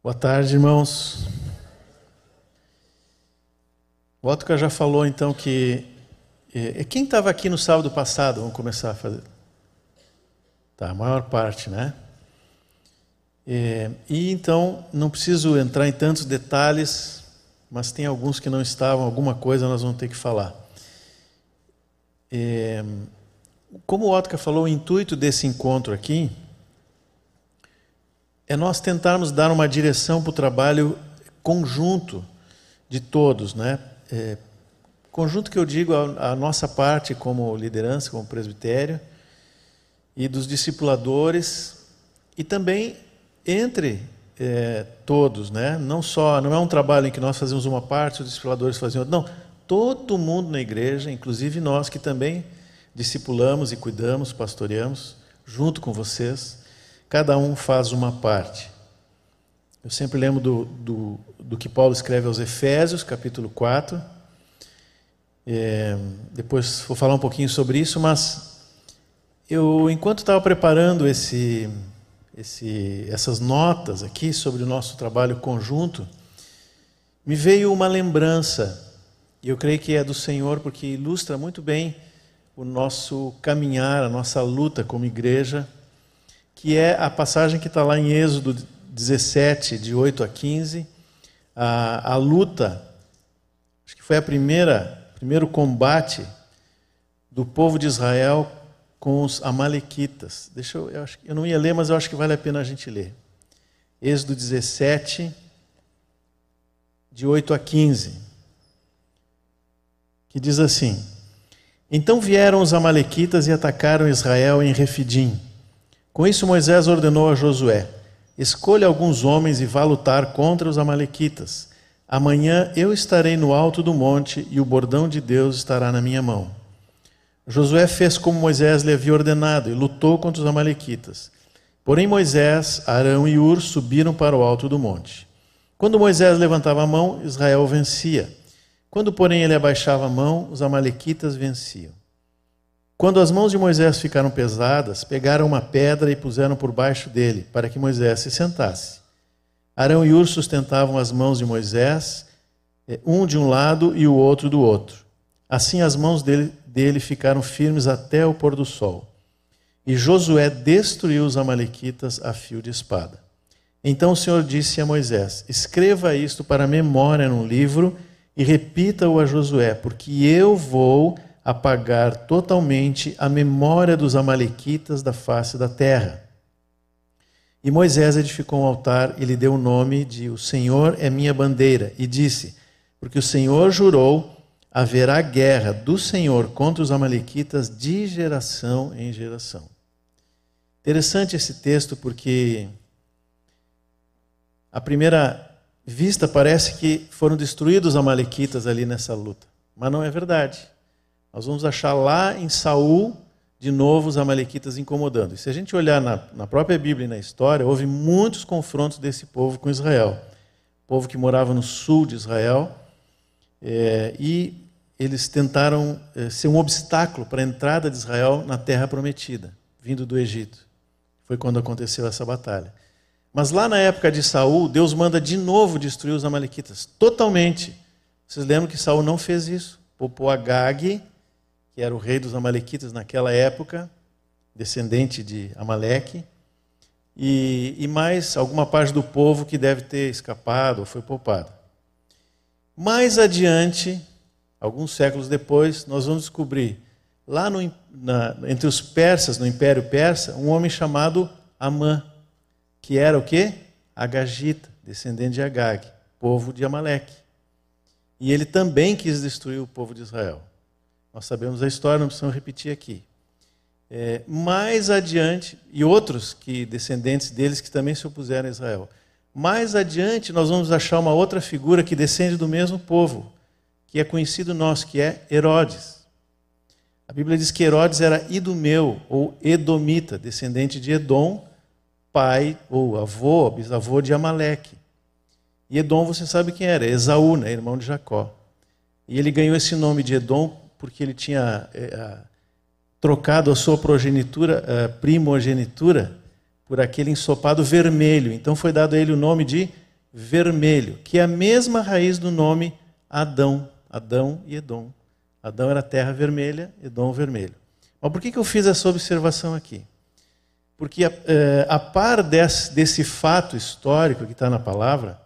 Boa tarde, irmãos. O Otto já falou então que. É, quem estava aqui no sábado passado? Vamos começar a fazer. Tá, a maior parte, né? É, e então, não preciso entrar em tantos detalhes, mas tem alguns que não estavam, alguma coisa nós vamos ter que falar. É, como o Otto falou, o intuito desse encontro aqui é nós tentarmos dar uma direção para o trabalho conjunto de todos, né? É, conjunto que eu digo a, a, nossa parte como liderança, como presbitério e dos discipuladores e também entre é, todos, né? Não só, não é um trabalho em que nós fazemos uma parte, os discipuladores fazem outra, não. Todo mundo na igreja, inclusive nós que também discipulamos e cuidamos, pastoreamos, junto com vocês cada um faz uma parte. Eu sempre lembro do, do, do que Paulo escreve aos Efésios, capítulo 4. É, depois vou falar um pouquinho sobre isso, mas eu, enquanto estava preparando esse, esse, essas notas aqui sobre o nosso trabalho conjunto, me veio uma lembrança, e eu creio que é do Senhor, porque ilustra muito bem o nosso caminhar, a nossa luta como igreja que é a passagem que está lá em Êxodo 17, de 8 a 15, a, a luta, acho que foi a primeira, primeiro combate do povo de Israel com os amalequitas. Deixa eu, eu, acho, eu não ia ler, mas eu acho que vale a pena a gente ler. Êxodo 17, de 8 a 15, que diz assim: Então vieram os amalequitas e atacaram Israel em Refidim. Com isso, Moisés ordenou a Josué: Escolha alguns homens e vá lutar contra os Amalequitas. Amanhã eu estarei no alto do monte e o bordão de Deus estará na minha mão. Josué fez como Moisés lhe havia ordenado e lutou contra os Amalequitas. Porém, Moisés, Arão e Ur subiram para o alto do monte. Quando Moisés levantava a mão, Israel vencia. Quando, porém, ele abaixava a mão, os Amalequitas venciam. Quando as mãos de Moisés ficaram pesadas, pegaram uma pedra e puseram por baixo dele, para que Moisés se sentasse. Arão e Ur sustentavam as mãos de Moisés, eh, um de um lado e o outro do outro. Assim as mãos dele, dele ficaram firmes até o pôr do sol. E Josué destruiu os Amalequitas a fio de espada. Então o Senhor disse a Moisés: Escreva isto para memória num livro e repita-o a Josué, porque eu vou apagar totalmente a memória dos Amalequitas da face da terra. E Moisés edificou um altar e lhe deu o nome de O Senhor é minha bandeira, e disse: Porque o Senhor jurou, haverá guerra do Senhor contra os Amalequitas de geração em geração. Interessante esse texto porque, à primeira vista, parece que foram destruídos os Amalequitas ali nessa luta, mas não é verdade. Nós vamos achar lá em Saul, de novo, os amalequitas incomodando. E se a gente olhar na, na própria Bíblia e na história, houve muitos confrontos desse povo com Israel. povo que morava no sul de Israel, é, e eles tentaram é, ser um obstáculo para a entrada de Israel na terra prometida, vindo do Egito. Foi quando aconteceu essa batalha. Mas lá na época de Saul, Deus manda de novo destruir os amalequitas, totalmente. Vocês lembram que Saul não fez isso? Poupou Agag, que era o rei dos Amalequitas naquela época, descendente de Amaleque, e, e mais alguma parte do povo que deve ter escapado ou foi poupado. Mais adiante, alguns séculos depois, nós vamos descobrir, lá no, na, entre os persas, no Império Persa, um homem chamado Amã, que era o quê? Agagita, descendente de Agag, povo de Amaleque. E ele também quis destruir o povo de Israel. Nós sabemos a história, não precisamos repetir aqui. É, mais adiante, e outros que descendentes deles que também se opuseram a Israel. Mais adiante, nós vamos achar uma outra figura que descende do mesmo povo, que é conhecido nosso, que é Herodes. A Bíblia diz que Herodes era idumeu, ou edomita, descendente de Edom, pai ou avô, bisavô de Amaleque. E Edom, você sabe quem era? Esaú, né, irmão de Jacó. E ele ganhou esse nome de Edom porque ele tinha é, trocado a sua progenitura, primogenitura, por aquele ensopado vermelho. Então foi dado a ele o nome de vermelho, que é a mesma raiz do nome Adão. Adão e Edom. Adão era terra vermelha, Edom vermelho. Mas por que, que eu fiz essa observação aqui? Porque a, eh, a par desse, desse fato histórico que está na palavra,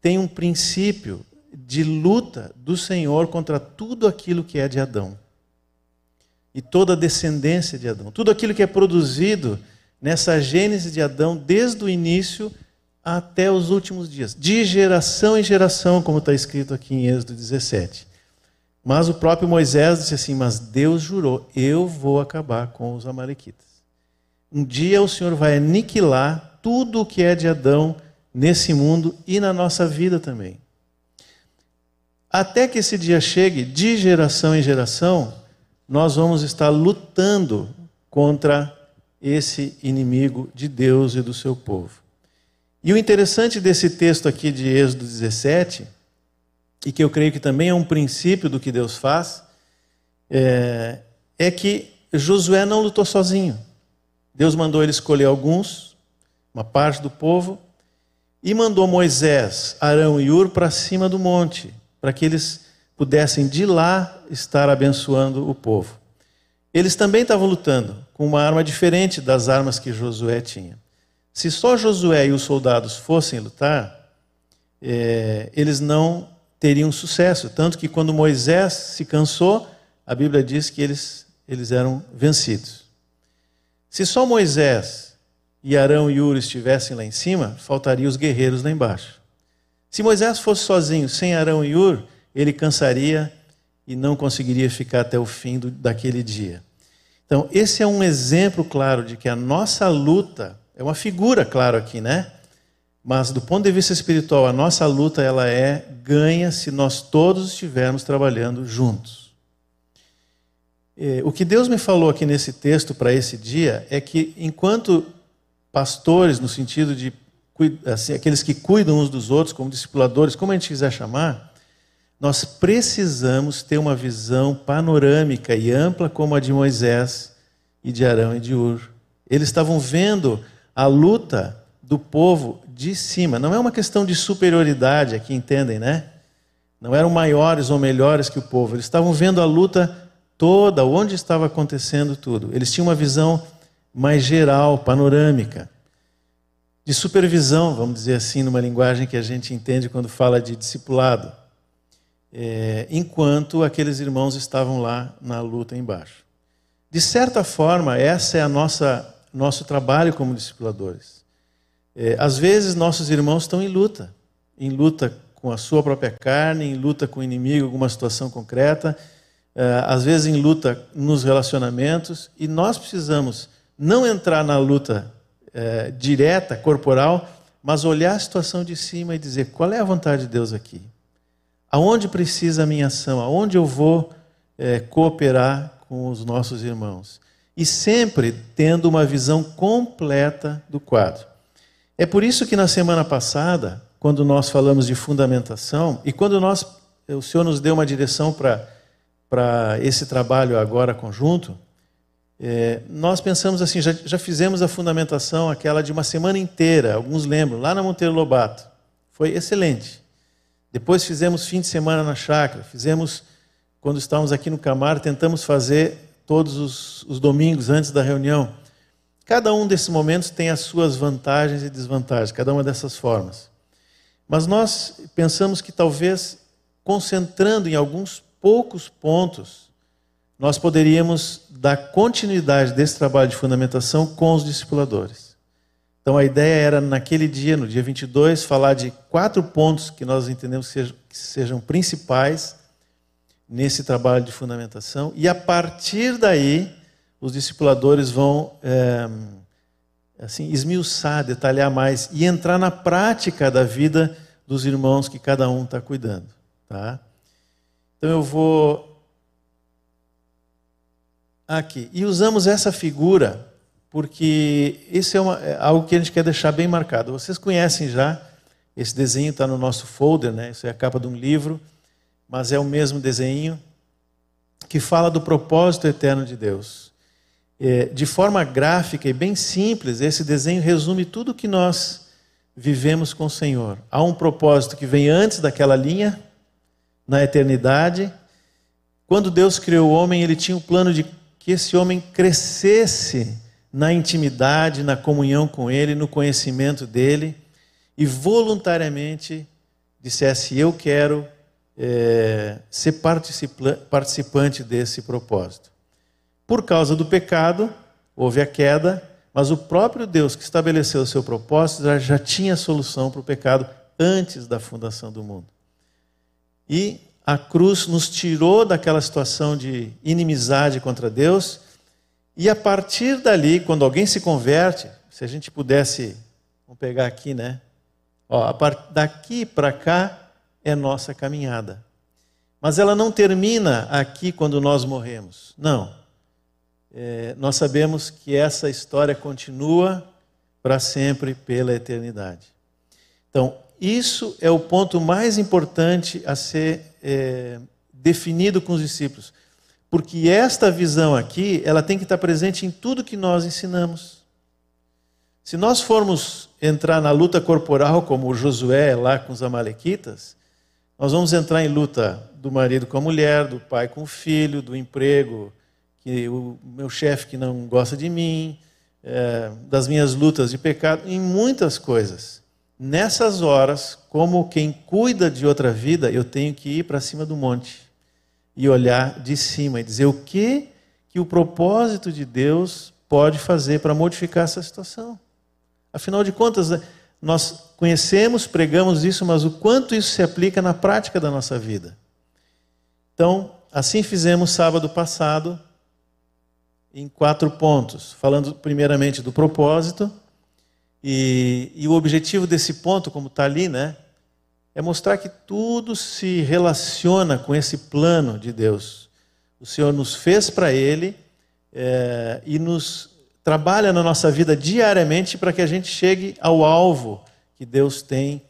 tem um princípio de luta do Senhor contra tudo aquilo que é de Adão. E toda a descendência de Adão. Tudo aquilo que é produzido nessa gênese de Adão, desde o início até os últimos dias. De geração em geração, como está escrito aqui em Êxodo 17. Mas o próprio Moisés disse assim: Mas Deus jurou, eu vou acabar com os Amalequitas. Um dia o Senhor vai aniquilar tudo o que é de Adão nesse mundo e na nossa vida também. Até que esse dia chegue, de geração em geração, nós vamos estar lutando contra esse inimigo de Deus e do seu povo. E o interessante desse texto aqui de Êxodo 17, e que eu creio que também é um princípio do que Deus faz, é, é que Josué não lutou sozinho. Deus mandou ele escolher alguns, uma parte do povo, e mandou Moisés, Arão e Ur para cima do monte para que eles pudessem de lá estar abençoando o povo. Eles também estavam lutando com uma arma diferente das armas que Josué tinha. Se só Josué e os soldados fossem lutar, é, eles não teriam sucesso. Tanto que quando Moisés se cansou, a Bíblia diz que eles, eles eram vencidos. Se só Moisés e Arão e Uri estivessem lá em cima, faltariam os guerreiros lá embaixo. Se Moisés fosse sozinho, sem Arão e Ur, ele cansaria e não conseguiria ficar até o fim do, daquele dia. Então, esse é um exemplo claro de que a nossa luta é uma figura, claro, aqui, né? Mas do ponto de vista espiritual, a nossa luta ela é ganha se nós todos estivermos trabalhando juntos. O que Deus me falou aqui nesse texto para esse dia é que enquanto pastores, no sentido de assim, aqueles que cuidam uns dos outros, como discipuladores, como a gente quiser chamar, nós precisamos ter uma visão panorâmica e ampla como a de Moisés e de Arão e de Ur. Eles estavam vendo a luta do povo de cima. Não é uma questão de superioridade, aqui entendem, né? Não eram maiores ou melhores que o povo. Eles estavam vendo a luta toda, onde estava acontecendo tudo. Eles tinham uma visão mais geral, panorâmica de supervisão, vamos dizer assim, numa linguagem que a gente entende quando fala de discipulado, é, enquanto aqueles irmãos estavam lá na luta embaixo. De certa forma, essa é a nossa nosso trabalho como discipuladores. É, às vezes nossos irmãos estão em luta, em luta com a sua própria carne, em luta com o inimigo, alguma situação concreta, é, às vezes em luta nos relacionamentos, e nós precisamos não entrar na luta é, direta, corporal, mas olhar a situação de cima e dizer qual é a vontade de Deus aqui. Aonde precisa a minha ação? Aonde eu vou é, cooperar com os nossos irmãos? E sempre tendo uma visão completa do quadro. É por isso que na semana passada, quando nós falamos de fundamentação, e quando nós, o Senhor nos deu uma direção para esse trabalho agora conjunto, é, nós pensamos assim, já, já, fizemos a fundamentação, aquela de uma semana inteira, alguns lembram, lá na Monteiro Lobato. Foi excelente. Depois fizemos fim de semana na chácara, fizemos, quando estávamos aqui no Camar, tentamos fazer todos os, os domingos antes da reunião. Cada um desses momentos tem as suas vantagens e desvantagens, cada uma dessas formas. Mas nós pensamos que talvez, concentrando em alguns poucos pontos, nós poderíamos dar continuidade desse trabalho de fundamentação com os discipuladores. Então a ideia era, naquele dia, no dia 22, falar de quatro pontos que nós entendemos que sejam, principais nesse trabalho de fundamentação, e a partir daí, os discipuladores vão é, assim esmiuçar, detalhar mais e entrar na prática da vida dos irmãos que cada um está cuidando. Tá? Então eu vou Aqui. E usamos essa figura porque isso é, uma, é, algo que a gente quer deixar bem marcado. Vocês conhecem já, esse desenho está no nosso folder, né? isso é a capa de um livro, mas é o mesmo desenho que fala do propósito eterno de Deus. É, de forma gráfica e bem simples, esse desenho resume tudo o que nós vivemos com o Senhor. Há um propósito que vem antes daquela linha, na eternidade. Quando Deus criou o homem, ele tinha um plano de que esse homem crescesse na intimidade, na comunhão com Ele, no conhecimento dele, e voluntariamente dissesse: Eu quero é, ser participante desse propósito. Por causa do pecado, houve a queda, mas o próprio Deus que estabeleceu o seu propósito já, já tinha solução para o pecado antes da fundação do mundo. E a cruz nos tirou daquela situação de inimizade contra Deus, e a partir dali, quando alguém se converte, se a gente pudesse, vamos pegar aqui, né? Ó, daqui para cá é nossa caminhada. Mas ela não termina aqui quando nós morremos. Não. É, nós sabemos que essa história continua para sempre, pela eternidade. Então, isso é o ponto mais importante a ser é, definido com os discípulos. Porque esta visão aqui, ela tem que estar presente em tudo que nós ensinamos. Se nós formos entrar na luta corporal, como o Josué lá com os amalequitas, nós vamos entrar em luta do marido com a mulher, do pai com o filho, do emprego, que o meu chefe que não gosta de mim, é, das minhas lutas de pecado, em muitas coisas. Nessas horas, como quem cuida de outra vida, eu tenho que ir para cima do monte e olhar de cima e dizer o que que o propósito de Deus pode fazer para modificar essa situação. Afinal de contas, né, nós conhecemos, pregamos isso, mas o quanto isso se aplica na prática da nossa vida. Então, assim fizemos sábado passado, em quatro pontos, falando primeiramente do propósito, e, e o objetivo desse ponto, como está ali, né, é mostrar que tudo se relaciona com esse plano de Deus. O Senhor nos fez para Ele é, e nos trabalha na nossa vida diariamente para que a gente chegue ao alvo que Deus tem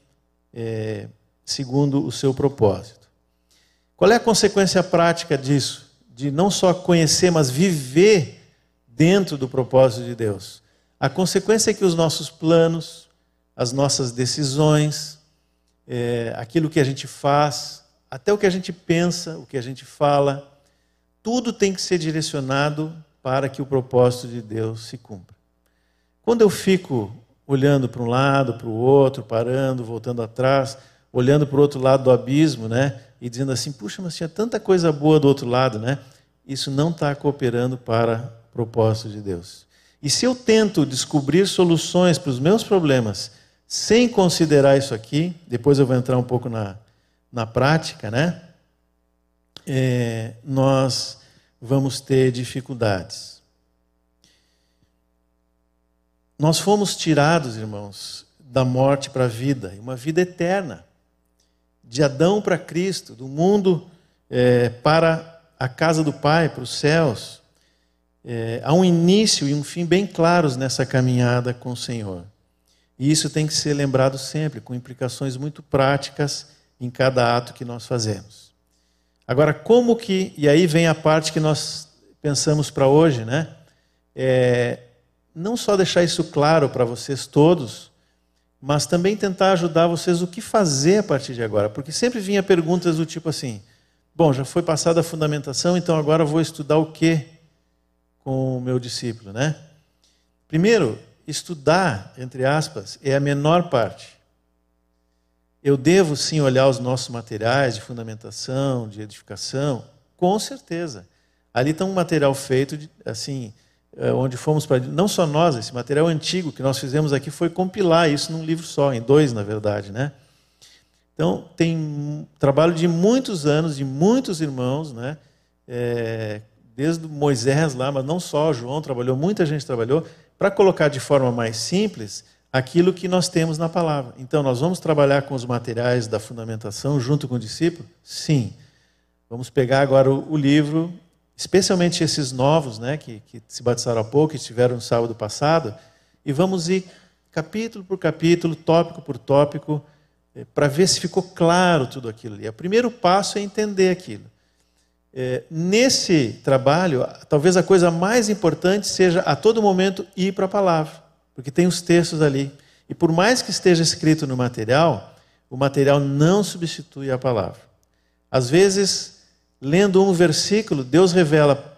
é, segundo o seu propósito. Qual é a consequência prática disso? De não só conhecer, mas viver dentro do propósito de Deus. A consequência é que os nossos planos, as nossas decisões, é, aquilo que a gente faz, até o que a gente pensa, o que a gente fala, tudo tem que ser direcionado para que o propósito de Deus se cumpra. Quando eu fico olhando para um lado, para o outro, parando, voltando atrás, olhando para o outro lado do abismo, né? E dizendo assim, puxa, mas tinha tanta coisa boa do outro lado, né? Isso não está cooperando para o propósito de Deus. E se eu tento descobrir soluções para os meus problemas sem considerar isso aqui, depois eu vou entrar um pouco na, na prática, né? É, nós vamos ter dificuldades. Nós fomos tirados, irmãos, da morte para a vida, uma vida eterna. De Adão para Cristo, do mundo é, para a casa do Pai, para os céus. É, há um início e um fim bem claros nessa caminhada com o Senhor. E isso tem que ser lembrado sempre, com implicações muito práticas em cada ato que nós fazemos. Agora, como que, e aí vem a parte que nós pensamos para hoje, né? É, não só deixar isso claro para vocês todos, mas também tentar ajudar vocês o que fazer a partir de agora. Porque sempre vinha perguntas do tipo assim: bom, já foi passada a fundamentação, então agora vou estudar o que com o meu discípulo, né? Primeiro, estudar, entre aspas, é a menor parte. Eu devo sim olhar os nossos materiais de fundamentação, de edificação, com certeza. Ali está um material feito, de, assim, eh, onde fomos para. Não só nós, esse material antigo que nós fizemos aqui foi compilar isso num livro só, em dois, na verdade, né? Então, tem trabalho de muitos anos, de muitos irmãos, né? É, desde Moisés lá, mas não só, João trabalhou, muita gente trabalhou, para colocar de forma mais simples aquilo que nós temos na palavra. Então, nós vamos trabalhar com os materiais da fundamentação junto com o discípulo? Sim. Vamos pegar agora o, livro, especialmente esses novos, né, que, que se batizaram há pouco, que estiveram no sábado passado, e vamos ir capítulo por capítulo, tópico por tópico, eh, para ver se ficou claro tudo aquilo ali. O primeiro passo é entender aquilo. É, nesse trabalho, talvez a coisa mais importante seja a todo momento ir para a palavra porque tem os textos ali. E por mais que esteja escrito no material, o material não substitui a palavra. Às vezes, lendo um versículo, Deus revela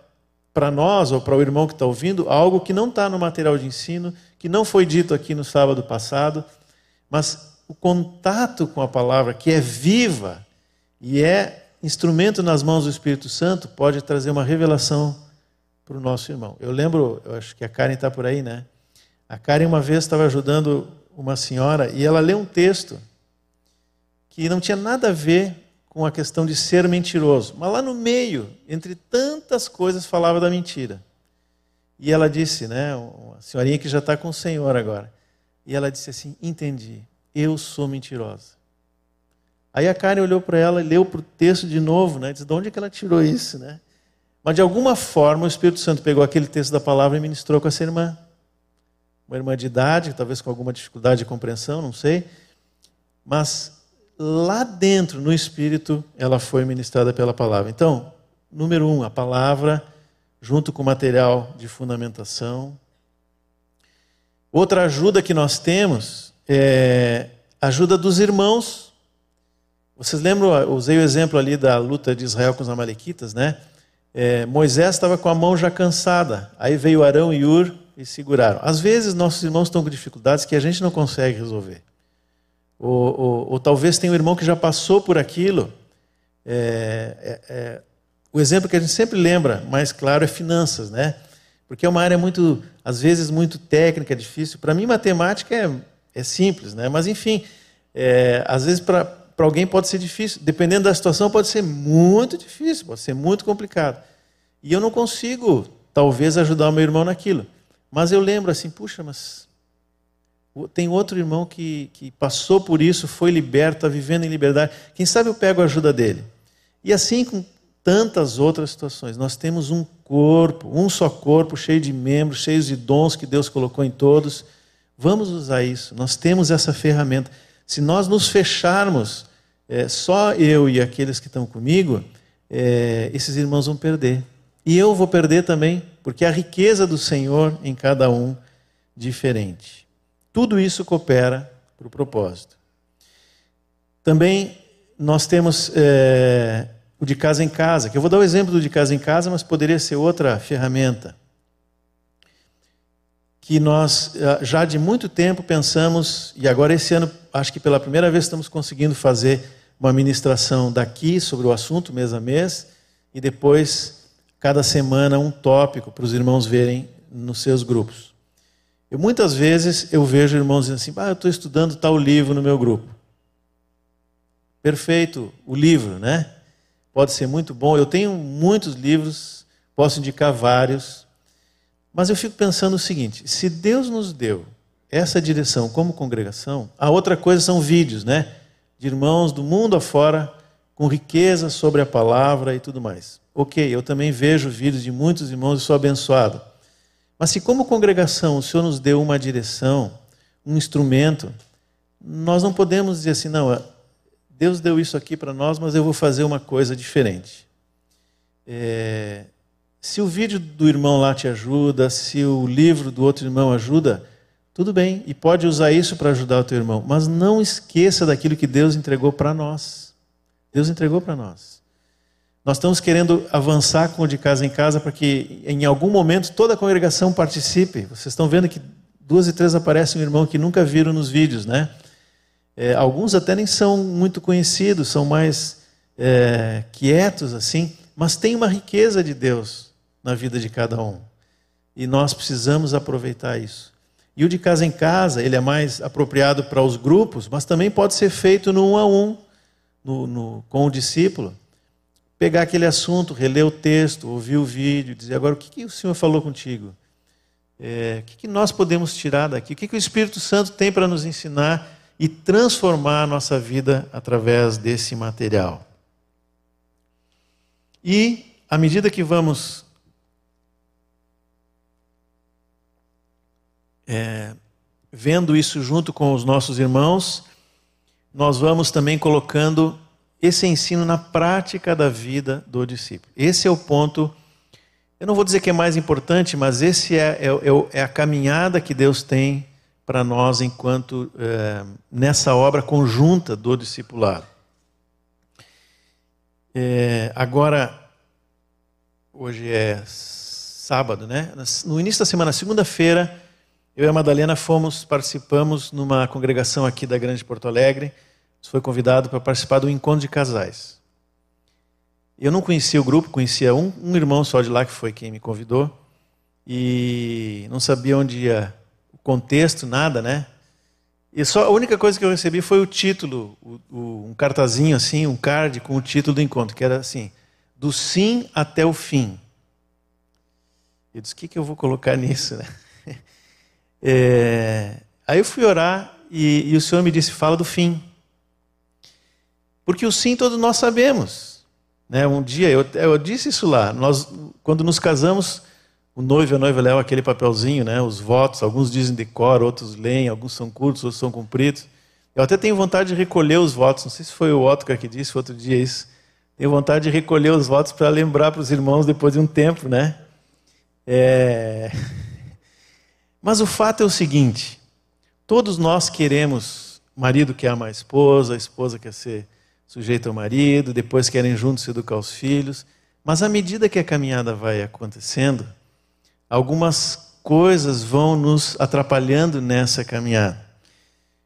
para nós ou para o irmão que está ouvindo algo que não está no material de ensino, que não foi dito aqui no sábado passado, mas o contato com a palavra, que é viva e é instrumento nas mãos do Espírito Santo, pode trazer uma revelação para o nosso irmão. Eu lembro, eu acho que a Karen está por aí, né? A Karen uma vez estava ajudando uma senhora e ela leu um texto que não tinha nada a ver com a questão de ser mentiroso. Mas lá no meio, entre tantas coisas, falava da mentira. E ela disse, né, uma senhorinha que já está com o Senhor agora, e ela disse assim: Entendi, eu sou mentirosa. Aí a Karen olhou para ela e leu para o texto de novo, né? Disse: De onde é que ela tirou isso, né? Mas de alguma forma o Espírito Santo pegou aquele texto da palavra e ministrou com essa irmã. Uma irmã de idade, talvez com alguma dificuldade de compreensão, não sei. Mas lá dentro, no espírito, ela foi ministrada pela palavra. Então, número um, a palavra, junto com o material de fundamentação. Outra ajuda que nós temos é ajuda dos irmãos. Vocês lembram, eu usei o exemplo ali da luta de Israel com os Amalequitas, né? É, Moisés estava com a mão já cansada, aí veio Arão e Ur e seguraram. Às vezes nossos irmãos estão com dificuldades que a gente não consegue resolver. Ou, ou, ou talvez tenha um irmão que já passou por aquilo. É, é, é, o exemplo que a gente sempre lembra, mais claro, é finanças, né? Porque é uma área muito, às vezes, muito técnica, difícil. Para mim, matemática é, é simples, né? Mas, enfim, é, às vezes para alguém pode ser difícil. Dependendo da situação, pode ser muito difícil, pode ser muito complicado. E eu não consigo, talvez, ajudar o meu irmão naquilo. Mas eu lembro assim, puxa, mas tem outro irmão que, que passou por isso, foi liberto, está vivendo em liberdade. Quem sabe eu pego a ajuda dele. E assim com tantas outras situações. Nós temos um corpo, um só corpo, cheio de membros, cheios de dons que Deus colocou em todos. Vamos usar isso. Nós temos essa ferramenta. Se nós nos fecharmos, é, só eu e aqueles que estão comigo, é, esses irmãos vão perder. E eu vou perder também, porque a riqueza do Senhor em cada um diferente. Tudo isso coopera para o propósito. Também nós temos é, o de casa em casa, que eu vou dar o exemplo do de casa em casa, mas poderia ser outra ferramenta. Que nós eh, já de muito tempo pensamos, e agora esse ano acho que pela primeira vez estamos conseguindo fazer uma ministração daqui sobre o assunto mês a mês, e depois, cada semana, um tópico para os irmãos verem nos seus grupos. Eu, muitas vezes eu vejo irmãos dizendo assim: ah, eu estou estudando tal livro no meu grupo. Perfeito, o livro, né? Pode ser muito bom. Eu tenho muitos livros, posso indicar vários. Mas eu fico pensando o seguinte: se Deus nos deu essa direção como congregação, a outra coisa são vídeos, né? De irmãos do mundo afora, com riqueza sobre a palavra e tudo mais. Ok, eu também vejo vídeos de muitos irmãos e sou abençoado. Mas se, como congregação, o Senhor nos deu uma direção, um instrumento, nós não podemos dizer assim, não, Deus deu isso aqui para nós, mas eu vou fazer uma coisa diferente. É, se o vídeo do irmão lá te ajuda, se o livro do outro irmão ajuda, tudo bem, e pode usar isso para ajudar o teu irmão, mas não esqueça daquilo que Deus entregou para nós. Deus entregou para nós. Nós estamos querendo avançar com o de casa em casa para que em algum momento toda a congregação participe. Vocês estão vendo que duas e três aparecem um irmão que nunca viram nos vídeos, né? É, alguns até nem são muito conhecidos, são mais é, quietos assim, mas tem uma riqueza de Deus na vida de cada um. E nós precisamos aproveitar isso. E o de casa em casa, ele é mais apropriado para os grupos, mas também pode ser feito no um a um, no, no, com o discípulo pegar aquele assunto, reler o texto, ouvir o vídeo, dizer agora o que, que o Senhor falou contigo? É, o que, que nós podemos tirar daqui? O que, que o Espírito Santo tem para nos ensinar e transformar a nossa vida através desse material? E, à medida que vamos é, vendo isso junto com os nossos irmãos, nós vamos também colocando esse ensino na prática da vida do discípulo. Esse é o ponto, eu não vou dizer que é mais importante, mas esse é, é, é, é a caminhada que Deus tem para nós enquanto é, nessa obra conjunta do discipulado. É, agora, hoje é sábado, né? No início da semana, segunda-feira, eu e a Madalena fomos, participamos numa congregação aqui da Grande Porto Alegre. Foi convidado para participar do encontro de casais. Eu não conhecia o grupo, conhecia um, um irmão só de lá que foi quem me convidou e não sabia onde ia o contexto, nada, né? E só a única coisa que eu recebi foi o título, o, o, um cartazinho assim, um card com o título do encontro, que era assim: do sim até o fim. Eu disse: o que, que eu vou colocar nisso, né? É, aí eu fui orar e, e o Senhor me disse: fala do fim. Porque o sim todos nós sabemos. Né? Um dia, eu, eu disse isso lá, nós, quando nos casamos, o noivo e a noiva levam aquele papelzinho, né? os votos, alguns dizem decor, outros leem, alguns são curtos, outros são compridos. Eu até tenho vontade de recolher os votos, não sei se foi o Otcar que disse outro dia isso. Tenho vontade de recolher os votos para lembrar para os irmãos depois de um tempo, né? É... Mas o fato é o seguinte: todos nós queremos, marido quer amar a esposa, a esposa quer ser sujeita ao marido, depois querem juntos educar os filhos. Mas à medida que a caminhada vai acontecendo, algumas coisas vão nos atrapalhando nessa caminhada.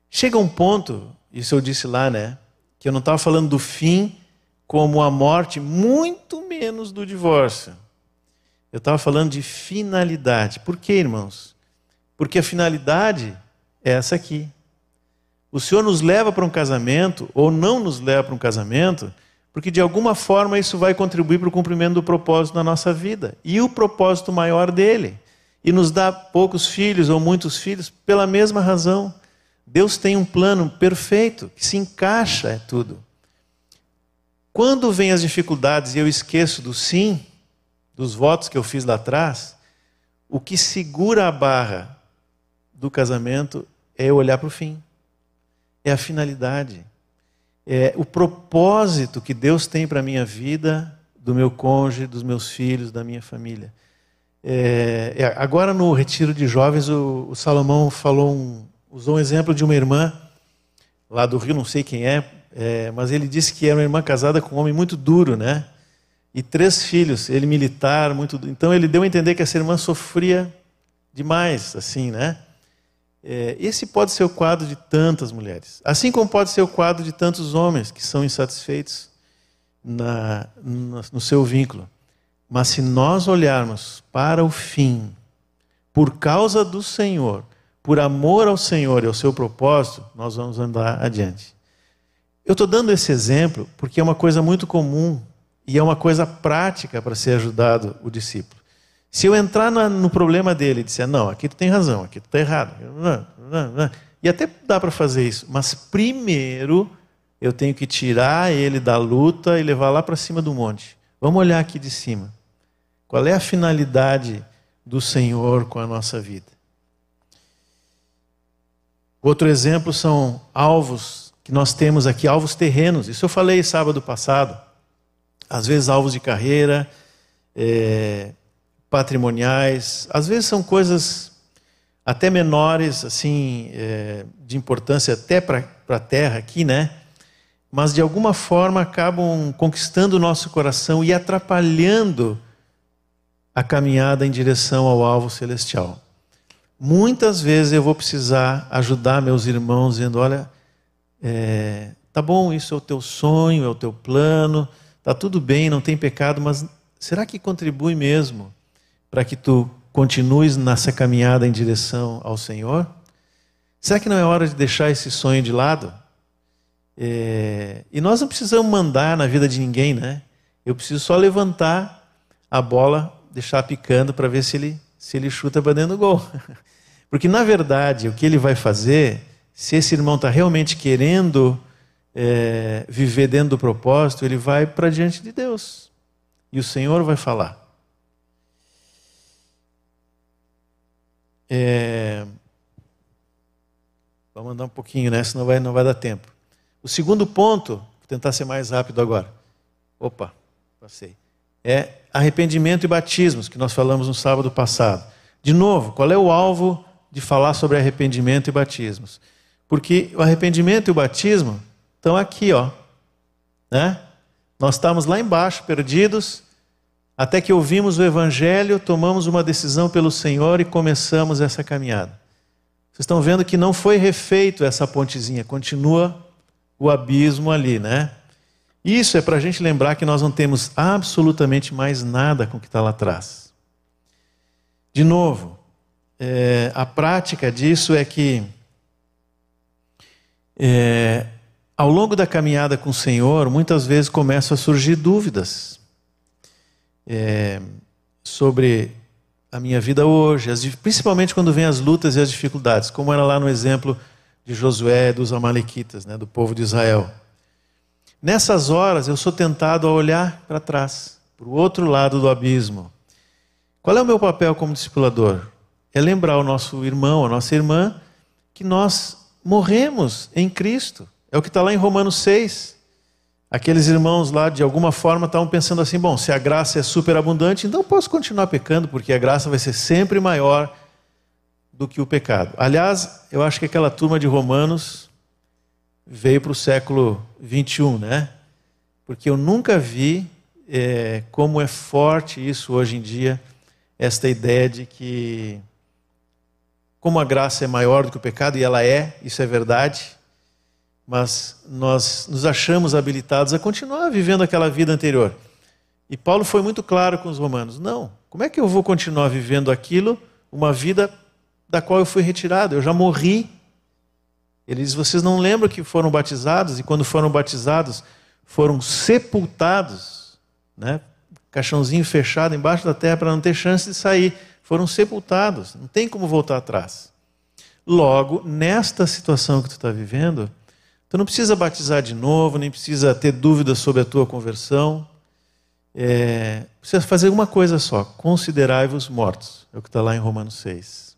Chega um ponto, isso eu disse lá, né? Que eu não estava falando do fim como a morte, muito menos do divórcio. Eu estava falando de finalidade. Por quê, irmãos? Porque a finalidade é essa aqui. O Senhor nos leva para um casamento, ou não nos leva para um casamento, porque de alguma forma isso vai contribuir para o cumprimento do propósito na nossa vida e o propósito maior dele. E nos dá poucos filhos ou muitos filhos pela mesma razão. Deus tem um plano perfeito que se encaixa é tudo. Quando vem as dificuldades e eu esqueço do sim, dos votos que eu fiz lá atrás, o que segura a barra do casamento é olhar para o fim. É a finalidade é, o propósito que Deus tem para a minha vida, do meu cônjuge, dos meus filhos, da minha família. É, é, agora no retiro de jovens, o, o Salomão falou um, usou um exemplo de uma irmã lá do Rio, não sei quem é, é, mas ele disse que era uma irmã casada com um homem muito duro, né? E três filhos, ele militar, muito. Então ele deu a entender que essa irmã sofria demais, assim, né? É, esse pode ser o quadro de tantas mulheres, assim como pode ser o quadro de tantos homens que são insatisfeitos na, no seu vínculo. Mas se nós olharmos para o fim, por causa do Senhor, por amor ao Senhor e ao seu propósito, nós vamos andar adiante. Eu estou dando esse exemplo porque é uma coisa muito comum e é uma coisa prática para ser ajudado o discípulo. Se eu entrar no problema dele e disser, não, aqui tu tem razão, aqui tu está errado, e até dá para fazer isso, mas primeiro eu tenho que tirar ele da luta e levar lá para cima do monte. Vamos olhar aqui de cima. Qual é a finalidade do Senhor com a nossa vida? Outro exemplo são alvos que nós temos aqui, alvos terrenos. Isso eu falei sábado passado. Às vezes alvos de carreira, é, patrimoniais, às vezes são coisas até menores, assim, é, de importância até para a terra aqui, né? Mas de alguma forma acabam conquistando o nosso coração e atrapalhando a caminhada em direção ao alvo celestial. Muitas vezes eu vou precisar ajudar meus irmãos dizendo: olha, é, tá bom, isso é o teu sonho, é o teu plano, tá tudo bem, não tem pecado, mas será que contribui mesmo para que tu continues nessa caminhada em direção ao Senhor? Será que não é hora de deixar esse sonho de lado? É... E nós não precisamos mandar na vida de ninguém, né? Eu preciso só levantar a bola, deixar picando para ver se ele, se ele chuta para dentro do gol. Porque, na verdade, o que ele vai fazer, se esse irmão está realmente querendo é, viver dentro do propósito, ele vai para diante de Deus. E o Senhor vai falar. É... Vamos andar um pouquinho, né? Senão vai, não vai dar tempo. O segundo ponto, vou tentar ser mais rápido agora. Opa, passei. É arrependimento e batismos, que nós falamos no sábado passado. De novo, qual é o alvo de falar sobre arrependimento e batismos. Porque o arrependimento e o batismo estão aqui, ó. Né? Nós estamos lá embaixo, perdidos, até que ouvimos o Evangelho, tomamos uma decisão pelo Senhor e começamos essa caminhada. Vocês estão vendo que não foi refeito essa pontezinha, continua o abismo ali, né? Isso é para a gente lembrar que nós não temos absolutamente mais nada com o que está lá atrás. De novo, é, a prática disso é que é, ao longo da caminhada com o Senhor, muitas vezes começam a surgir dúvidas é, sobre a minha vida hoje, as, principalmente quando vem as lutas e as dificuldades, como era lá no exemplo de Josué dos Amalequitas, né, do povo de Israel. Nessas horas eu sou tentado a olhar para trás, para o outro lado do abismo. Qual é o meu papel como discipulador? É lembrar o nosso irmão, a nossa irmã, que nós morremos em Cristo. É o que está lá em Romanos 6. Aqueles irmãos lá, de alguma forma, estavam pensando assim: bom, se a graça é superabundante, então posso continuar pecando, porque a graça vai ser sempre maior do que o pecado. Aliás, eu acho que aquela turma de Romanos veio para o século 21, né? Porque eu nunca vi é, como é forte isso hoje em dia, esta ideia de que, como a graça é maior do que o pecado, e ela é, isso é verdade, mas nós nos achamos habilitados a continuar vivendo aquela vida anterior. E Paulo foi muito claro com os romanos: não, como é que eu vou continuar vivendo aquilo, uma vida da qual eu fui retirado? Eu já morri. Ele diz: vocês não lembram que foram batizados e quando foram batizados foram sepultados, né? Caixãozinho fechado embaixo da terra para não ter chance de sair. Foram sepultados, não tem como voltar atrás. Logo, nesta situação que tu está vivendo, Tu não precisa batizar de novo, nem precisa ter dúvidas sobre a tua conversão. É, precisa fazer uma coisa só: considerai-vos mortos. É o que está lá em Romanos 6.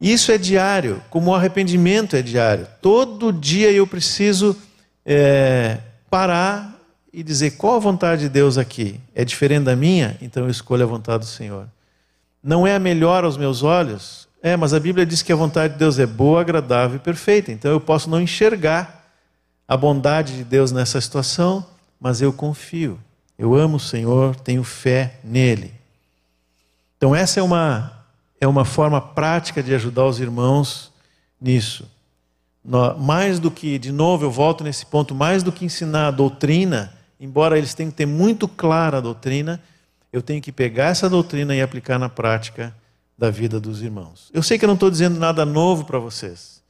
Isso é diário, como o arrependimento é diário. Todo dia eu preciso é, parar e dizer qual a vontade de Deus aqui. É diferente da minha? Então eu escolho a vontade do Senhor. Não é a melhor aos meus olhos? É, mas a Bíblia diz que a vontade de Deus é boa, agradável e perfeita. Então eu posso não enxergar a bondade de Deus nessa situação, mas eu confio. Eu amo o Senhor, tenho fé nele. Então essa é uma é uma forma prática de ajudar os irmãos nisso. Mais do que, de novo, eu volto nesse ponto, mais do que ensinar a doutrina, embora eles tenham que ter muito clara a doutrina, eu tenho que pegar essa doutrina e aplicar na prática da vida dos irmãos. Eu sei que eu não estou dizendo nada novo para vocês,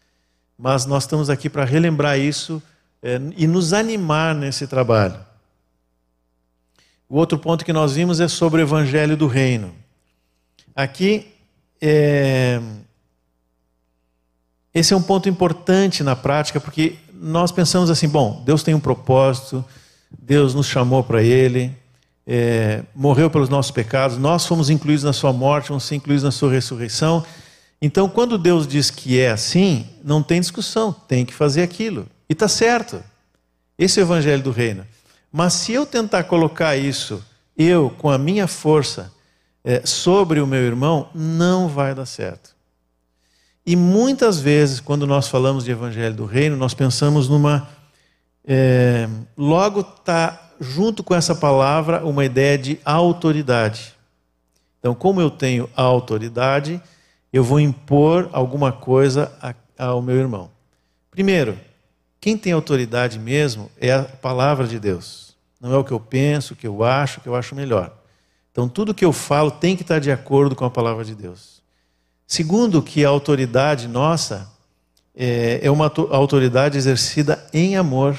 mas nós estamos aqui para relembrar isso é, e nos animar nesse trabalho. O outro ponto que nós vimos é sobre o Evangelho do Reino. Aqui, é, esse é um ponto importante na prática, porque nós pensamos assim: bom, Deus tem um propósito, Deus nos chamou para Ele, é, morreu pelos nossos pecados, nós fomos incluídos na sua morte, vamos ser incluídos na sua ressurreição. Então, quando Deus diz que é assim, não tem discussão, tem que fazer aquilo. E está certo. Esse é o evangelho do reino. Mas se eu tentar colocar isso, eu, com a minha força, é, sobre o meu irmão, não vai dar certo. E muitas vezes, quando nós falamos de evangelho do reino, nós pensamos numa. É, logo está junto com essa palavra, uma ideia de autoridade. Então, como eu tenho autoridade, eu vou impor alguma coisa ao meu irmão. Primeiro, quem tem autoridade mesmo é a palavra de Deus. Não é o que eu penso, o que eu acho, o que eu acho melhor. Então, tudo que eu falo tem que estar de acordo com a palavra de Deus. Segundo, que a autoridade nossa é, é uma autoridade exercida em amor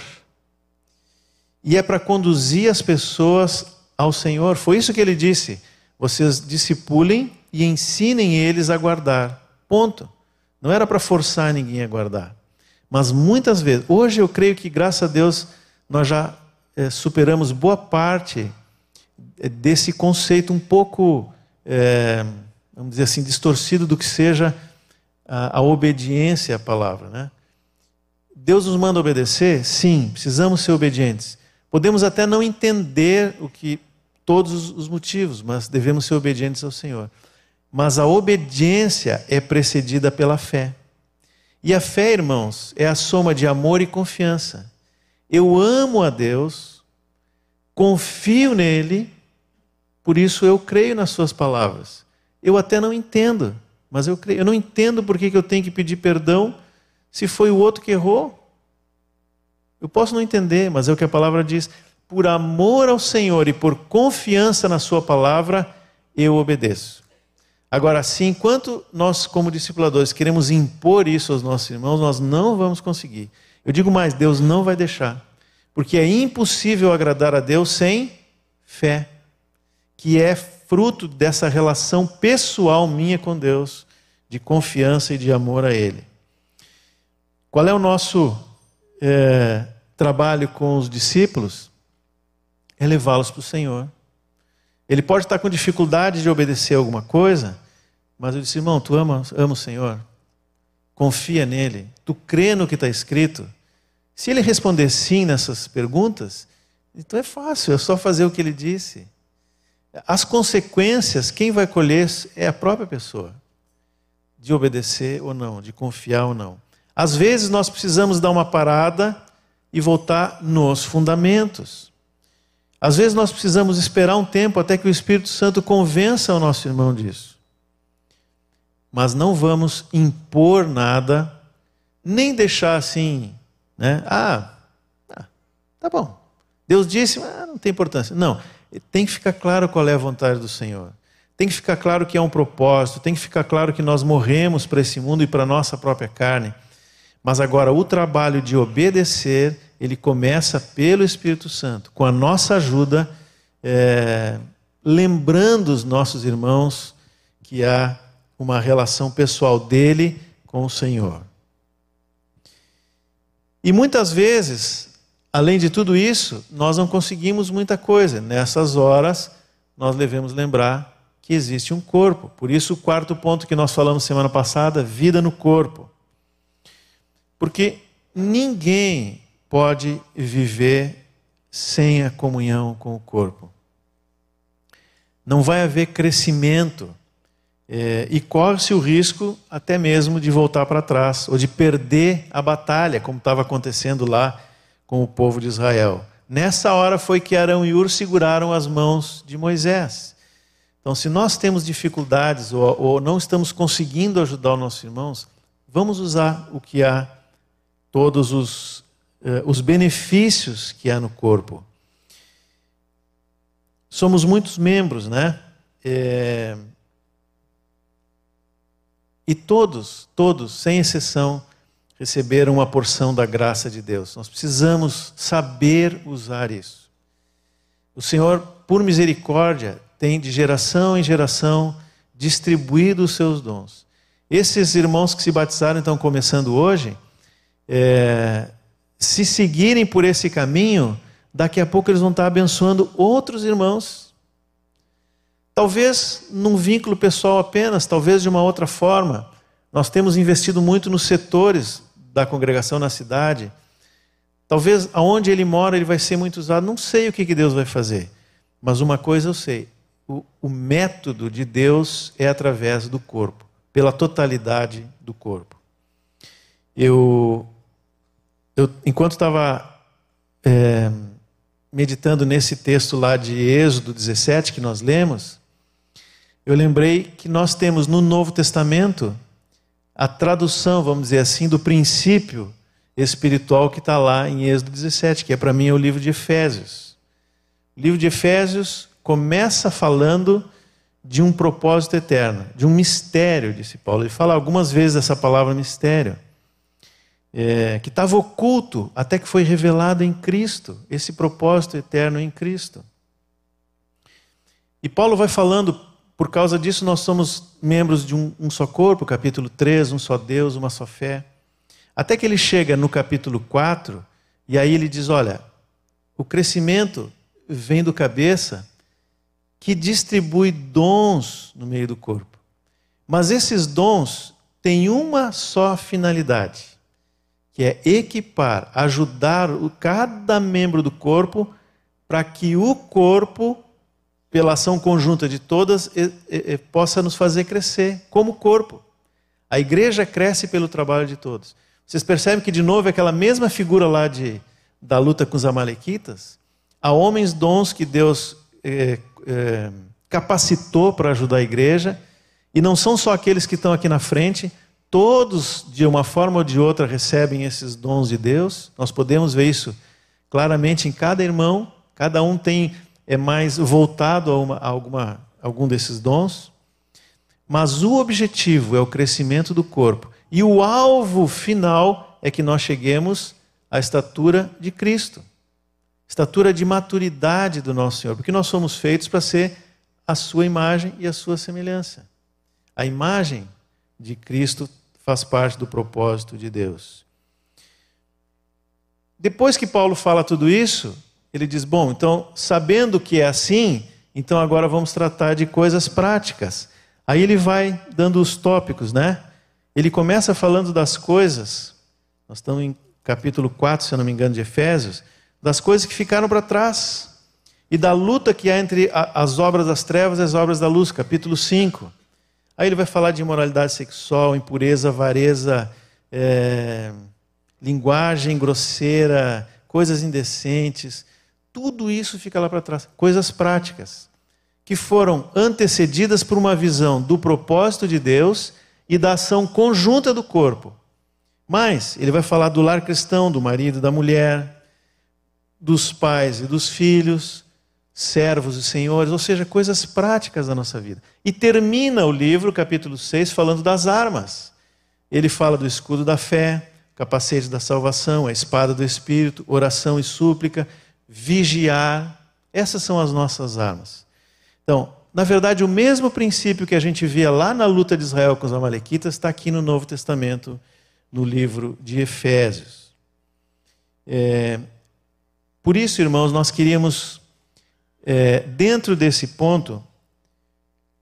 e é para conduzir as pessoas ao Senhor. Foi isso que ele disse. Vocês discipulem e ensinem eles a guardar. Ponto. Não era para forçar ninguém a guardar. Mas muitas vezes, hoje eu creio que, graças a Deus, nós já é, superamos boa parte eh, desse conceito um pouco, é, vamos dizer assim, distorcido do que seja a, a obediência à palavra. Né? Deus nos manda obedecer? Sim, precisamos ser obedientes. Podemos até não entender o que todos os motivos, mas devemos ser obedientes ao Senhor. mas a obediência é precedida pela fé. E a fé, irmãos, é a soma de amor e confiança. Eu amo a Deus, confio nele, por isso eu creio nas suas palavras. Eu até não entendo, mas eu creio. Eu não entendo por que eu tenho que pedir perdão se foi o outro que errou. Eu posso não entender, mas é o que a palavra diz. Por amor ao Senhor e por confiança na Sua palavra, eu obedeço. Agora, se enquanto nós, como discipuladores, queremos impor isso aos nossos irmãos, nós não vamos conseguir. Eu digo mais: Deus não vai deixar. Porque é impossível agradar a Deus sem fé, que é fruto dessa relação pessoal minha com Deus, de confiança e de amor a Ele. Qual é o nosso é, trabalho com os discípulos? É levá-los para o Senhor. Ele pode estar com dificuldade de obedecer alguma coisa, mas eu disse, irmão, tu ama, ama o Senhor? Confia nele? Tu crê no que está escrito? Se ele responder sim nessas perguntas, então é fácil, é só fazer o que ele disse. As consequências, quem vai colher é a própria pessoa, de obedecer ou não, de confiar ou não. Às vezes nós precisamos dar uma parada e voltar nos fundamentos. Às vezes nós precisamos esperar um tempo até que o Espírito Santo convença o nosso irmão disso. Mas não vamos impor nada, nem deixar assim, né? Ah, ah tá bom. Deus disse, ah, não tem importância. Não, tem que ficar claro qual é a vontade do Senhor. Tem que ficar claro que é um propósito, tem que ficar claro que nós morremos para esse mundo e para a nossa própria carne. Mas agora o trabalho de obedecer ele começa pelo Espírito Santo, com a nossa ajuda, é, lembrando os nossos irmãos que há uma relação pessoal dele com o Senhor. E muitas vezes, além de tudo isso, nós não conseguimos muita coisa. Nessas horas, nós devemos lembrar que existe um corpo. Por isso, o quarto ponto que nós falamos semana passada, vida no corpo. Porque ninguém pode viver sem a comunhão com o corpo. Não vai haver crescimento é, e corre-se o risco até mesmo de voltar para trás ou de perder a batalha, como estava acontecendo lá com o povo de Israel. Nessa hora foi que Arão e Ur seguraram as mãos de Moisés. Então, se nós temos dificuldades ou, ou não estamos conseguindo ajudar os nossos irmãos, vamos usar o que há, todos os eh, os benefícios que há no corpo. Somos muitos membros, né? É... E todos, todos, sem exceção, receberam uma porção da graça de Deus. Nós precisamos saber usar isso. O Senhor, por misericórdia, tem de geração em geração distribuído os seus dons. Esses irmãos que se batizaram estão começando hoje, é, se seguirem por esse caminho, daqui a pouco eles vão estar abençoando outros irmãos. Talvez num vínculo pessoal apenas, talvez de uma outra forma. Nós temos investido muito nos setores da congregação na cidade. Talvez aonde ele mora ele vai ser muito usado. Não sei o que, Deus vai fazer, mas uma coisa eu sei: o, o método de Deus é através do corpo, pela totalidade do corpo. Eu eu, enquanto estava é, meditando nesse texto lá de Êxodo 17 que nós lemos, eu lembrei que nós temos no Novo Testamento a tradução, vamos dizer assim, do princípio espiritual que está lá em Êxodo 17, que é para mim é o livro de Efésios. O livro de Efésios começa falando de um propósito eterno, de um mistério, disse Paulo. Ele fala algumas vezes essa palavra mistério é, que estava oculto até que foi revelado em Cristo, esse propósito eterno em Cristo. E Paulo vai falando, por causa disso nós somos membros de um, um só corpo, capítulo 3, um só Deus, uma só fé. Até que ele chega no capítulo 4, e aí ele diz: olha, o crescimento vem do cabeça que distribui dons no meio do corpo. Mas esses dons têm uma só finalidade que é equipar, ajudar cada membro do corpo para que o corpo pela ação conjunta de todas, possa nos fazer crescer como corpo. A igreja cresce pelo trabalho de todos. Vocês percebem que, de novo, é aquela mesma figura lá de, da luta com os Amalequitas? Há homens dons que Deus é, é, capacitou para ajudar a igreja, e não são só aqueles que estão aqui na frente, todos, de uma forma ou de outra, recebem esses dons de Deus. Nós podemos ver isso claramente em cada irmão, cada um tem é mais voltado a, uma, a alguma, algum desses dons. Mas o objetivo é o crescimento do corpo. E o alvo final é que nós cheguemos à estatura de Cristo estatura de maturidade do nosso Senhor, porque nós somos feitos para ser a sua imagem e a sua semelhança. A imagem de Cristo faz parte do propósito de Deus. Depois que Paulo fala tudo isso, ele diz: Bom, então, sabendo que é assim, então agora vamos tratar de coisas práticas. Aí ele vai dando os tópicos, né? Ele começa falando das coisas, nós estamos em capítulo 4, se eu não me engano, de Efésios, das coisas que ficaram para trás e da luta que há entre as obras das trevas e as obras da luz, capítulo 5. Aí ele vai falar de imoralidade sexual, impureza, avareza, é, linguagem grosseira, coisas indecentes. Tudo isso fica lá para trás. Coisas práticas, que foram antecedidas por uma visão do propósito de Deus e da ação conjunta do corpo. Mas ele vai falar do lar cristão, do marido, da mulher, dos pais e dos filhos, servos e senhores, ou seja, coisas práticas da nossa vida. E termina o livro, capítulo 6, falando das armas. Ele fala do escudo da fé, capacete da salvação, a espada do espírito, oração e súplica, vigiar. Essas são as nossas armas. Então, na verdade, o mesmo princípio que a gente via lá na luta de Israel com os Amalequitas está aqui no Novo Testamento, no livro de Efésios. É, por isso, irmãos, nós queríamos, é, dentro desse ponto,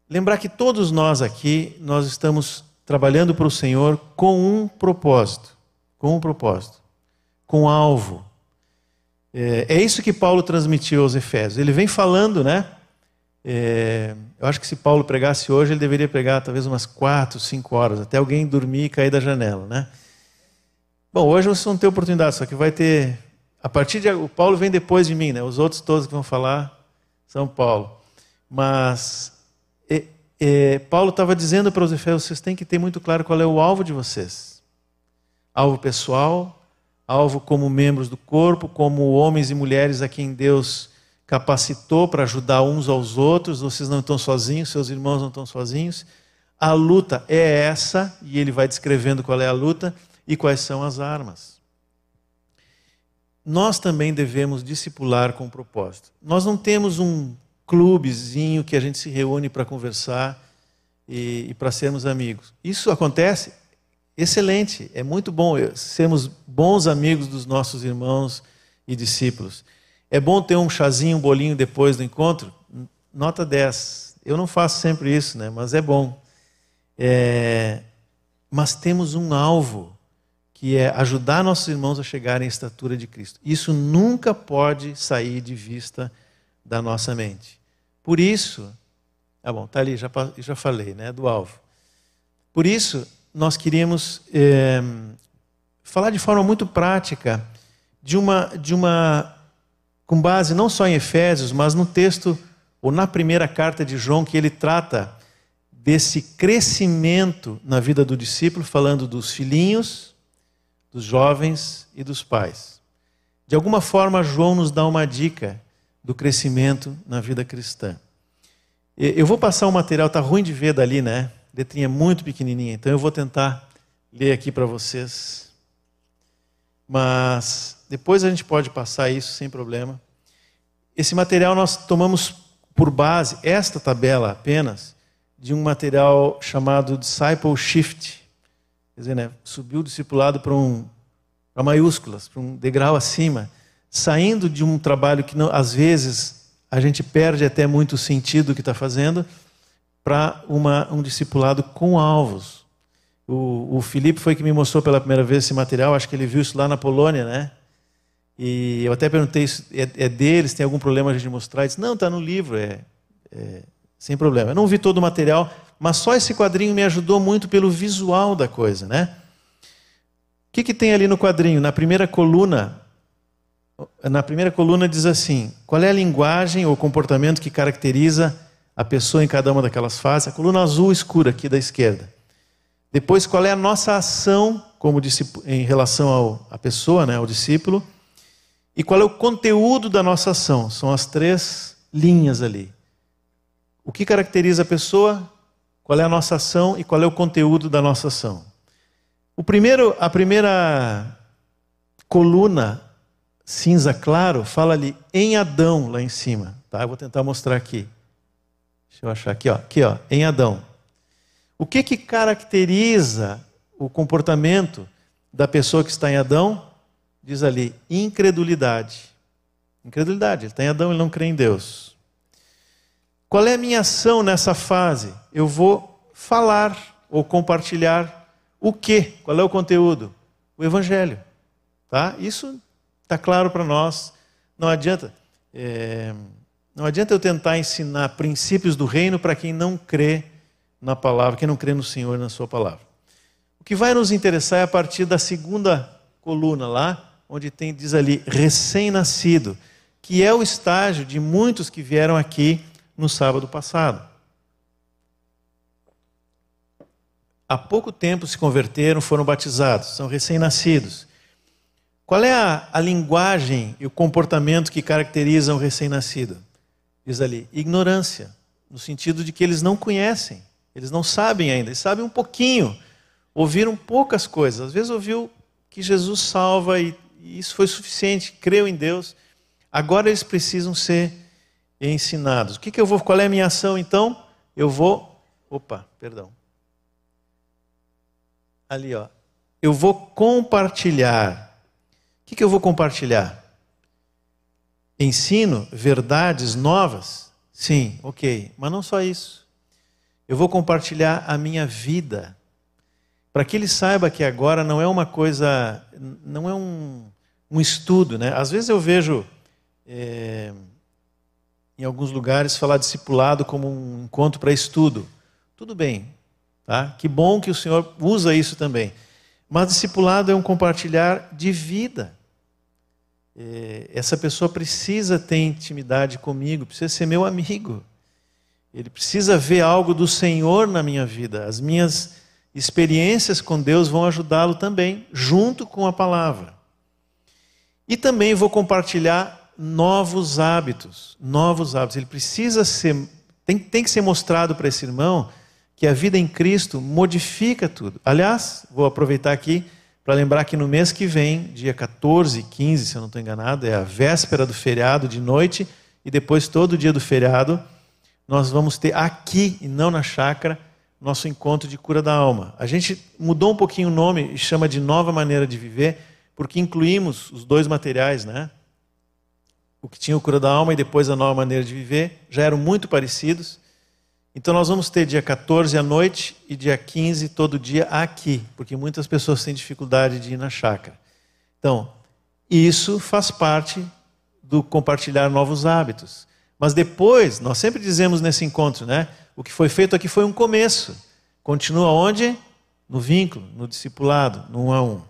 lembrar que todos nós aqui, nós estamos trabalhando para o Senhor com um propósito, com um propósito, com alvo. É, é isso que Paulo transmitiu aos Efésios. Ele vem falando, né? É, eu acho que se Paulo pregasse hoje, ele deveria pregar talvez umas quatro, cinco horas, até alguém dormir e cair da janela, né? Bom, hoje vocês vão ter oportunidade, só que vai ter. A partir de. O Paulo vem depois de mim, né? Os outros todos que vão falar são Paulo. Mas e, e, Paulo estava dizendo para os Efésios: vocês têm que ter muito claro qual é o alvo de vocês. Alvo pessoal, alvo como membros do corpo, como homens e mulheres a quem Deus capacitou para ajudar uns aos outros, vocês não estão sozinhos, seus irmãos não estão sozinhos. A luta é essa, e ele vai descrevendo qual é a luta e quais são as armas. Nós também devemos discipular com propósito. Nós não temos um clubezinho que a gente se reúne para conversar e, e para sermos amigos. Isso acontece, excelente, é muito bom sermos bons amigos dos nossos irmãos e discípulos. É bom ter um chazinho, um bolinho depois do encontro? Nota 10. Eu não faço sempre isso, né? mas é bom. É... Mas temos um alvo, que é ajudar nossos irmãos a chegarem à estatura de Cristo. Isso nunca pode sair de vista da nossa mente. Por isso, ah bom, tá ali, já, já falei, né, do alvo. Por isso, nós queríamos é, falar de forma muito prática de uma, de uma com base não só em Efésios, mas no texto, ou na primeira carta de João, que ele trata desse crescimento na vida do discípulo, falando dos filhinhos, dos jovens e dos pais. De alguma forma, João nos dá uma dica do crescimento na vida cristã. Eu vou passar o material, está ruim de ver dali, né? Letrinha muito pequenininha, então eu vou tentar ler aqui para vocês. Mas depois a gente pode passar isso sem problema. Esse material nós tomamos por base, esta tabela apenas, de um material chamado Disciple Shift. Quer dizer, né, subiu o discipulado para um, para maiúsculas, para um degrau acima, saindo de um trabalho que não, às vezes a gente perde até muito o sentido do que está fazendo, para um discipulado com alvos. O, o Felipe foi que me mostrou pela primeira vez esse material, acho que ele viu isso lá na Polônia, né? E eu até perguntei, é, é deles, tem algum problema a gente mostrar? Ele disse, não, está no livro, é, é, sem problema. Eu não vi todo o material, mas só esse quadrinho me ajudou muito pelo visual da coisa, né? O que, que tem ali no quadrinho? Na primeira coluna, na primeira coluna diz assim: qual é a linguagem ou comportamento que caracteriza a pessoa em cada uma daquelas fases? A coluna azul escura aqui da esquerda. Depois, qual é a nossa ação como em relação à pessoa, né, ao discípulo? E qual é o conteúdo da nossa ação? São as três linhas ali. O que caracteriza a pessoa? Qual é a nossa ação e qual é o conteúdo da nossa ação? O primeiro, a primeira coluna cinza claro fala ali em Adão lá em cima, tá? Eu vou tentar mostrar aqui. Deixa eu achar aqui, ó, aqui, ó, em Adão. O que que caracteriza o comportamento da pessoa que está em Adão? Diz ali, incredulidade. Incredulidade, ele está em Adão, ele não crê em Deus. Qual é a minha ação nessa fase? Eu vou falar ou compartilhar o que? Qual é o conteúdo? O Evangelho. Tá? Isso está claro para nós. Não adianta. É, não adianta eu tentar ensinar princípios do reino para quem não crê na palavra, quem não crê no Senhor na Sua palavra. O que vai nos interessar é a partir da segunda coluna lá, onde tem, diz ali, recém-nascido, que é o estágio de muitos que vieram aqui no sábado passado. Há pouco tempo se converteram, foram batizados, são recém-nascidos. Qual é a, a, linguagem e o comportamento que caracterizam o recém-nascido? Diz ali, ignorância, no sentido de que eles não conhecem. Eles não sabem ainda, eles sabem um pouquinho. Ouviram poucas coisas. Às vezes ouviu que Jesus salva e, e isso foi suficiente, creu em Deus. Agora eles precisam ser ensinados. O que, que eu vou? Qual é a minha ação então? Eu vou. Opa, perdão. Ali, ó. Eu vou compartilhar. O que, que eu vou compartilhar? Ensino verdades novas? Sim, ok. Mas não só isso. Eu vou compartilhar a minha vida. Para que ele saiba que agora não é uma coisa, não é um, um estudo. Né? Às vezes eu vejo é, em alguns lugares falar discipulado como um encontro para estudo. Tudo bem, tá? Que bom que o Senhor usa isso também. Mas discipulado é um compartilhar de vida. É, essa pessoa precisa ter intimidade comigo, precisa ser meu amigo. Ele precisa ver algo do Senhor na minha vida. As minhas experiências com Deus vão ajudá-lo também, junto com a palavra. E também vou compartilhar novos hábitos. Novos hábitos. Ele precisa ser. Tem, tem que ser mostrado para esse irmão que a vida em Cristo modifica tudo. Aliás, vou aproveitar aqui para lembrar que no mês que vem, dia 14, 15, se eu não estou enganado, é a véspera do feriado de noite e depois todo dia do feriado nós vamos ter aqui e não na chácara nosso encontro de cura da alma. A gente mudou um pouquinho o nome e chama de nova maneira de viver, porque incluímos os dois materiais, né? O que tinha o cura da alma e depois a nova maneira de viver, já eram muito parecidos. Então nós vamos ter dia 14 à noite e dia 15 todo dia aqui, porque muitas pessoas têm dificuldade de ir na chácara. Então, isso faz parte do compartilhar novos hábitos. Mas depois, nós sempre dizemos nesse encontro, né? O que foi feito aqui foi um começo. Continua onde? No vínculo, no discipulado, no um a um.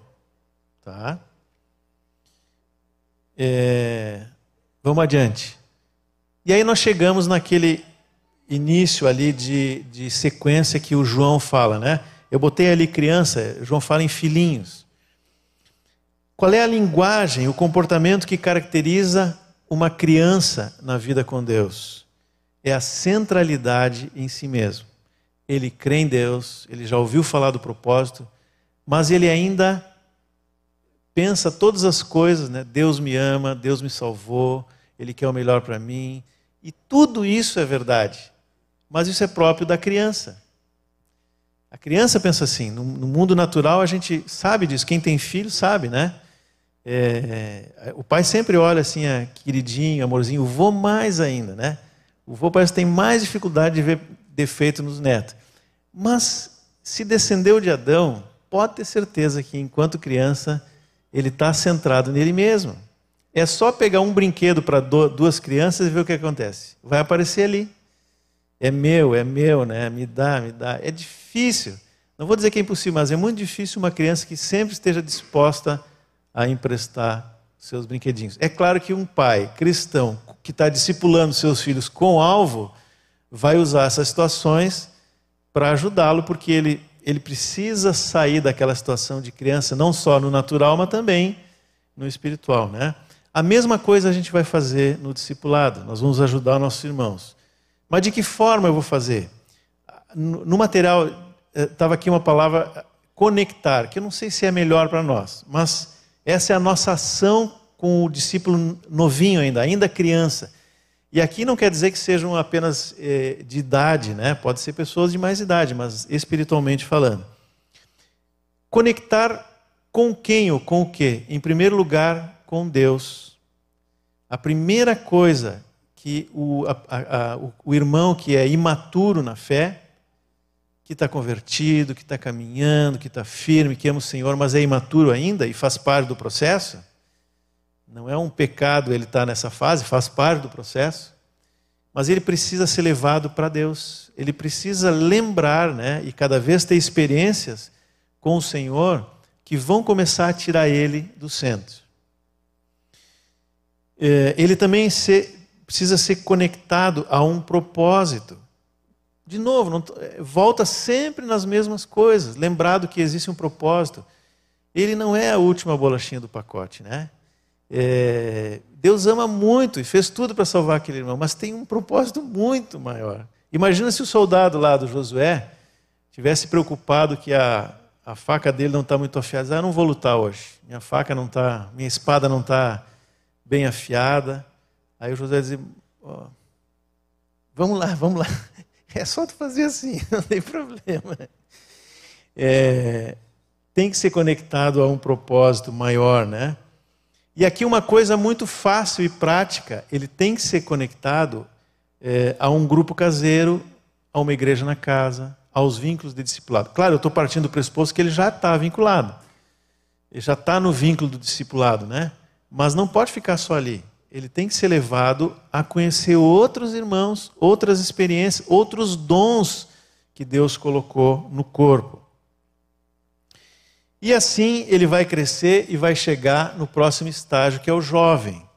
Tá? É... Vamos adiante. E aí nós chegamos naquele início ali de, de sequência que o João fala, né? Eu botei ali criança, João fala em filhinhos. Qual é a linguagem, o comportamento que caracteriza uma criança na vida com Deus é a centralidade em si mesmo. Ele crê em Deus, ele já ouviu falar do propósito, mas ele ainda pensa todas as coisas, né? Deus me ama, Deus me salvou, ele quer o melhor para mim, e tudo isso é verdade. Mas isso é próprio da criança. A criança pensa assim, no, no mundo natural a gente sabe disso, quem tem filho sabe, né? É, o pai sempre olha assim, a queridinho, amorzinho, o vô mais ainda, né? O vô parece que tem mais dificuldade de ver defeito nos netos. Mas se descendeu de Adão, pode ter certeza que enquanto criança ele está centrado nele mesmo. É só pegar um brinquedo para duas crianças e ver o que acontece. Vai aparecer ali. é meu, é meu, né? Me dá, me dá. É difícil. Não vou dizer que é impossível, mas é muito difícil uma criança que sempre esteja disposta a emprestar seus brinquedinhos. É claro que um pai cristão que está discipulando seus filhos com alvo vai usar essas situações para ajudá-lo, porque ele, ele precisa sair daquela situação de criança, não só no natural, mas também no espiritual. Né? A mesma coisa a gente vai fazer no discipulado, nós vamos ajudar nossos irmãos. Mas de que forma eu vou fazer? No material estava eh, aqui uma palavra conectar, que eu não sei se é melhor para nós, mas essa é a nossa ação com o discípulo novinho ainda, ainda criança. E aqui não quer dizer que sejam apenas eh, de idade, né? Pode ser pessoas de mais idade, mas espiritualmente falando. Conectar com quem ou com o quê? Em primeiro lugar, com Deus. A primeira coisa que o, a, a, o, o irmão que é imaturo na fé, que está convertido, que está caminhando, que está firme, que ama o Senhor, mas é imaturo ainda e faz parte do processo, não é um pecado ele estar tá nessa fase, faz parte do processo, mas ele precisa ser levado para Deus, ele precisa lembrar, né, e cada vez ter experiências com o Senhor que vão começar a tirar ele do centro. É, ele também ser, precisa ser conectado a um propósito. De novo, não, é, volta sempre nas mesmas coisas, lembrado que existe um propósito. Ele não é a última bolachinha do pacote, né? É, Deus ama muito e fez tudo para salvar aquele irmão, mas tem um propósito muito maior. Imagina se o soldado lá do Josué tivesse preocupado que a, a faca dele não está muito afiada. Ah, não vou lutar hoje. Minha faca não está, minha espada não está bem afiada. Aí o José dizia, oh, vamos lá, vamos lá. É só tu fazer assim, não tem problema. É, tem que ser conectado a um propósito maior, né? E aqui uma coisa muito fácil e prática, ele tem que ser conectado é, a um grupo caseiro, a uma igreja na casa, aos vínculos de discipulado. Claro, eu estou partindo do pressuposto que ele já está vinculado. Ele já está no vínculo do discipulado, né? Mas não pode ficar só ali ele tem que ser levado a conhecer outros irmãos, outras experiências, outros dons que Deus colocou no corpo. E assim ele vai crescer e vai chegar no próximo estágio, que é o jovem.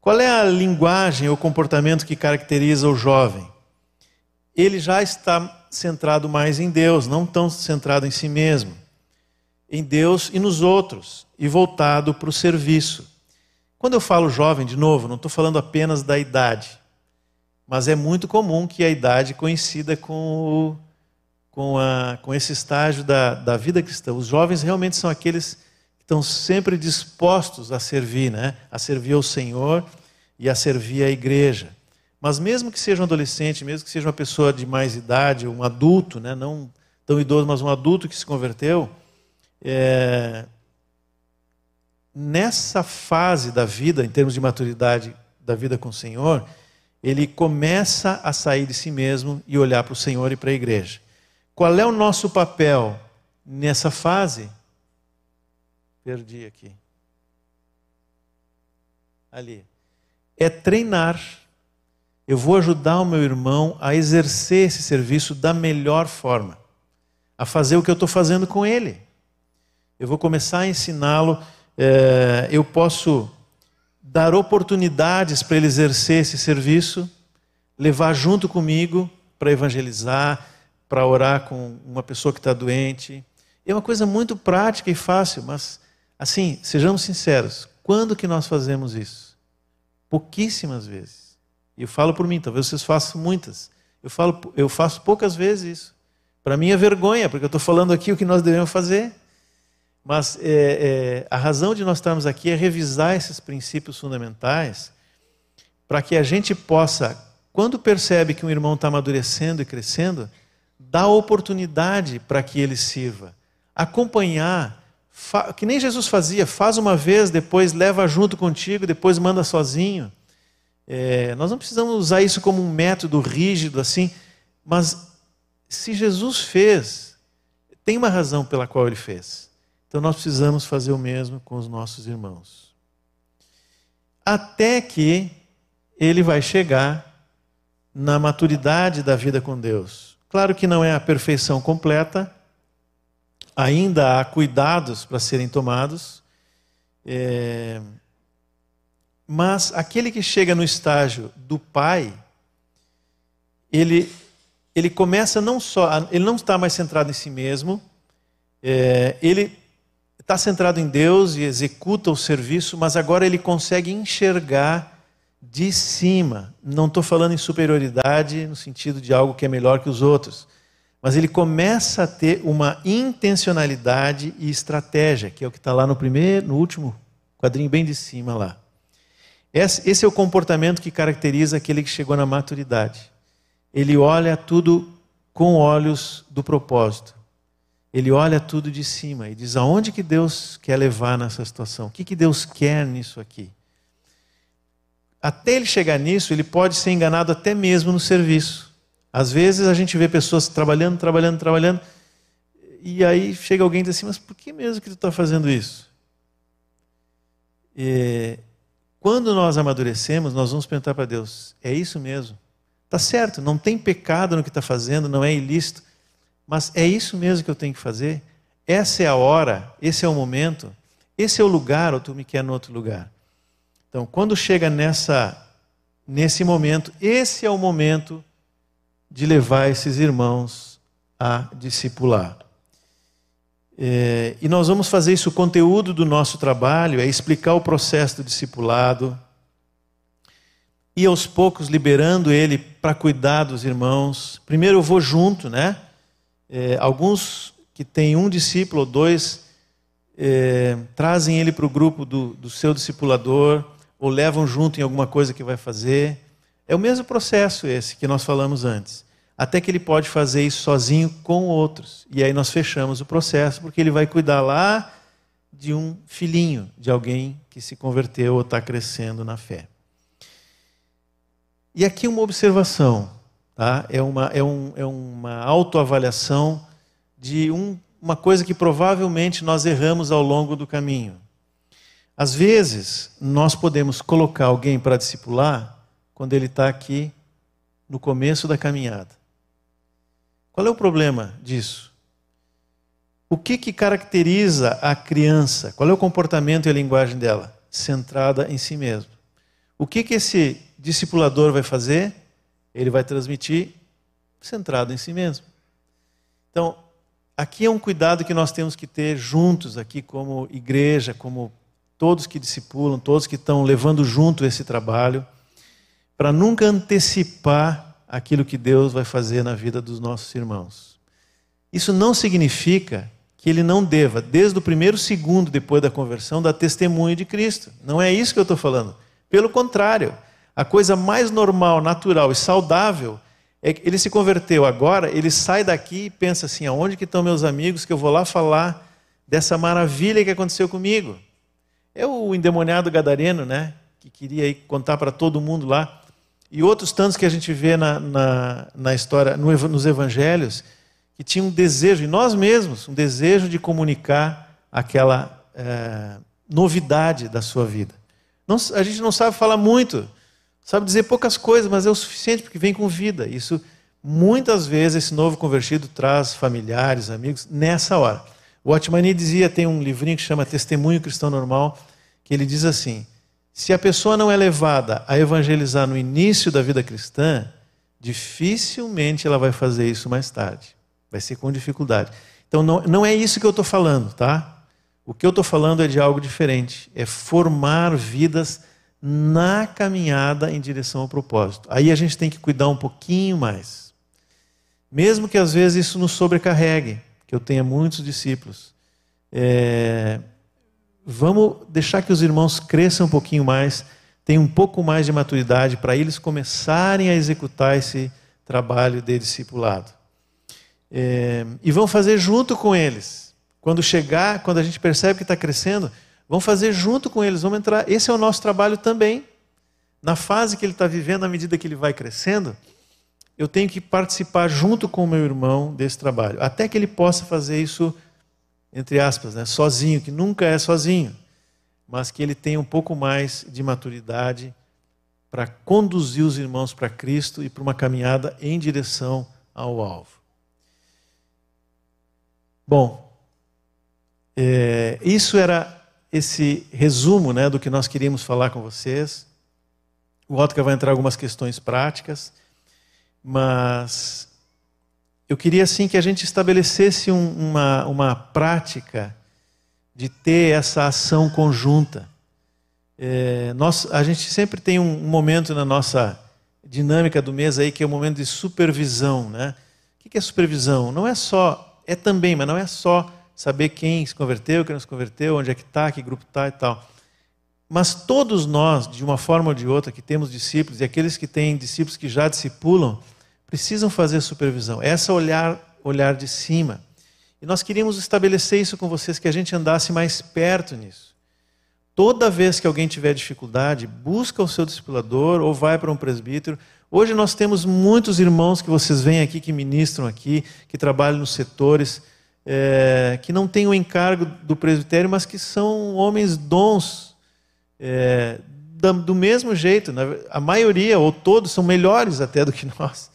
Qual é a linguagem ou comportamento que caracteriza o jovem? Ele já está centrado mais em Deus, não tão centrado em si mesmo, em Deus e nos outros, e voltado para o serviço. Quando eu falo jovem, de novo, não estou falando apenas da idade, mas é muito comum que a idade coincida com, o, com, a, com esse estágio da, da vida cristã. Os jovens realmente são aqueles que estão sempre dispostos a servir, né? a servir ao Senhor e a servir à igreja. Mas mesmo que seja um adolescente, mesmo que seja uma pessoa de mais idade, um adulto, né? não tão idoso, mas um adulto que se converteu, é, nessa fase da vida, em termos de maturidade da vida com o Senhor, ele começa a sair de si mesmo e olhar para o Senhor e para a igreja. Qual é o nosso papel nessa fase? Perdi aqui. Ali. É treinar. Eu vou ajudar o meu irmão a exercer esse serviço da melhor forma, a fazer o que eu estou fazendo com ele. Eu vou começar a ensiná-lo é, eu posso dar oportunidades para ele exercer esse serviço, levar junto comigo para evangelizar, para orar com uma pessoa que está doente. É uma coisa muito prática e fácil, mas, assim, sejamos sinceros, quando que nós fazemos isso? Pouquíssimas vezes. E eu falo por mim, talvez vocês façam muitas. Eu, falo, eu faço poucas vezes isso. Para mim é vergonha, porque eu estou falando aqui o que nós devemos fazer. Mas é, é, a razão de nós estarmos aqui é revisar esses princípios fundamentais para que a gente possa, quando percebe que um irmão está amadurecendo e crescendo, dar oportunidade para que ele sirva. Acompanhar, que nem Jesus fazia, faz uma vez, depois leva junto contigo, depois manda sozinho. É, nós não precisamos usar isso como um método rígido assim, mas se Jesus fez, tem uma razão pela qual ele fez. Então nós precisamos fazer o mesmo com os nossos irmãos. Até que ele vai chegar na maturidade da vida com Deus. Claro que não é a perfeição completa, ainda há cuidados para serem tomados, é... mas aquele que chega no estágio do pai, ele, ele começa não só, ele não está mais centrado em si mesmo, é... ele está centrado em Deus e executa o serviço, mas agora ele consegue enxergar de cima. Não estou falando em superioridade no sentido de algo que é melhor que os outros, mas ele começa a ter uma intencionalidade e estratégia, que é o que está lá no primeiro, no último quadrinho bem de cima lá. Esse é o comportamento que caracteriza aquele que chegou na maturidade. Ele olha tudo com olhos do propósito ele olha tudo de cima e diz aonde que Deus quer levar nessa situação, o que, que Deus quer nisso aqui. Até ele chegar nisso, ele pode ser enganado até mesmo no serviço. Às vezes a gente vê pessoas trabalhando, trabalhando, trabalhando, e aí chega alguém e diz assim, mas por que mesmo que tu está fazendo isso? E, quando nós amadurecemos, nós vamos perguntar para Deus, é isso mesmo? Tá certo, não tem pecado no que está fazendo, não é ilícito, mas é isso mesmo que eu tenho que fazer? Essa é a hora, esse é o momento, esse é o lugar, ou tu me quer no outro lugar? Então, quando chega nessa, nesse momento, esse é o momento de levar esses irmãos a discipular. É, e nós vamos fazer isso, o conteúdo do nosso trabalho é explicar o processo do discipulado, e aos poucos liberando ele para cuidar dos irmãos. Primeiro eu vou junto, né? É, alguns que têm um discípulo ou dois é, trazem ele para o grupo do, do seu discipulador ou levam junto em alguma coisa que vai fazer. É o mesmo processo esse que nós falamos antes. Até que ele pode fazer isso sozinho com outros. E aí nós fechamos o processo, porque ele vai cuidar lá de um filhinho, de alguém que se converteu ou está crescendo na fé. E aqui uma observação. Tá? É, uma, é, um, é uma autoavaliação de um, uma coisa que provavelmente nós erramos ao longo do caminho. Às vezes, nós podemos colocar alguém para discipular quando ele está aqui no começo da caminhada. Qual é o problema disso? O que, que caracteriza a criança? Qual é o comportamento e a linguagem dela? Centrada em si mesmo. O que, que esse discipulador vai fazer? ele vai transmitir centrado em si mesmo. Então, aqui é um cuidado que nós temos que ter juntos, aqui como igreja, como todos que discipulam, todos que estão levando junto esse trabalho, para nunca antecipar aquilo que Deus vai fazer na vida dos nossos irmãos. Isso não significa que ele não deva, desde o primeiro segundo depois da conversão, dar testemunho de Cristo. Não é isso que eu estou falando. Pelo contrário, a coisa mais normal, natural e saudável é que ele se converteu agora, ele sai daqui e pensa assim: aonde que estão meus amigos que eu vou lá falar dessa maravilha que aconteceu comigo? É o endemoniado gadareno, né? Que queria contar para todo mundo lá. E outros tantos que a gente vê na, na, na história, no, nos evangelhos, que tinham um desejo, e nós mesmos, um desejo de comunicar aquela é, novidade da sua vida. Não, a gente não sabe falar muito, Sabe dizer poucas coisas, mas é o suficiente porque vem com vida. Isso, muitas vezes, esse novo convertido traz familiares, amigos, nessa hora. O Otmani dizia, tem um livrinho que chama Testemunho Cristão Normal, que ele diz assim: se a pessoa não é levada a evangelizar no início da vida cristã, dificilmente ela vai fazer isso mais tarde. Vai ser com dificuldade. Então, não, não é isso que eu estou falando, tá? O que eu estou falando é de algo diferente. É formar vidas na caminhada em direção ao propósito. Aí a gente tem que cuidar um pouquinho mais. Mesmo que às vezes isso nos sobrecarregue, que eu tenha muitos discípulos. É... Vamos deixar que os irmãos cresçam um pouquinho mais, tenham um pouco mais de maturidade para eles começarem a executar esse trabalho de discipulado. É... E vão fazer junto com eles. Quando chegar, quando a gente percebe que está crescendo, Vamos fazer junto com eles, vamos entrar. Esse é o nosso trabalho também. Na fase que ele está vivendo, à medida que ele vai crescendo, eu tenho que participar junto com o meu irmão desse trabalho, até que ele possa fazer isso, entre aspas, né, sozinho, que nunca é sozinho, mas que ele tenha um pouco mais de maturidade para conduzir os irmãos para Cristo e para uma caminhada em direção ao alvo. Bom, é, isso era esse resumo né, do que nós queríamos falar com vocês. O Otto vai entrar algumas questões práticas, mas eu queria assim que a gente estabelecesse um, uma, uma prática de ter essa ação conjunta. É, nós, a gente sempre tem um, um, momento na nossa dinâmica do mês aí que é o um momento de supervisão, né? O que é supervisão? Não é só, é também, mas não é só saber quem se converteu, quem não se converteu, onde é que está, que grupo está e tal. Mas todos nós, de uma forma ou de outra, que temos discípulos, e aqueles que têm discípulos que já discipulam, precisam fazer supervisão. Essa olhar, olhar de cima. E nós queríamos estabelecer isso com vocês, que a gente andasse mais perto nisso. Toda vez que alguém tiver dificuldade, busca o seu discipulador ou vai para um presbítero. Hoje nós temos muitos irmãos que vocês veem aqui, que ministram aqui, que trabalham nos setores é, que não têm o encargo do presbitério, mas que são homens dons, é, do mesmo jeito. A maioria, ou todos, são melhores até do que nós,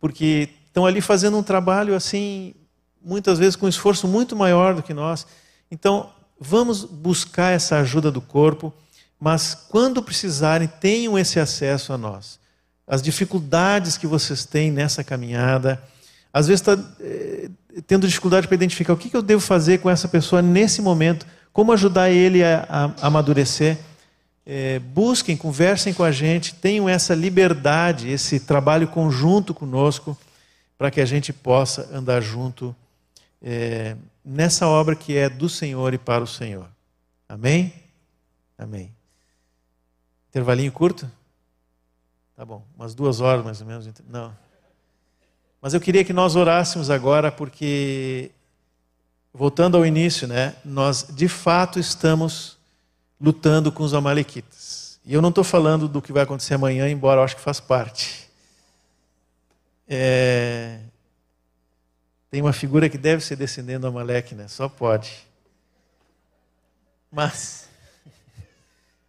porque estão ali fazendo um trabalho assim, muitas vezes com um esforço muito maior do que nós. Então, vamos buscar essa ajuda do corpo, mas quando precisarem, tenham esse acesso a nós. As dificuldades que vocês têm nessa caminhada, às vezes está é, tendo dificuldade para identificar o que, que eu devo fazer com essa pessoa nesse momento, como ajudar ele a, a, a amadurecer. É, busquem, conversem com a gente, tenham essa liberdade, esse trabalho conjunto conosco, para que a gente possa andar junto é, nessa obra que é do Senhor e para o Senhor. Amém? Amém. Intervalinho curto? Tá bom, umas duas horas mais ou menos. Não. Mas eu queria que nós orássemos agora, porque, voltando ao início, né, nós de fato estamos lutando com os Amalequitas. E eu não estou falando do que vai acontecer amanhã, embora eu acho que faz parte. É... Tem uma figura que deve ser descendendo do Amaleque, né? Só pode. Mas,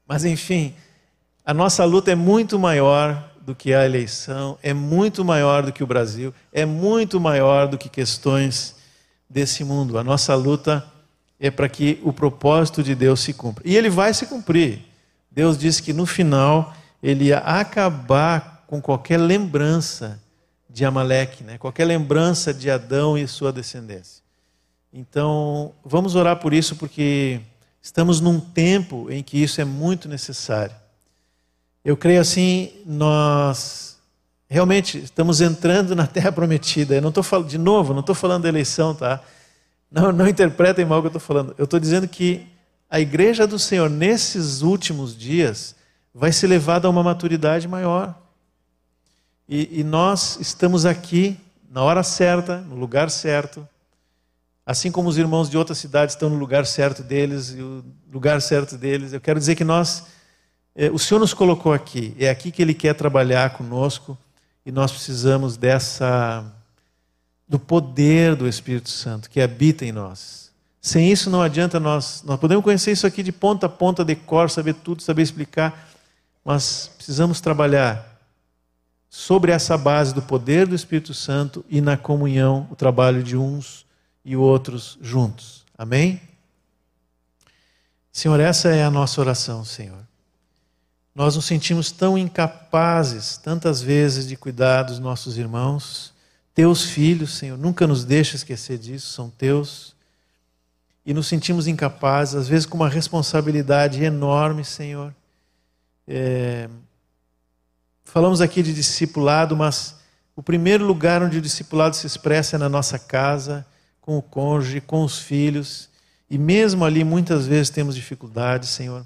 mas enfim, a nossa luta é muito maior do que a eleição, é muito maior do que o Brasil, é muito maior do que questões desse mundo. A nossa luta é para que o propósito de Deus se cumpra. E ele vai se cumprir. Deus disse que no final ele ia acabar com qualquer lembrança de Amaleque, né? qualquer lembrança de Adão e sua descendência. Então, vamos orar por isso, porque estamos num tempo em que isso é muito necessário. Eu creio assim, nós realmente estamos entrando na terra prometida. Eu não estou falando, de novo, não estou falando da eleição, tá? Não, não interpretem mal o que eu estou falando. Eu estou dizendo que a igreja do Senhor, nesses últimos dias, vai ser levada a uma maturidade maior. E, e nós estamos aqui na hora certa, no lugar certo. Assim como os irmãos de outras cidades estão no lugar certo deles e o lugar certo deles, eu quero dizer que nós é, o Senhor nos colocou aqui, é aqui que Ele quer trabalhar conosco e nós precisamos dessa do poder do Espírito Santo que habita em nós. Sem isso não adianta nós, nós podemos conhecer isso aqui de ponta a ponta, de cor, saber tudo, saber explicar, mas precisamos trabalhar sobre essa base do poder do Espírito Santo e na comunhão, o trabalho de uns e outros juntos. Amém? Senhor, essa é a nossa oração, Senhor. Nós nos sentimos tão incapazes, tantas vezes, de cuidar dos nossos irmãos. Teus filhos, Senhor, nunca nos deixa esquecer disso, são teus. E nos sentimos incapazes, às vezes com uma responsabilidade enorme, Senhor. É... Falamos aqui de discipulado, mas o primeiro lugar onde o discipulado se expressa é na nossa casa, com o cônjuge, com os filhos. E mesmo ali, muitas vezes, temos dificuldades, Senhor.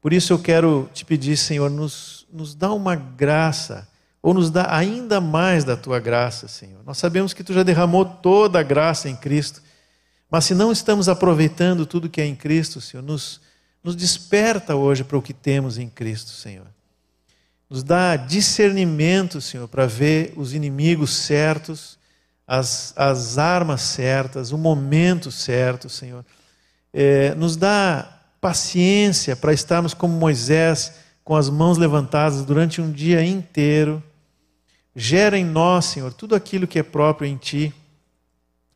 Por isso eu quero te pedir, Senhor, nos, nos dá uma graça, ou nos dá ainda mais da tua graça, Senhor. Nós sabemos que tu já derramou toda a graça em Cristo, mas se não estamos aproveitando tudo que é em Cristo, Senhor, nos, nos desperta hoje para o que temos em Cristo, Senhor. Nos dá discernimento, Senhor, para ver os inimigos certos, as, as armas certas, o momento certo, Senhor. É, nos dá paciência para estarmos como Moisés, com as mãos levantadas durante um dia inteiro. Gera em nós, Senhor, tudo aquilo que é próprio em Ti,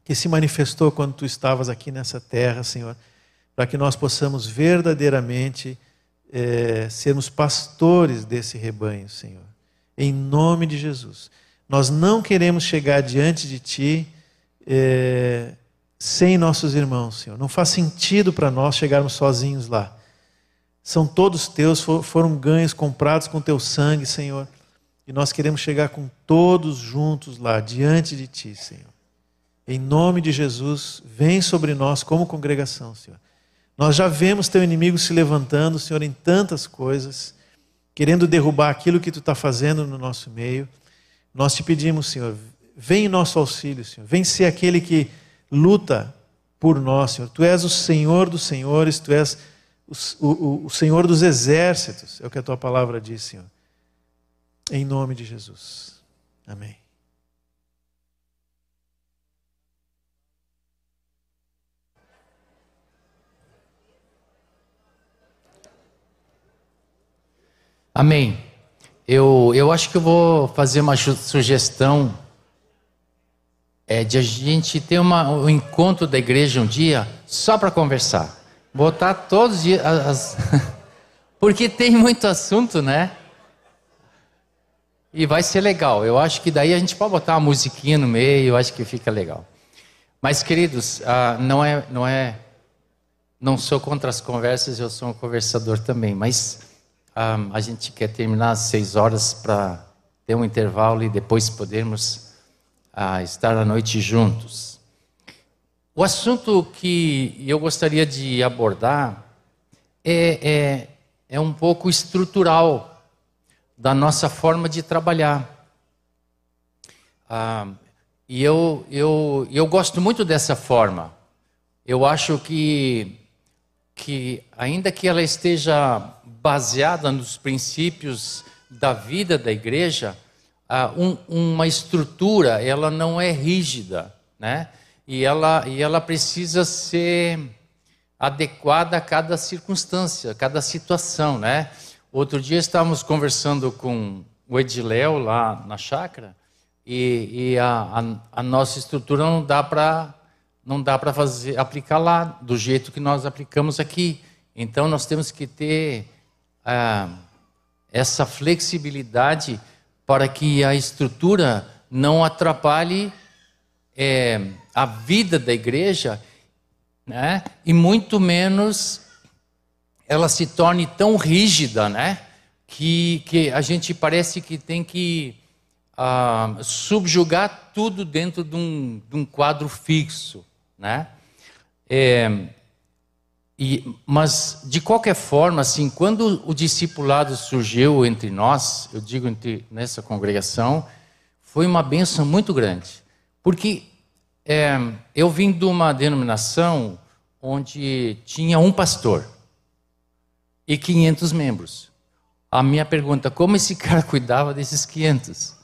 que se manifestou quando Tu estavas aqui nessa terra, Senhor, para que nós possamos verdadeiramente é, sermos pastores desse rebanho, Senhor. Em nome de Jesus. Nós não queremos chegar diante de Ti é, sem nossos irmãos, Senhor. Não faz sentido para nós chegarmos sozinhos lá. São todos teus, foram ganhos, comprados com teu sangue, Senhor. E nós queremos chegar com todos juntos lá, diante de Ti, Senhor. Em nome de Jesus, vem sobre nós como congregação, Senhor. Nós já vemos teu inimigo se levantando, Senhor, em tantas coisas, querendo derrubar aquilo que tu está fazendo no nosso meio. Nós te pedimos, Senhor, vem em nosso auxílio, Senhor. Vem ser aquele que luta por nós, Senhor. Tu és o Senhor dos senhores, tu és o, o, o Senhor dos exércitos, é o que a tua palavra diz, Senhor. Em nome de Jesus. Amém. Amém. Eu, eu acho que eu vou fazer uma sugestão é, de a gente ter uma, um encontro da igreja um dia só para conversar. Botar todos os dias. As... Porque tem muito assunto, né? E vai ser legal. Eu acho que daí a gente pode botar uma musiquinha no meio, eu acho que fica legal. Mas, queridos, ah, não é, não é, não sou contra as conversas, eu sou um conversador também. Mas ah, a gente quer terminar às seis horas para ter um intervalo e depois podermos ah, estar à noite juntos. O assunto que eu gostaria de abordar é, é, é um pouco estrutural da nossa forma de trabalhar. Ah, e eu, eu, eu gosto muito dessa forma. Eu acho que, que, ainda que ela esteja baseada nos princípios da vida da igreja, ah, um, uma estrutura, ela não é rígida, né? e ela, e ela precisa ser adequada a cada circunstância, a cada situação, né? Outro dia estávamos conversando com o Ediléo lá na chácara e, e a, a, a, nossa estrutura não dá para não dá para fazer aplicar lá do jeito que nós aplicamos aqui. Então nós temos que ter ah, essa flexibilidade para que a estrutura não atrapalhe é, a vida da igreja, né? E muito menos ela se torne tão rígida, né? Que, que a gente parece que tem que ah, subjugar tudo dentro de um, de um quadro fixo, né? É, e, mas de qualquer forma, assim, quando o discipulado surgiu entre nós, eu digo entre, nessa congregação, foi uma benção muito grande. Porque é, eu vim de uma denominação onde tinha um pastor e 500 membros. A minha pergunta, como esse cara cuidava desses 500?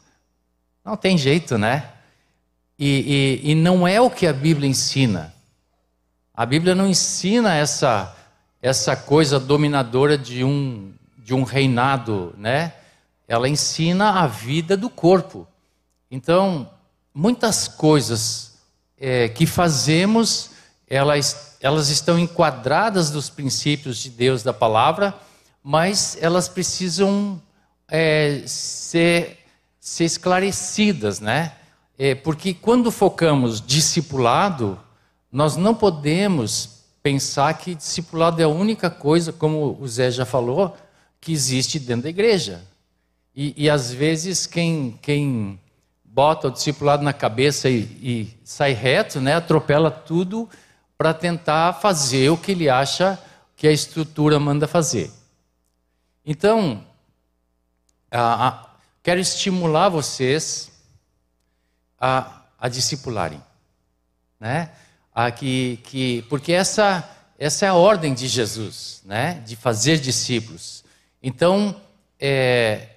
Não tem jeito, né? E, e, e não é o que a Bíblia ensina. A Bíblia não ensina essa, essa coisa dominadora de um, de um reinado, né? Ela ensina a vida do corpo. Então, muitas coisas é, que fazemos, elas, elas estão enquadradas nos princípios de Deus da palavra, mas elas precisam é, ser, ser esclarecidas, né? É, porque quando focamos discipulado, nós não podemos pensar que discipulado é a única coisa, como o Zé já falou, que existe dentro da igreja. E, e às vezes quem, quem bota o discipulado na cabeça e, e sai reto, né, atropela tudo para tentar fazer o que ele acha que a estrutura manda fazer. Então, a, a, quero estimular vocês a, a discipularem, né? A que, que, porque essa, essa é a ordem de Jesus, né? De fazer discípulos. Então, é,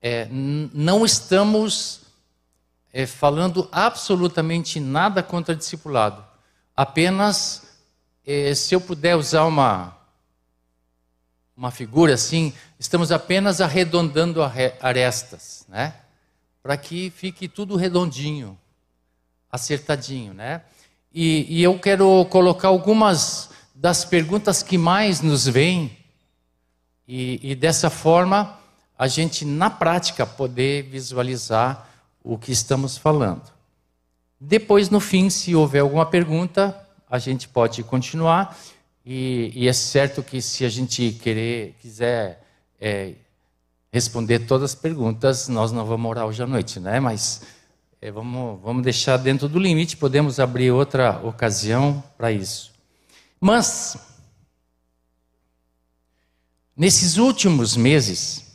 é, não estamos é, falando absolutamente nada contra discipulado. Apenas, é, se eu puder usar uma, uma figura assim, estamos apenas arredondando arestas, né? Para que fique tudo redondinho, acertadinho, né? E, e, eu quero colocar algumas das perguntas que mais nos vêm, e, e dessa forma a gente, na prática, poder visualizar o que estamos falando. Depois, no fim, se houver alguma pergunta, a gente pode continuar. E, e é certo que se a gente querer, quiser é, responder todas as perguntas, nós não vamos orar hoje à noite, né? Mas é, vamos, vamos deixar dentro do limite, podemos abrir outra ocasião para isso. Mas, nesses últimos meses,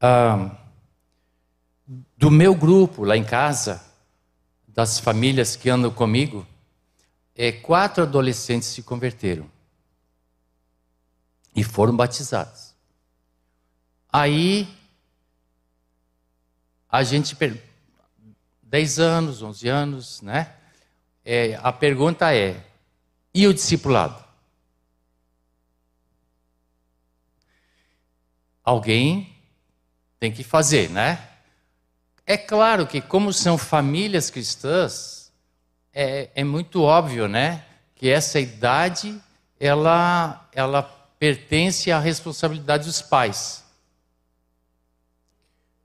ah, do meu grupo lá em casa, das famílias que andam comigo, é, quatro adolescentes se converteram e foram batizados. Aí a gente 10 anos, 11 anos, né? É, a pergunta é: e o discipulado? Alguém tem que fazer, né? É claro que, como são famílias cristãs, é, é muito óbvio, né? Que essa idade ela, ela pertence à responsabilidade dos pais.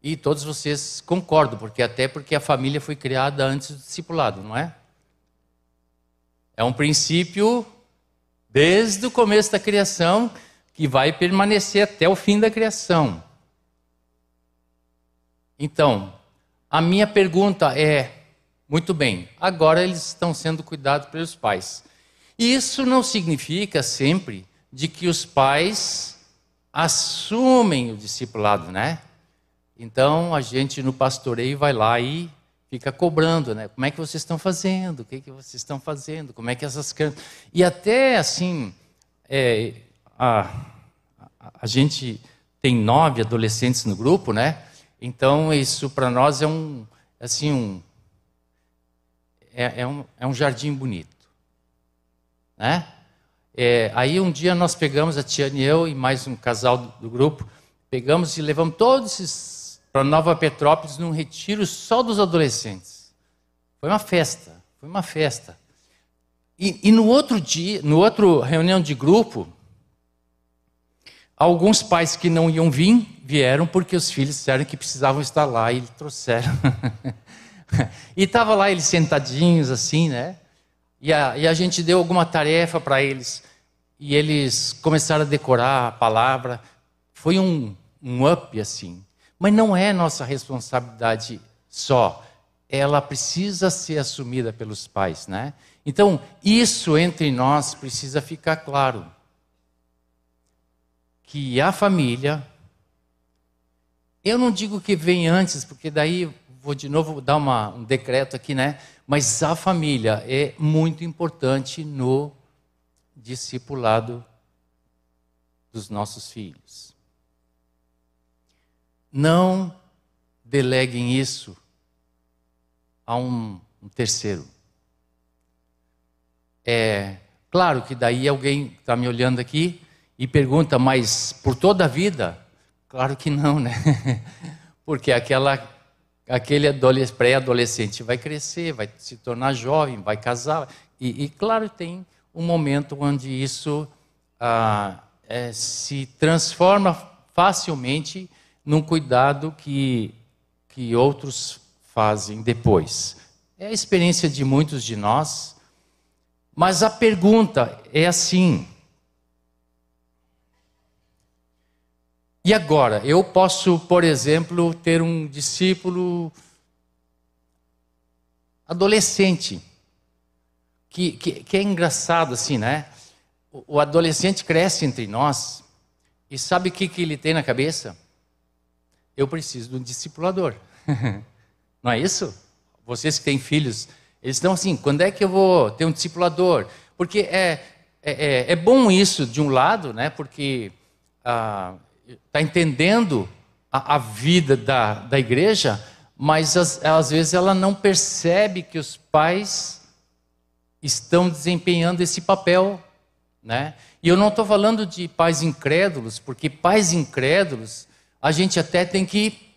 E todos vocês concordam, porque até porque a família foi criada antes do discipulado, não é? É um princípio desde o começo da criação que vai permanecer até o fim da criação. Então, a minha pergunta é: muito bem, agora eles estão sendo cuidados pelos pais. Isso não significa sempre de que os pais assumem o discipulado, né? Então a gente no pastoreio vai lá e fica cobrando, né? Como é que vocês estão fazendo? O que, que vocês estão fazendo? Como é que essas crianças. E até assim, é, a, a gente tem nove adolescentes no grupo, né? Então isso para nós é um, assim, um, é, é, um, é um jardim bonito, né? É, aí um dia nós pegamos a Tiane e eu e mais um casal do, do grupo, pegamos e levamos todos esses para Nova Petrópolis num retiro só dos adolescentes. Foi uma festa, foi uma festa. E, e no outro dia, no outro reunião de grupo, alguns pais que não iam vir vieram porque os filhos disseram que precisavam estar lá e trouxeram. e estava lá eles sentadinhos assim, né? E a, e a gente deu alguma tarefa para eles e eles começaram a decorar a palavra. Foi um, um up assim. Mas não é nossa responsabilidade só. Ela precisa ser assumida pelos pais, né? Então, isso entre nós precisa ficar claro. Que a família, eu não digo que vem antes, porque daí vou de novo dar uma, um decreto aqui, né? Mas a família é muito importante no discipulado dos nossos filhos. Não deleguem isso a um, um terceiro. É claro que daí alguém está me olhando aqui e pergunta, mas por toda a vida? Claro que não, né? Porque aquela, aquele pré-adolescente vai crescer, vai se tornar jovem, vai casar. E, e claro, tem um momento onde isso ah, é, se transforma facilmente num cuidado que, que outros fazem depois. É a experiência de muitos de nós, mas a pergunta é assim: e agora? Eu posso, por exemplo, ter um discípulo adolescente, que, que, que é engraçado assim, né? O, o adolescente cresce entre nós e sabe o que, que ele tem na cabeça? eu preciso de um discipulador. Não é isso? Vocês que têm filhos, eles estão assim: quando é que eu vou ter um discipulador? Porque é, é, é, é bom isso de um lado, né? Porque está entendendo a, a, vida da, da igreja, mas às, às vezes ela não percebe que os pais estão desempenhando esse papel Né? E eu não estou falando de pais incrédulos, porque pais incrédulos a gente até tem que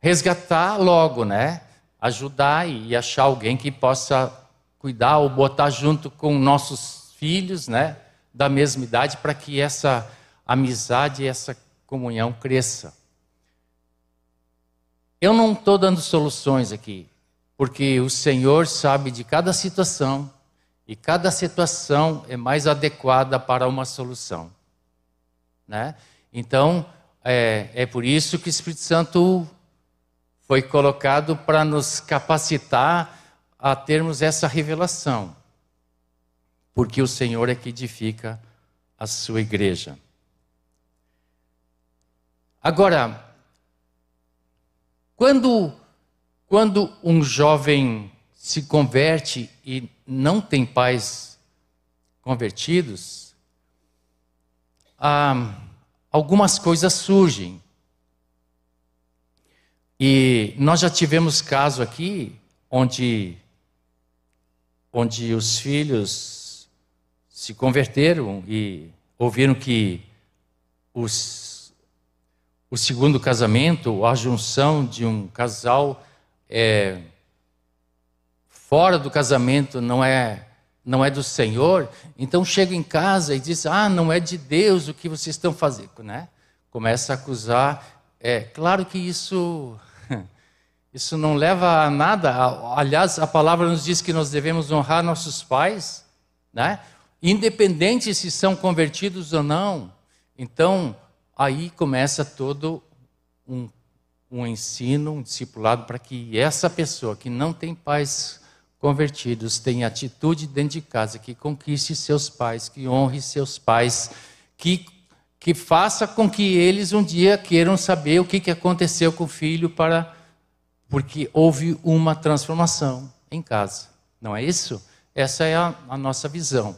resgatar logo, né? Ajudar e achar alguém que possa cuidar ou botar junto com nossos filhos, né? Da mesma idade, para que essa amizade, essa comunhão cresça. Eu não estou dando soluções aqui, porque o Senhor sabe de cada situação e cada situação é mais adequada para uma solução. Né? Então, é, é por isso que o Espírito Santo foi colocado para nos capacitar a termos essa revelação. Porque o Senhor é que edifica a sua igreja. Agora, quando, quando um jovem se converte e não tem pais convertidos, ah, algumas coisas surgem. E nós já tivemos caso aqui onde, onde os filhos se converteram e ouviram que os, o segundo casamento, a junção de um casal é, fora do casamento não é não é do Senhor, então chega em casa e diz: "Ah, não é de Deus o que vocês estão fazendo", né? Começa a acusar. É claro que isso isso não leva a nada. Aliás, a palavra nos diz que nós devemos honrar nossos pais, né? Independente se são convertidos ou não. Então, aí começa todo um, um ensino, um discipulado para que essa pessoa que não tem pais convertidos tenha atitude dentro de casa, que conquiste seus pais, que honre seus pais, que, que faça com que eles um dia queiram saber o que, que aconteceu com o filho, para porque houve uma transformação em casa. Não é isso? Essa é a, a nossa visão.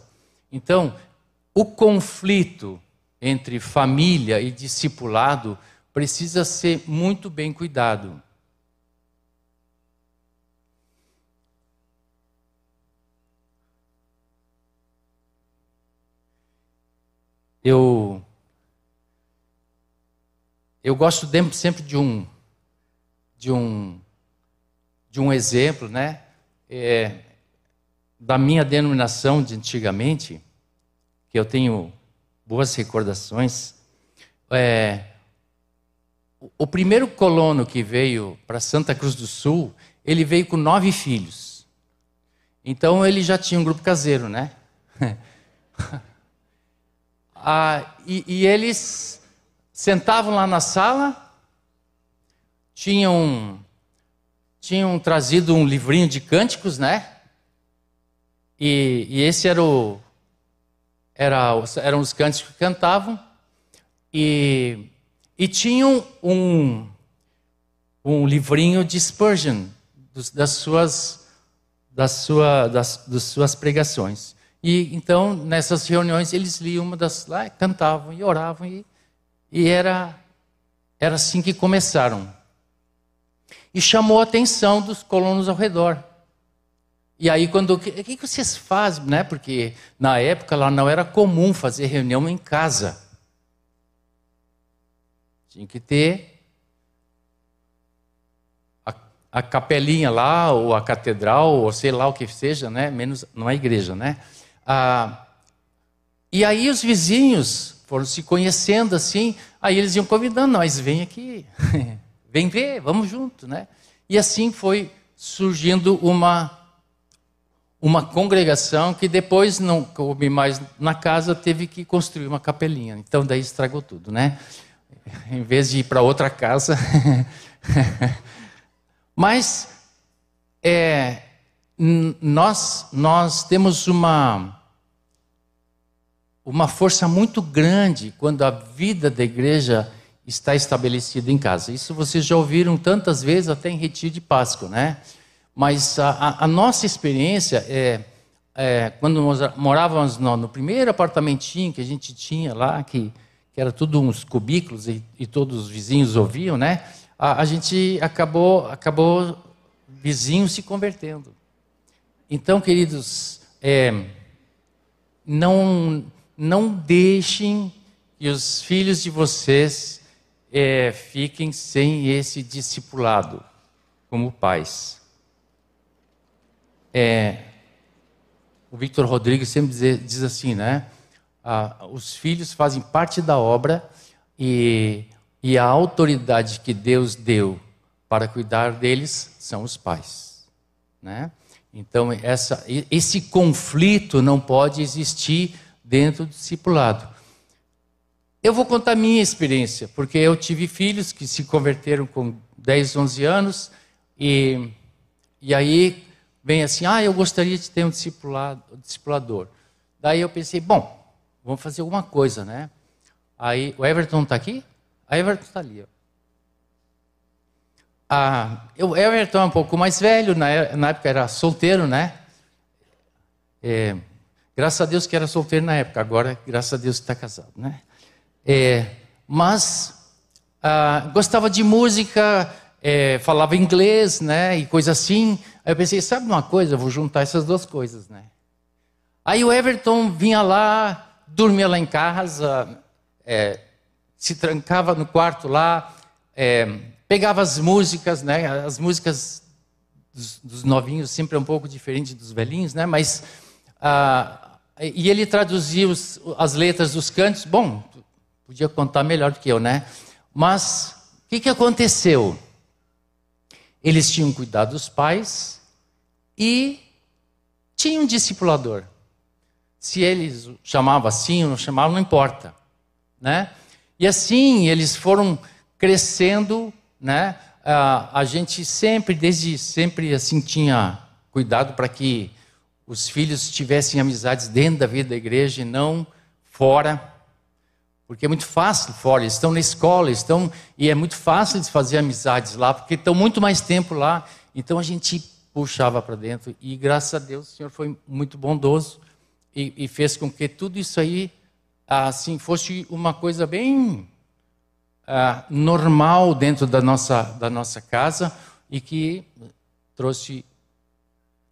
Então, o conflito entre família e discipulado precisa ser muito bem cuidado. Eu eu gosto sempre de um de um de um exemplo, né? É, da minha denominação de antigamente, que eu tenho boas recordações. É, o primeiro colono que veio para Santa Cruz do Sul, ele veio com nove filhos. Então ele já tinha um grupo caseiro, né? Ah, e, e eles sentavam lá na sala, tinham, tinham trazido um livrinho de cânticos, né? E, e esse era o, era, eram os cânticos que cantavam. E, e tinham um, um livrinho de Spurgeon, dos, das, suas, das, sua, das, das suas pregações. E então, nessas reuniões, eles liam uma das lá, cantavam e oravam, e, e era, era assim que começaram. E chamou a atenção dos colonos ao redor. E aí, quando. O que, que vocês fazem? Né? Porque na época lá não era comum fazer reunião em casa. Tinha que ter a, a capelinha lá, ou a catedral, ou sei lá o que seja, né? Menos, não é igreja, né? Ah, e aí os vizinhos foram se conhecendo assim, aí eles iam convidando nós, vem aqui, vem ver, vamos junto, né? E assim foi surgindo uma uma congregação que depois não coube mais na casa, teve que construir uma capelinha. Então daí estragou tudo, né? Em vez de ir para outra casa. Mas é, nós, nós temos uma, uma força muito grande quando a vida da igreja está estabelecida em casa. Isso vocês já ouviram tantas vezes, até em retiro de Páscoa, né? Mas a, a nossa experiência é, é, quando nós morávamos no, no, primeiro apartamentinho que a gente tinha lá, que, que era tudo uns cubículos e, e todos os vizinhos ouviam, né? A, a gente acabou, acabou vizinhos se convertendo. Então, queridos, é, não, não deixem que os filhos de vocês é, fiquem sem esse discipulado como pais. É, o Victor Rodrigues sempre diz, diz assim, né? Ah, os filhos fazem parte da obra e, e a autoridade que Deus deu para cuidar deles são os pais, né? Então essa, esse conflito não pode existir dentro do discipulado. Eu vou contar minha experiência, porque eu tive filhos que se converteram com 10, 11 anos e, e aí vem assim, ah, eu gostaria de ter um discipulado, discipulador. Daí eu pensei, bom, vamos fazer alguma coisa, né? Aí, o Everton está aqui? A Everton está ali. Ó. Ah, o Everton é um pouco mais velho, na, na época era solteiro, né? É, graças a Deus que era solteiro na época, agora, graças a Deus, está casado, né? É, mas ah, gostava de música, é, falava inglês, né, e coisa assim. Aí eu pensei, sabe uma coisa, eu vou juntar essas duas coisas, né. Aí o Everton vinha lá, dormia lá em casa, é, se trancava no quarto lá, é, pegava as músicas, né, as músicas dos, dos, novinhos sempre é um pouco diferente dos velhinhos, né, mas ah, e ele traduzia os, as letras dos cantos. Bom, podia contar melhor do que eu, né? Mas o que, que aconteceu? Eles tinham cuidado dos pais e tinham um discipulador. Se eles chamavam assim ou não chamavam, não importa. Né? E assim eles foram crescendo, né? a gente sempre, desde sempre, assim tinha cuidado para que os filhos tivessem amizades dentro da vida da igreja e não fora. Porque é muito fácil fora, eles estão na escola, estão e é muito fácil de fazer amizades lá, porque estão muito mais tempo lá. Então a gente puxava para dentro e graças a Deus o Senhor foi muito bondoso e, e, fez com que tudo isso aí assim fosse uma coisa bem ah, normal dentro da nossa da nossa casa e que trouxe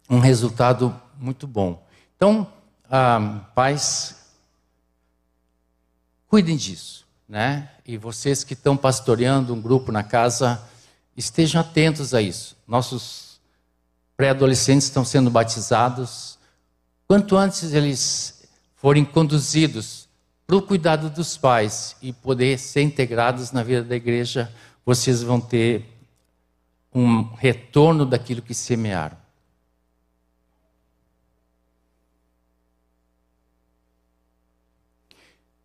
um resultado muito bom. Então, ah, Cuidem disso, né? E vocês que estão pastoreando um grupo na casa, estejam atentos a isso. Nossos pré-adolescentes estão sendo batizados. Quanto antes eles forem conduzidos para o cuidado dos pais e poder ser integrados na vida da igreja, vocês vão ter um retorno daquilo que semearam.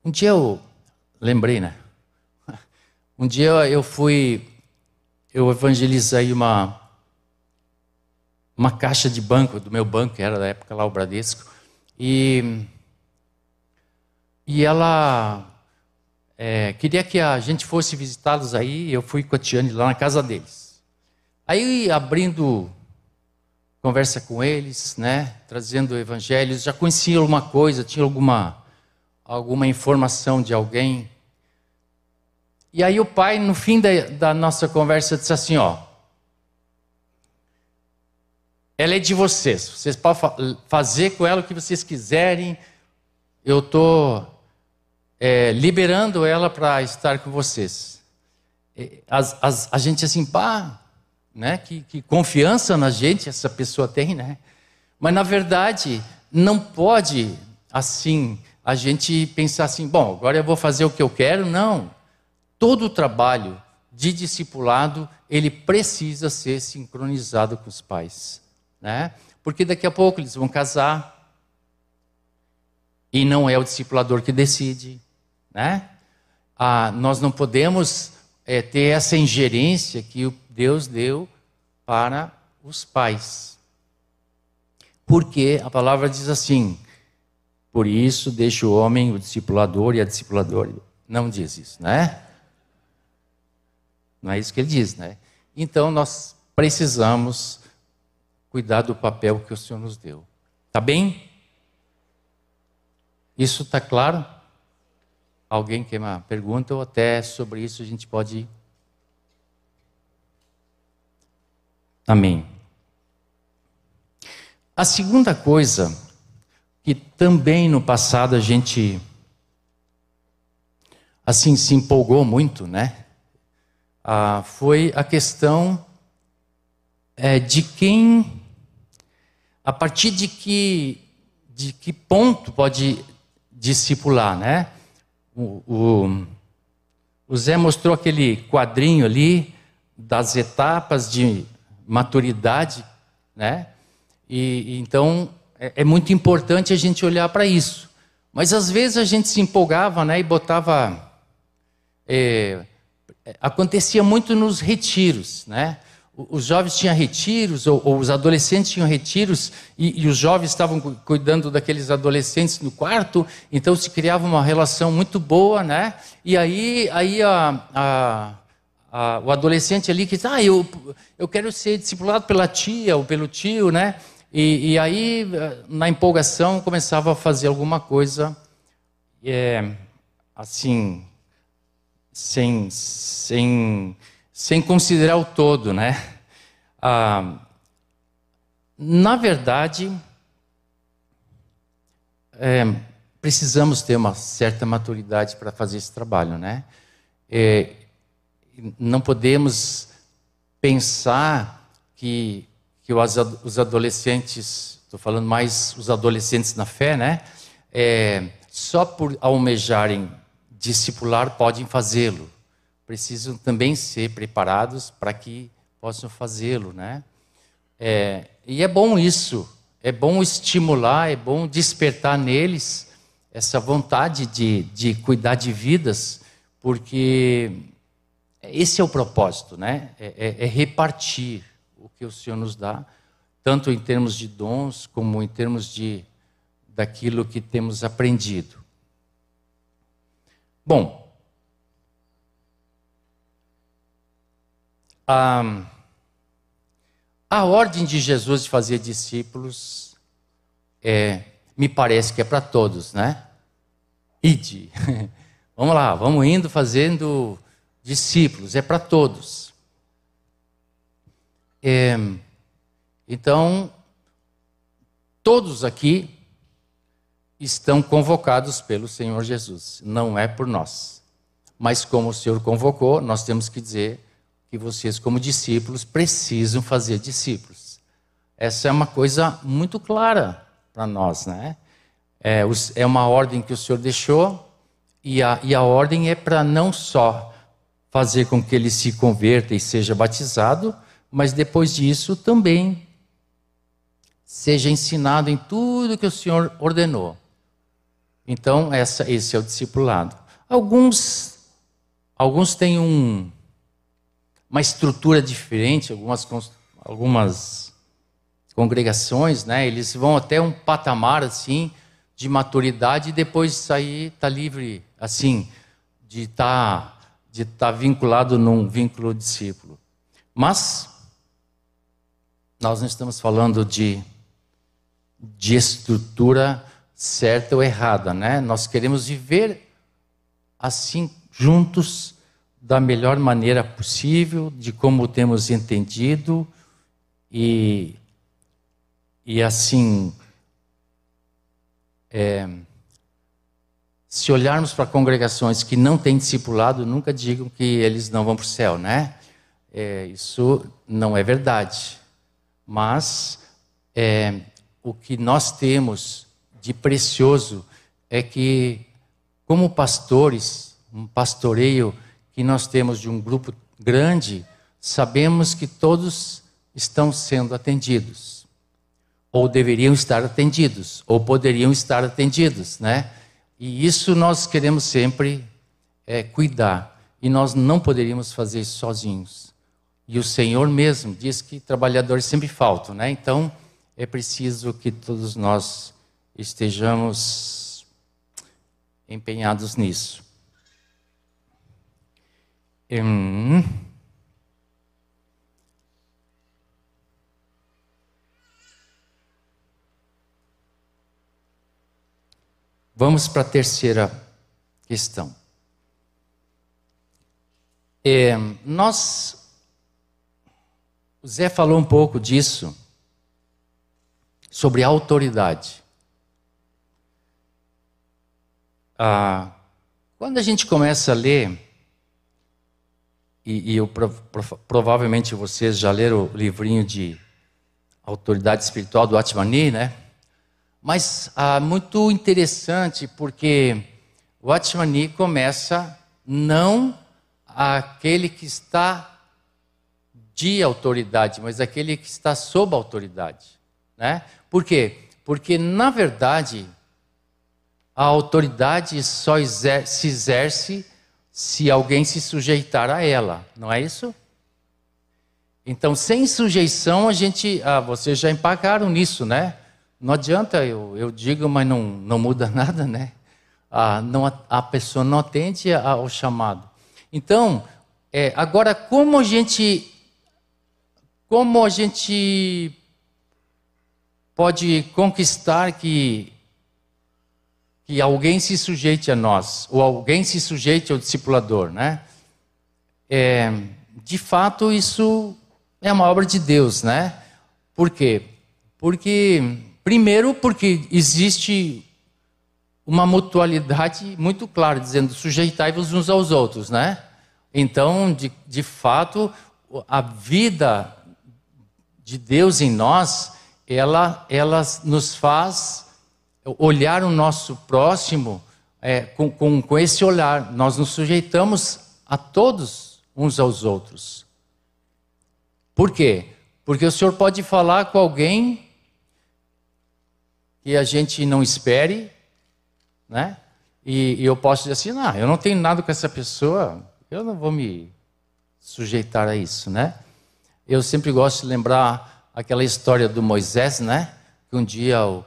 Um dia eu lembrei, né? Um dia eu fui, eu evangelizei uma uma caixa de banco do meu banco, que era da época lá o Bradesco, e e ela é, queria que a gente fosse visitá-los aí. Eu fui com a Tiane lá na casa deles. Aí abrindo conversa com eles, né, trazendo evangelhos, já conhecia alguma coisa, tinha alguma alguma informação de alguém. E aí o pai, no fim da, da nossa conversa, disse assim: ó, ela é de vocês, vocês podem fazer com ela o que vocês quiserem, eu estou é, liberando ela para estar com vocês. As, as, a gente assim, pá, né? Que, que confiança na gente essa pessoa tem, né? Mas na verdade, não pode assim a gente pensar assim, bom, agora eu vou fazer o que eu quero. Não. Todo o trabalho de discipulado, ele precisa ser sincronizado com os pais. Né? Porque daqui a pouco eles vão casar e não é o discipulador que decide. Né? Ah, nós não podemos é, ter essa ingerência que Deus deu para os pais. Porque a palavra diz assim: por isso, deixa o homem, o discipulador e a discipuladora. Não diz isso, né? Não é isso que ele diz, né? Então, nós precisamos cuidar do papel que o Senhor nos deu. Tá bem? Isso está claro? Alguém quer uma pergunta ou até sobre isso a gente pode? Amém. A segunda coisa que também no passado a gente assim se empolgou muito, né? Ah, foi a questão é, de quem, a partir de que, de que ponto pode discipular, né? O, o, o Zé mostrou aquele quadrinho ali das etapas de maturidade, né? E, então é, é muito importante a gente olhar para isso. Mas às vezes a gente se empolgava, né? E botava é, acontecia muito nos retiros, né? Os jovens tinham retiros, ou, ou os adolescentes tinham retiros, e, e, os jovens estavam cuidando daqueles adolescentes no quarto, então se criava uma relação muito boa, né? E aí, aí a, a, o adolescente ali que diz, ah, eu, eu quero ser discipulado pela tia ou pelo tio, né? E, e aí, na empolgação, começava a fazer alguma coisa, é, assim, sem, sem, sem considerar o todo, né? Ah, na verdade, é, precisamos ter uma certa maturidade para fazer esse trabalho, né? É, não podemos pensar que, que os adolescentes, estou falando mais os adolescentes na fé, né? É, só por almejarem discipular podem fazê-lo. Precisam também ser preparados para que possam fazê-lo, né? É, e é bom isso, é bom estimular, é bom despertar neles essa vontade de, de cuidar de vidas, porque esse é o propósito, né? É, é, é repartir que o Senhor nos dá, tanto em termos de dons como em termos de daquilo que temos aprendido. Bom, a, a ordem de Jesus de fazer discípulos é, me parece que é para todos, né? Ide. vamos lá, vamos indo fazendo discípulos, é para todos. É, então, todos aqui estão convocados pelo Senhor Jesus, não é por nós. Mas como o Senhor convocou, nós temos que dizer que vocês, como discípulos, precisam fazer discípulos. Essa é uma coisa muito clara para nós, né? É, é, uma ordem que o Senhor deixou, e a, e a ordem é para não só fazer com que ele se converta e seja batizado, mas depois disso também seja ensinado em tudo que o Senhor ordenou. Então, essa, esse é o discipulado. Alguns, alguns têm um, uma estrutura diferente, algumas, algumas congregações, né? Eles vão até um patamar assim de maturidade e depois de sair tá livre, assim, de estar tá, de tá vinculado num vínculo discípulo. Mas nós não estamos falando de de estrutura certa ou errada, né? Nós queremos viver assim juntos da melhor maneira possível, de como temos entendido e e assim é, se olharmos para congregações que não têm discipulado, nunca digam que eles não vão para o céu, né? É, isso não é verdade. Mas é, o que nós temos de precioso é que, como pastores, um pastoreio que nós temos de um grupo grande, sabemos que todos estão sendo atendidos, ou deveriam estar atendidos, ou poderiam estar atendidos, né? E isso nós queremos sempre é, cuidar, e nós não poderíamos fazer sozinhos. E o Senhor mesmo diz que trabalhadores sempre faltam, né? Então é preciso que todos nós estejamos empenhados nisso. Hum. Vamos para a terceira questão. É, nós, o Zé falou um pouco disso, sobre autoridade. ah, quando a gente começa a ler, e, e eu, provavelmente vocês já leram o livrinho de Autoridade Espiritual do Atmani, né? Mas ah, muito interessante porque o Atmani começa não aquele que está de autoridade, mas aquele que está sob autoridade. Né? Por quê? Porque, na verdade, a autoridade só exer se exerce se alguém se sujeitar a ela, não é isso? Então, sem sujeição, a gente. Ah, vocês já empacaram nisso, né? Não adianta, eu, eu digo, mas não, não muda nada, né? Ah, não, a pessoa não atende ao chamado. Então, é, agora, como a gente. Como a gente pode conquistar que, que alguém se sujeite a nós, ou alguém se sujeite ao discipulador, né? É, de fato, isso é uma obra de Deus, né? Por quê? Porque, primeiro, porque existe uma mutualidade muito clara, dizendo sujeitai-vos uns aos outros, né? Então, de, de fato, a vida de Deus em nós ela, ela nos faz olhar o nosso próximo é, com, com, com esse olhar. Nós nos sujeitamos a todos uns aos outros. Por quê? Porque o Senhor pode falar com alguém que a gente não espere, né? E, e, eu posso dizer assim, não, eu não tenho nada com essa pessoa, eu não vou me sujeitar a isso, né? Eu sempre gosto de lembrar aquela história do Moisés, né? Que um dia o,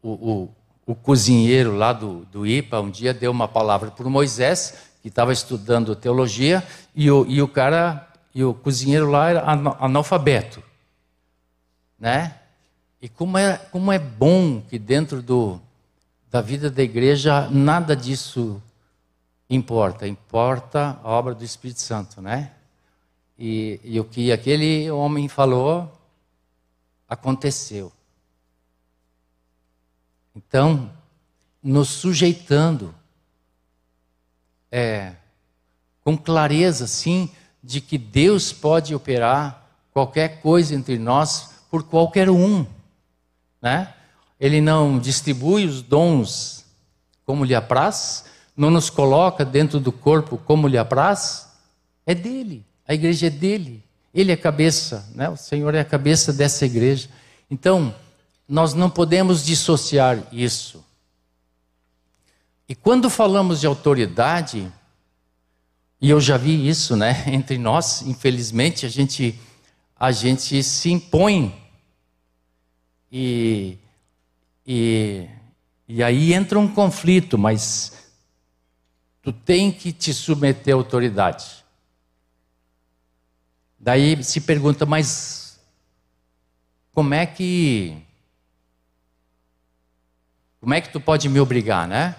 o, o, o cozinheiro lá do, do IPA, um dia deu uma palavra para o Moisés, que estava estudando teologia, e o, e o cara, e o cozinheiro lá era analfabeto, né? E como é, como é bom que dentro do, da vida da igreja nada disso importa, importa a obra do Espírito Santo, né? E, e o que aquele homem falou aconteceu. Então, nos sujeitando, é, com clareza, sim, de que Deus pode operar qualquer coisa entre nós por qualquer um, né? Ele não distribui os dons como lhe apraz, não nos coloca dentro do corpo como lhe apraz, é dele, a igreja é dele. Ele é cabeça, né? o Senhor é a cabeça dessa igreja. Então, nós não podemos dissociar isso. E quando falamos de autoridade, e eu já vi isso, né, entre nós, infelizmente, a gente a gente se impõe e e, e aí entra um conflito, mas tu tem que te submeter à autoridade. Daí se pergunta, mas como é que como é que tu pode me obrigar, né?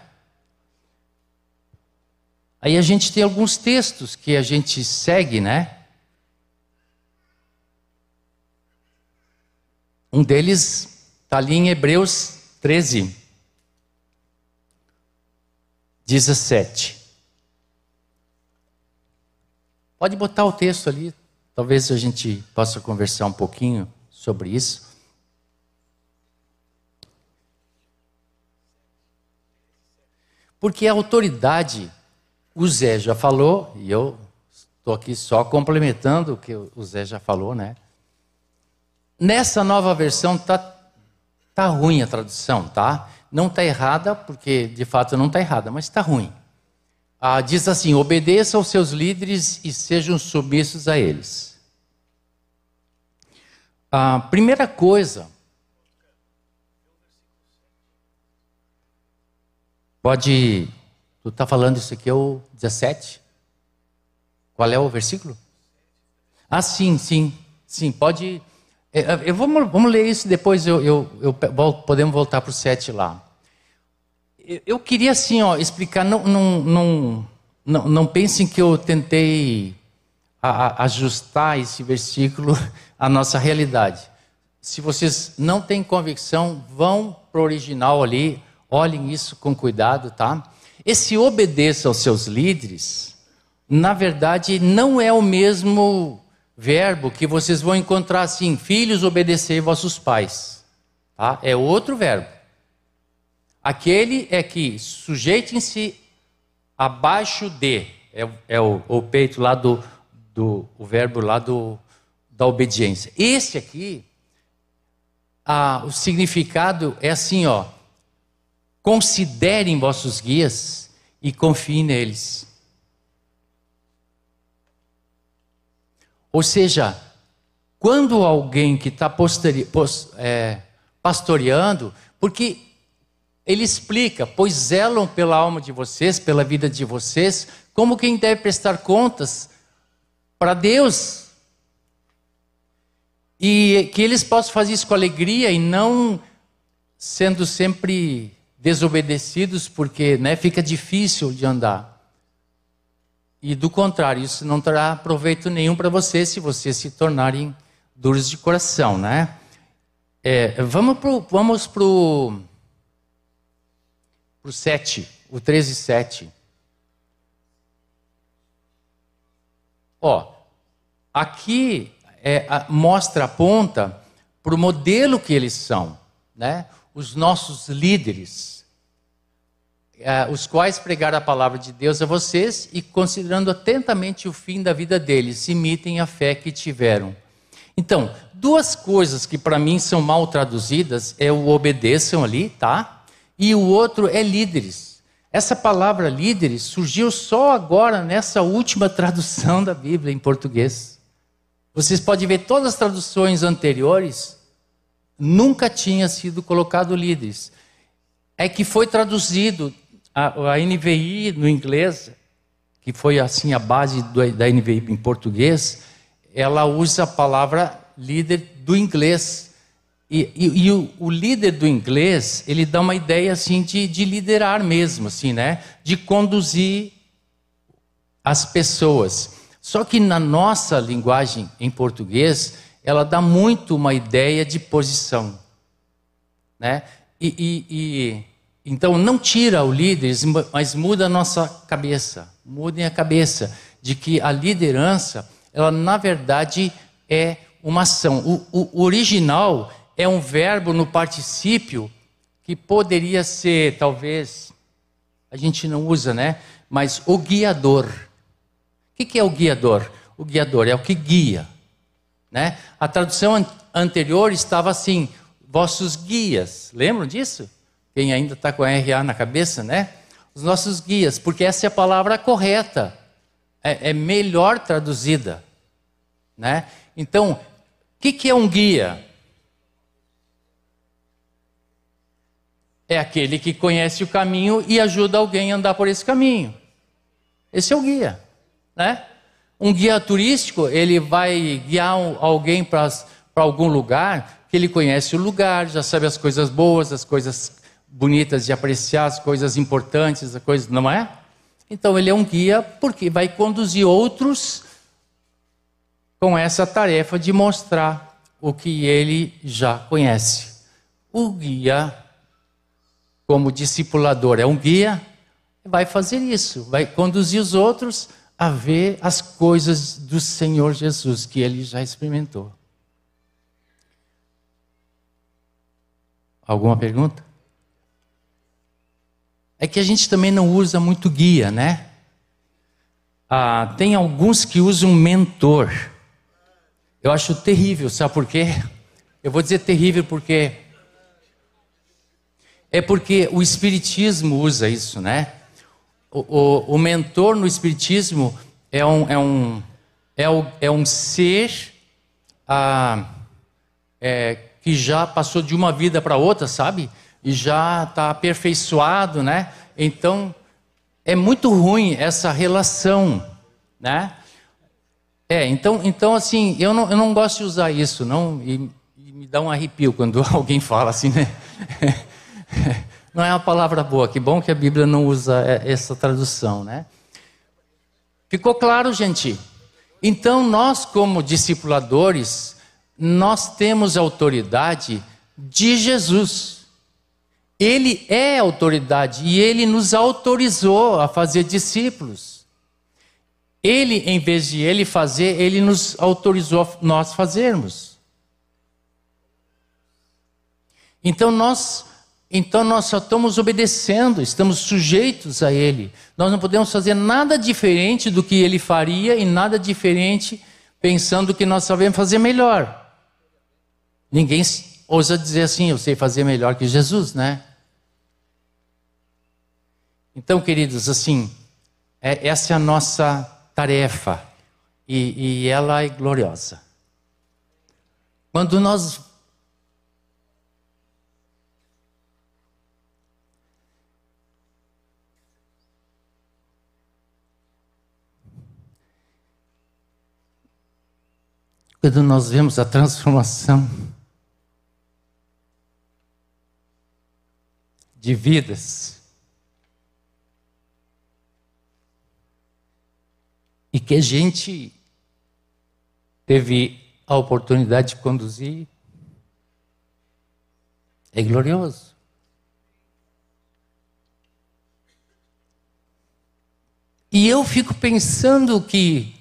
Aí a gente tem alguns textos que a gente segue, né? Um deles está ali em Hebreus 13, 17. Pode botar o texto ali, Talvez a gente possa conversar um pouquinho sobre isso. Porque a autoridade, o Zé já falou, e eu estou aqui só complementando o que o Zé já falou, né? Nessa nova versão tá, tá ruim a tradução, tá? Não tá errada, porque de fato não tá errada, mas está ruim ah, diz assim: obedeça aos seus líderes e sejam submissos a eles. A primeira coisa. Pode. Tu está falando isso aqui é o 17? Qual é o versículo? Ah, sim, sim, sim. Pode. É, é, eu, vamos, vamos ler isso depois. Eu, eu, eu podemos voltar para o 7 lá eu queria assim, ó, explicar, não, não, não, não, não pensem que eu tentei a, a ajustar esse versículo à nossa realidade. Se vocês não têm convicção, vão para o original ali, olhem isso com cuidado, tá? Esse obedeça aos seus líderes, na verdade, não é o mesmo verbo que vocês vão encontrar assim: filhos, obedecei vossos pais. Tá? É outro verbo. Aquele é que sujeitem-se abaixo de, é, é o, o, peito lá do, do o verbo lá do, da obediência. Esse aqui, ah, o significado é assim, ó. Considerem vossos guias e confiem neles. Ou seja, quando alguém que está é, pastoreando, porque ele explica, pois zelam pela alma de vocês, pela vida de vocês, como quem deve prestar contas para Deus. E que eles possam fazer isso com alegria e não sendo sempre desobedecidos, porque né, fica difícil de andar. E do contrário, isso não terá proveito nenhum para vocês se vocês se tornarem duros de coração, né? É, vamos para o pro, pro 7, o 13, 7. Ó, aqui é, a, mostra, aponta para o modelo que eles são, né? Os nossos líderes uh, os quais pregaram a palavra de Deus a vocês e, considerando atentamente o fim da vida deles, imitem a fé que tiveram. Então, duas coisas que para mim são mal traduzidas é o obedeçam ali, tá? E o outro é líderes. Essa palavra líderes surgiu só agora nessa última tradução da Bíblia em português. Vocês podem ver todas as traduções anteriores, nunca tinha sido colocado líderes. É que foi traduzido a, a NVI no inglês, que foi assim a base do, da NVI em português, ela usa a palavra líder do inglês. E, e, e o, o, líder do inglês, ele dá uma ideia assim de, de liderar mesmo, assim, né? De conduzir as pessoas. Só que na nossa linguagem em português, ela dá muito uma ideia de posição, né? E, e, então não tira o líder, mas muda a nossa cabeça. Mudem a cabeça de que a liderança, ela na verdade é uma ação. O, o original é um verbo no particípio que poderia ser, talvez, a gente não usa, né? Mas o guiador. O que é o guiador? O guiador é o que guia. Né? A tradução anterior estava assim: vossos guias. Lembram disso? quem ainda está com a RA na cabeça, né? Os nossos guias, porque essa é a palavra correta, é, é melhor traduzida, né? Então, o que, que é um guia? É aquele que conhece o caminho e ajuda alguém a andar por esse caminho. Esse é o guia, né? Um guia turístico, ele vai guiar alguém para algum lugar que ele conhece o lugar, já sabe as coisas boas, as coisas bonitas de apreciar as coisas importantes, as coisas, não é? Então ele é um guia porque vai conduzir outros com essa tarefa de mostrar o que ele já conhece. O guia, como discipulador, é um guia, vai fazer isso, vai conduzir os outros a ver as coisas do Senhor Jesus que ele já experimentou. Alguma pergunta? é que a gente também não usa muito guia, né? Ah, tem alguns que usam mentor. Eu acho terrível, sabe por quê? Eu vou dizer terrível porque é porque o Espiritismo usa isso, né? O, o, o mentor no Espiritismo é um, é um, é um, é um ser ah, é, que já passou de uma vida para outra, sabe? e já está aperfeiçoado, né? Então é muito ruim essa relação, né? É, então, então assim, eu não, eu não gosto de usar isso, não, e, e me dá um arrepio quando alguém fala assim, né? não é uma palavra boa, que bom que a Bíblia não usa essa tradução, né? Ficou claro, gente? Então, nós, como discipuladores, nós temos autoridade de Jesus. Ele é autoridade e ele nos autorizou a fazer discípulos. Ele, em vez de ele fazer, ele nos autorizou nós fazermos. Então nós, então nós só estamos obedecendo, estamos sujeitos a ele. Nós não podemos fazer nada diferente do que ele faria e nada diferente pensando que nós sabemos fazer melhor. Ninguém ousa dizer assim, eu sei fazer melhor que Jesus, né? Então, queridos, assim, é, essa é a nossa tarefa e, e ela é gloriosa. Quando nós quando nós vemos a transformação de vidas. E que a gente teve a oportunidade de conduzir. É glorioso. E eu fico pensando que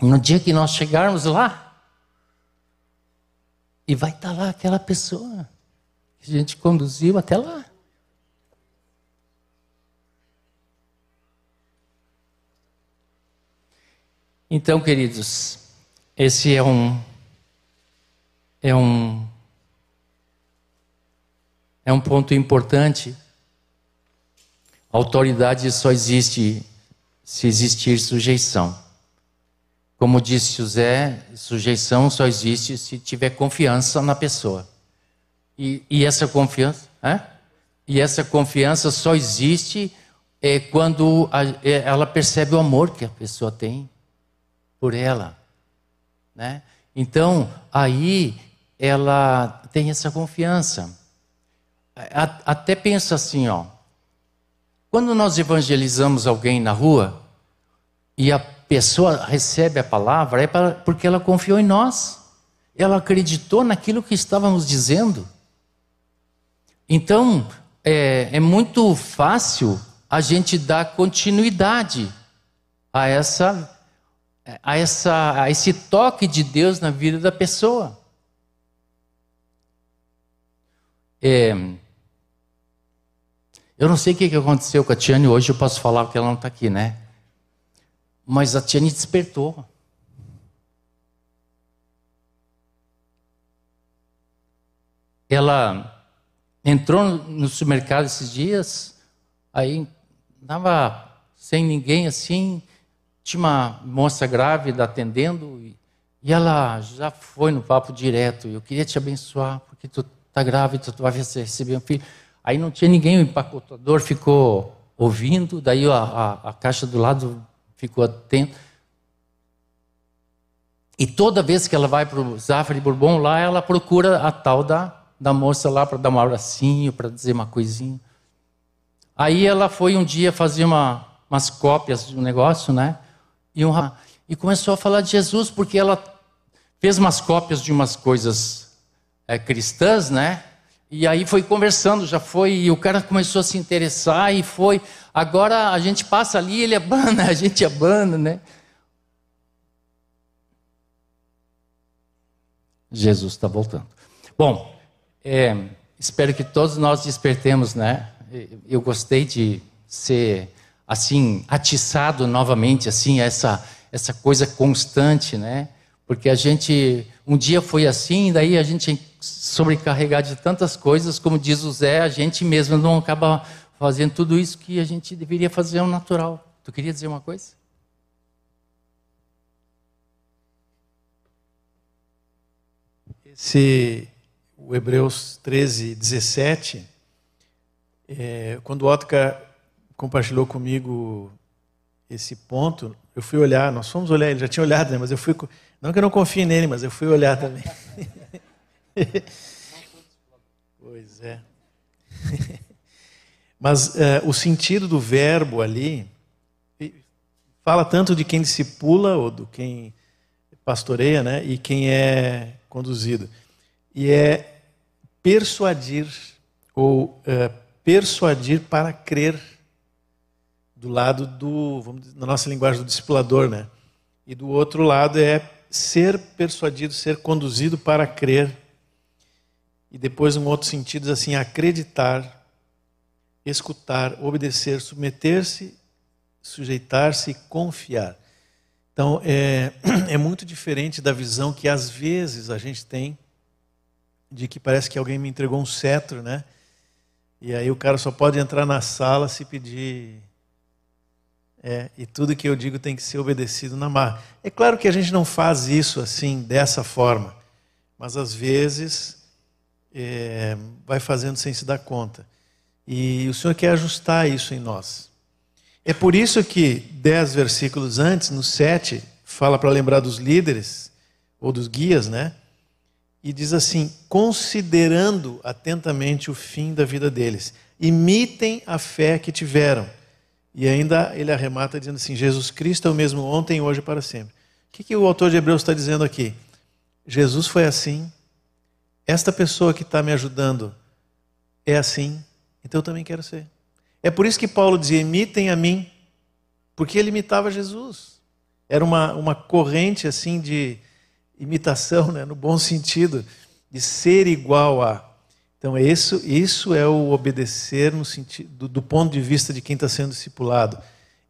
no dia que nós chegarmos lá, e vai estar lá aquela pessoa que a gente conduziu até lá. Então, queridos, esse é um é um é um ponto importante. Autoridade só existe se existir sujeição. Como disse José, sujeição só existe se tiver confiança na pessoa. E, e essa confiança, é? e essa confiança só existe é, quando a, é, ela percebe o amor que a pessoa tem por ela, né? Então aí ela tem essa confiança. A, até pensa assim, ó. Quando nós evangelizamos alguém na rua e a pessoa recebe a palavra é porque ela confiou em nós. Ela acreditou naquilo que estávamos dizendo. Então, é, é muito fácil a gente dar continuidade a essa a, essa, a esse toque de Deus na vida da pessoa. É, eu não sei o que aconteceu com a Tiane hoje, eu posso falar porque ela não está aqui, né? Mas a Tiane despertou. Ela entrou no supermercado esses dias, aí estava sem ninguém assim, tinha uma moça grávida atendendo e, ela já foi no papo direto. Eu queria te abençoar porque tu está grávida, tu vai receber um filho. Aí não tinha ninguém, o empacotador ficou ouvindo, daí a, a, a caixa do lado ficou atento. E toda vez que ela vai para o Zafra Bourbon lá, ela procura a tal da da moça lá para dar um abracinho, para dizer uma coisinha. Aí ela foi um dia fazer uma, umas cópias de um negócio, né? E, um, e começou a falar de Jesus, porque ela fez umas cópias de umas coisas é, cristãs, né? E aí foi conversando, já foi, e o cara começou a se interessar e foi. Agora a gente passa ali, ele abana, a gente abana, né? Jesus está voltando. Bom, é, espero que todos nós despertemos, né? Eu gostei de ser assim atiçado novamente, assim essa essa coisa constante, né? Porque a gente um dia foi assim, daí a gente sobrecarregar de tantas coisas, como diz o Zé, a gente mesmo não acaba fazendo tudo isso que a gente deveria fazer ao natural. Tu queria dizer uma coisa? Esse o Hebreus 13, 17, é, quando o Otka compartilhou comigo esse ponto, eu fui olhar, nós fomos olhar, ele já tinha olhado, né, mas eu fui, não que eu não confie nele, mas eu fui olhar também. pois é. mas é, o sentido do verbo ali fala tanto de quem discipula ou do quem pastoreia, né, e quem é conduzido. E é persuadir ou é, persuadir para crer, do lado do, vamos dizer, na nossa linguagem, do discipulador, né? E do outro lado é ser persuadido, ser conduzido para crer. E depois, um outro sentido, assim, acreditar, escutar, obedecer, submeter-se, sujeitar-se e confiar. Então, é, é muito diferente da visão que às vezes a gente tem de que parece que alguém me entregou um cetro, né? E aí o cara só pode entrar na sala se pedir. É, e tudo que eu digo tem que ser obedecido na marra. É claro que a gente não faz isso assim, dessa forma, mas às vezes é, vai fazendo sem se dar conta. E o Senhor quer ajustar isso em nós. É por isso que dez versículos antes, no sete, fala para lembrar dos líderes, ou dos guias, né? e diz assim: considerando atentamente o fim da vida deles, imitem a fé que tiveram. E ainda ele arremata dizendo assim: Jesus Cristo é o mesmo ontem, hoje e para sempre. O que, que o autor de Hebreus está dizendo aqui? Jesus foi assim, esta pessoa que está me ajudando é assim, então eu também quero ser. É por isso que Paulo dizia: imitem a mim, porque ele imitava Jesus. Era uma, uma corrente assim de, imitação, né, no bom sentido, de ser igual a. Então, isso, isso é o obedecer no sentido, do, do ponto de vista de quem está sendo discipulado.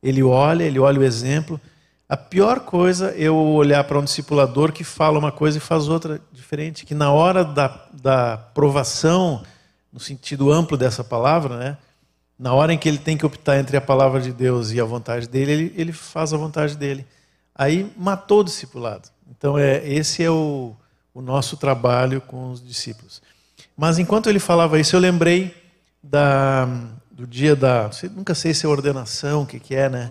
Ele olha, ele olha o exemplo. A pior coisa é eu olhar para um discipulador que fala uma coisa e faz outra diferente, que na hora da, da provação, no sentido amplo dessa palavra, né, na hora em que ele tem que optar entre a palavra de Deus e a vontade dele, ele, ele faz a vontade dele. Aí matou o discipulado. Então, é, esse é o, o nosso trabalho com os discípulos. Mas enquanto ele falava isso, eu lembrei da, do dia da. Nunca sei se é ordenação, o que, que é, né?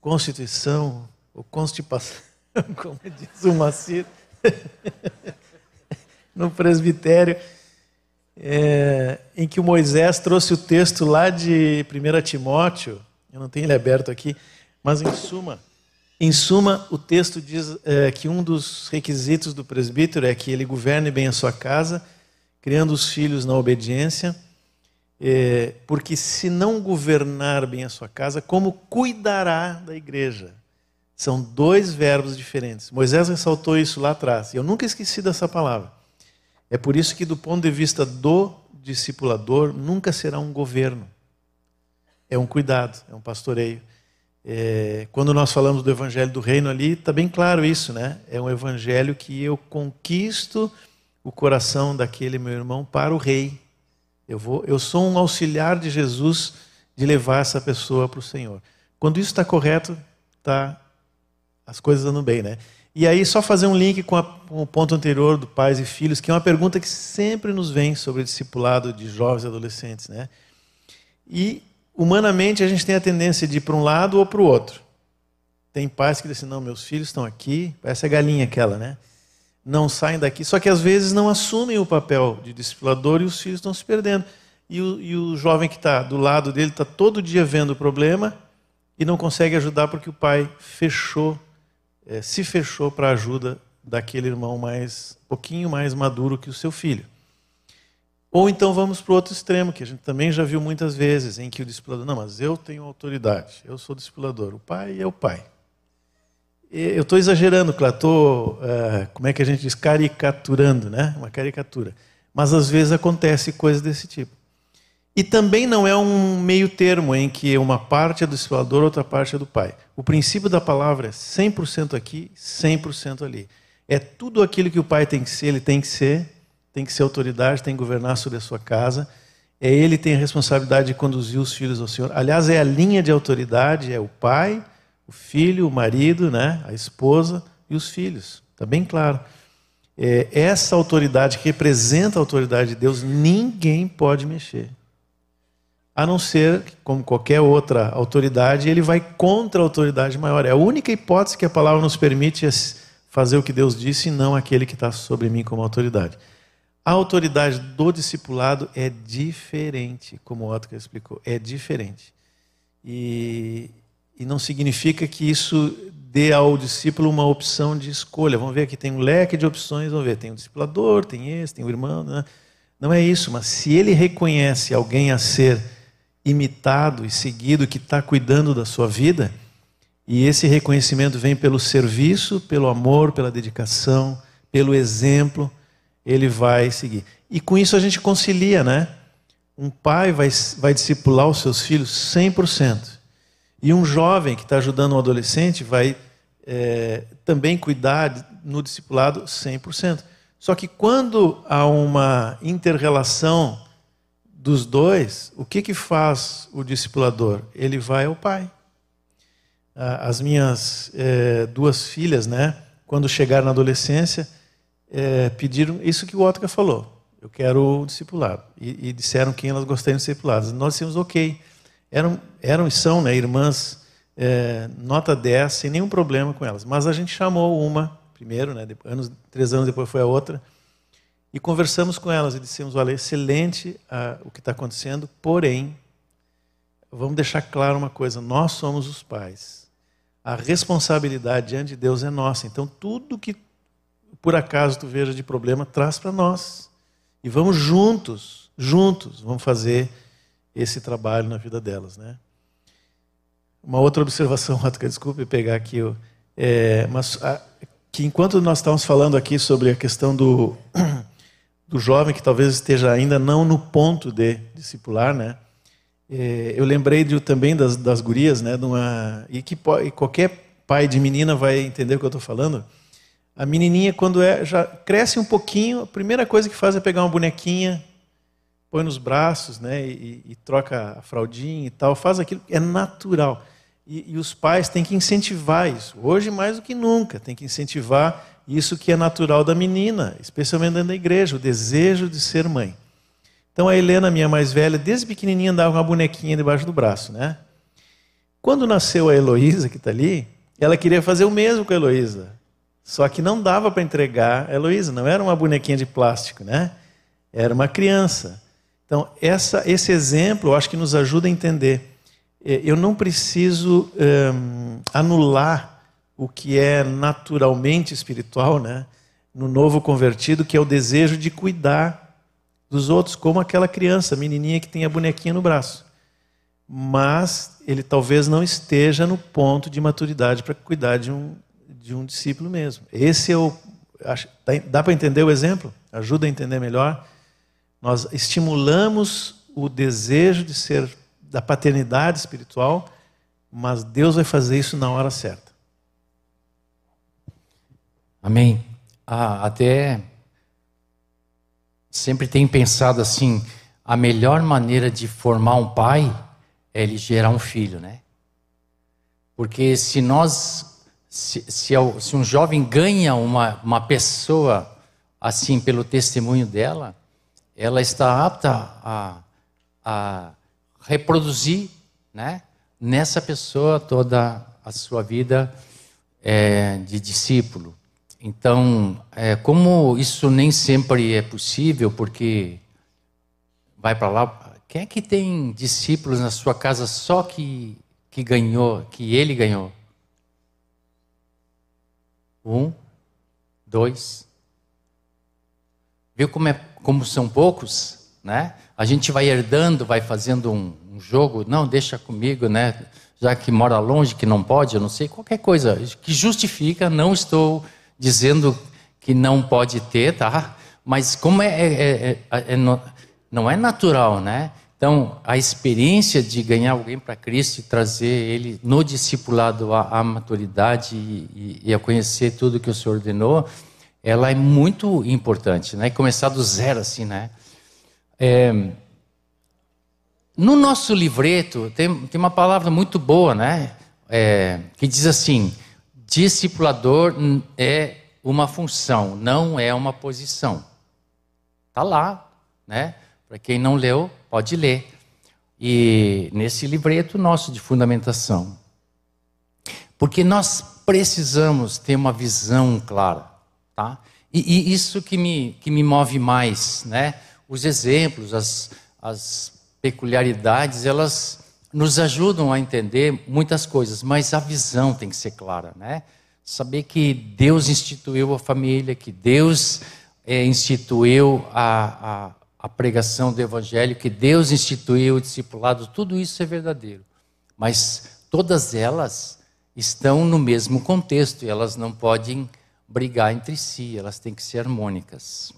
Constituição, ou constipação, como diz o Macir, no presbitério, é, em que o Moisés trouxe o texto lá de 1 Timóteo, eu não tenho ele aberto aqui, mas em suma em suma, o texto diz é, que um dos requisitos do presbítero é que ele governe bem a sua casa, criando os filhos na obediência, é, porque se não governar bem a sua casa, como cuidará da igreja? São dois verbos diferentes. Moisés ressaltou isso lá atrás, e eu nunca esqueci dessa palavra. É por isso que, do ponto de vista do discipulador, nunca será um governo. É um cuidado, é um pastoreio. É, quando nós falamos do evangelho do reino ali, está bem claro isso, né? É um evangelho que eu conquisto o coração daquele meu irmão para o rei. Eu, vou, eu sou um auxiliar de Jesus de levar essa pessoa para o Senhor. Quando isso está correto, tá, as coisas andam bem, né? E aí, só fazer um link com, a, com, o ponto anterior do pais e filhos, que é uma pergunta que sempre nos vem sobre discipulado de jovens e adolescentes, né? E humanamente a gente tem a tendência de ir para um lado ou para o outro. Tem pais que dizem, não, meus filhos estão aqui, parece a galinha aquela, né? Não saem daqui, só que às vezes não assumem o papel de discipulador e os filhos estão se perdendo. E o, e o jovem que está do lado dele está todo dia vendo o problema e não consegue ajudar porque o pai fechou, é, se fechou para a ajuda daquele irmão mais, pouquinho mais maduro que o seu filho. Ou então vamos para o outro extremo, que a gente também já viu muitas vezes, em que o discipulador, não, mas eu tenho autoridade, eu sou discipulador, o pai é o pai. Eu estou exagerando, claro, estou, é, como é que a gente diz, caricaturando, né? Uma caricatura. Mas às vezes acontece coisas desse tipo. E também não é um meio termo em que uma parte é do discipulador, outra parte é do pai. O princípio da palavra é 100% aqui, 100% ali. É tudo aquilo que o pai tem que ser, ele tem que ser, tem que ser autoridade, tem que governar sobre a sua casa. É ele que tem a responsabilidade de conduzir os filhos ao Senhor. Aliás, é a linha de autoridade, é o pai, o filho, o marido, né, a esposa e os filhos. Está bem claro. É, essa autoridade que representa a autoridade de Deus, ninguém pode mexer. A não ser, como qualquer outra autoridade, ele vai contra a autoridade maior. É a única hipótese que a palavra nos permite é fazer o que Deus disse e não aquele que está sobre mim como autoridade. A autoridade do discipulado é diferente, como o Otto explicou, é diferente. E, e não significa que isso dê ao discípulo uma opção de escolha. Vamos ver aqui, tem um leque de opções, vamos ver, tem o discipulador, tem esse, tem o irmão. Né? Não é isso, mas se ele reconhece alguém a ser imitado e seguido que está cuidando da sua vida, e esse reconhecimento vem pelo serviço, pelo amor, pela dedicação, pelo exemplo, ele vai seguir. E com isso a gente concilia, né? Um pai vai, vai discipular os seus filhos 100%. E um jovem que está ajudando um adolescente vai é, também cuidar no discipulado 100%. Só que quando há uma interrelação dos dois, o que, que faz o discipulador? Ele vai ao pai. As minhas é, duas filhas, né, quando chegaram na adolescência, é, pediram isso que o Otto falou. Eu quero o discipulado. E, e, disseram quem elas gostariam de ser discipuladas. Nós dissemos ok. Eram, eram e são né, irmãs é, nota 10, sem nenhum problema com elas. Mas a gente chamou uma primeiro, né, anos, três anos depois foi a outra, e conversamos com elas e dissemos: olha, excelente ah, o que está acontecendo, porém, vamos deixar claro uma coisa: nós somos os pais. A responsabilidade diante de Deus é nossa. Então, tudo que por acaso tu veja de problema, traz para nós. E vamos juntos, juntos, vamos fazer esse trabalho na vida delas, né? Uma outra observação, Ratuca, desculpe pegar aqui, é, mas a, que enquanto nós estávamos falando aqui sobre a questão do, do jovem que talvez esteja ainda não no ponto de discipular, né? É, eu lembrei de, também das, das gurias, né? De uma, e que e qualquer pai de menina vai entender o que eu estou falando. A menininha, quando é, já cresce um pouquinho, a primeira coisa que faz é pegar uma bonequinha, põe nos braços, né? E, e troca a fraldinha e tal, faz aquilo. É natural. E, e, os pais têm que incentivar isso. Hoje, mais do que nunca, tem que incentivar isso que é natural da menina, especialmente dentro da igreja, o desejo de ser mãe. Então, a Helena, minha mais velha, desde pequenininha andava com uma bonequinha debaixo do braço, né? Quando nasceu a Heloísa, que está ali, ela queria fazer o mesmo com a Heloísa. Só que não dava para entregar a Heloísa, não era uma bonequinha de plástico, né? Era uma criança. Então, essa, esse exemplo, eu acho que nos ajuda a entender é, eu não preciso um, anular o que é naturalmente espiritual, né? No novo convertido, que é o desejo de cuidar dos outros, como aquela criança, menininha que tem a bonequinha no braço. Mas ele talvez não esteja no ponto de maturidade para cuidar de um, de um discípulo mesmo. Esse é o. Acho, dá para entender o exemplo? Ajuda a entender melhor? Nós estimulamos o desejo de ser da paternidade espiritual, mas Deus vai fazer isso na hora certa. Amém. Ah, até sempre tenho pensado assim, a melhor maneira de formar um pai é ele gerar um filho, né? Porque se nós, se, se, se um jovem ganha uma, uma pessoa assim pelo testemunho dela, ela está apta a, a reproduzir né, nessa pessoa toda a sua vida é, de discípulo. Então, é, como isso nem sempre é possível, porque vai para lá, quem é que tem discípulos na sua casa só que, que ganhou, que ele ganhou? Um, dois. Viu como, é, como são poucos? Né? A gente vai herdando, vai fazendo um, um jogo, não, deixa comigo, né? Já que mora longe, que não pode, eu não sei, qualquer coisa que justifica, não estou dizendo que não pode ter, tá? Mas como é, é, é, é, é não é natural, né? Então, a experiência de ganhar alguém para Cristo e trazer ele no discipulado à, à maturidade e, e, a conhecer tudo que o Senhor ordenou, ela é muito importante, né? E começar do zero, assim, né? É, no nosso livreto tem, tem uma palavra muito boa, né? É, que diz assim: discipulador é uma função, não é uma posição. Está lá, né? Para quem não leu, pode ler. E nesse livreto nosso de fundamentação. Porque nós precisamos ter uma visão clara, tá? E, e isso que me, que me move mais, né? os exemplos, as, as peculiaridades, elas nos ajudam a entender muitas coisas, mas a visão tem que ser clara, né? Saber que Deus instituiu a família, que Deus é, instituiu a, a, a pregação do Evangelho, que Deus instituiu o discipulado, tudo isso é verdadeiro. Mas todas elas estão no mesmo contexto e elas não podem brigar entre si, elas têm que ser harmônicas.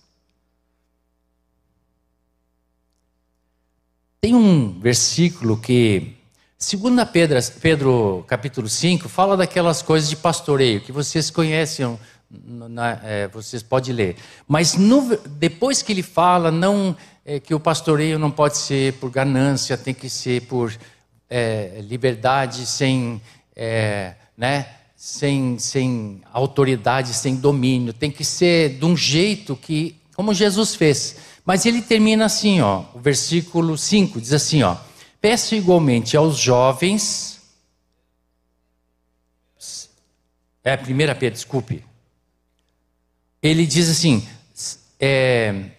Tem um versículo que, segundo Pedro, Pedro capítulo 5, fala daquelas coisas de pastoreio, que vocês conhecem, na, é, vocês podem ler. Mas no, depois que ele fala, não é, que o pastoreio não pode ser por ganância, tem que ser por é, liberdade, sem, é, né, sem, sem autoridade, sem domínio, tem que ser de um jeito que, como Jesus fez. Mas ele termina assim, ó, o versículo 5 diz assim, ó: Peço igualmente aos jovens É a primeira Pedro, desculpe. Ele diz assim, é,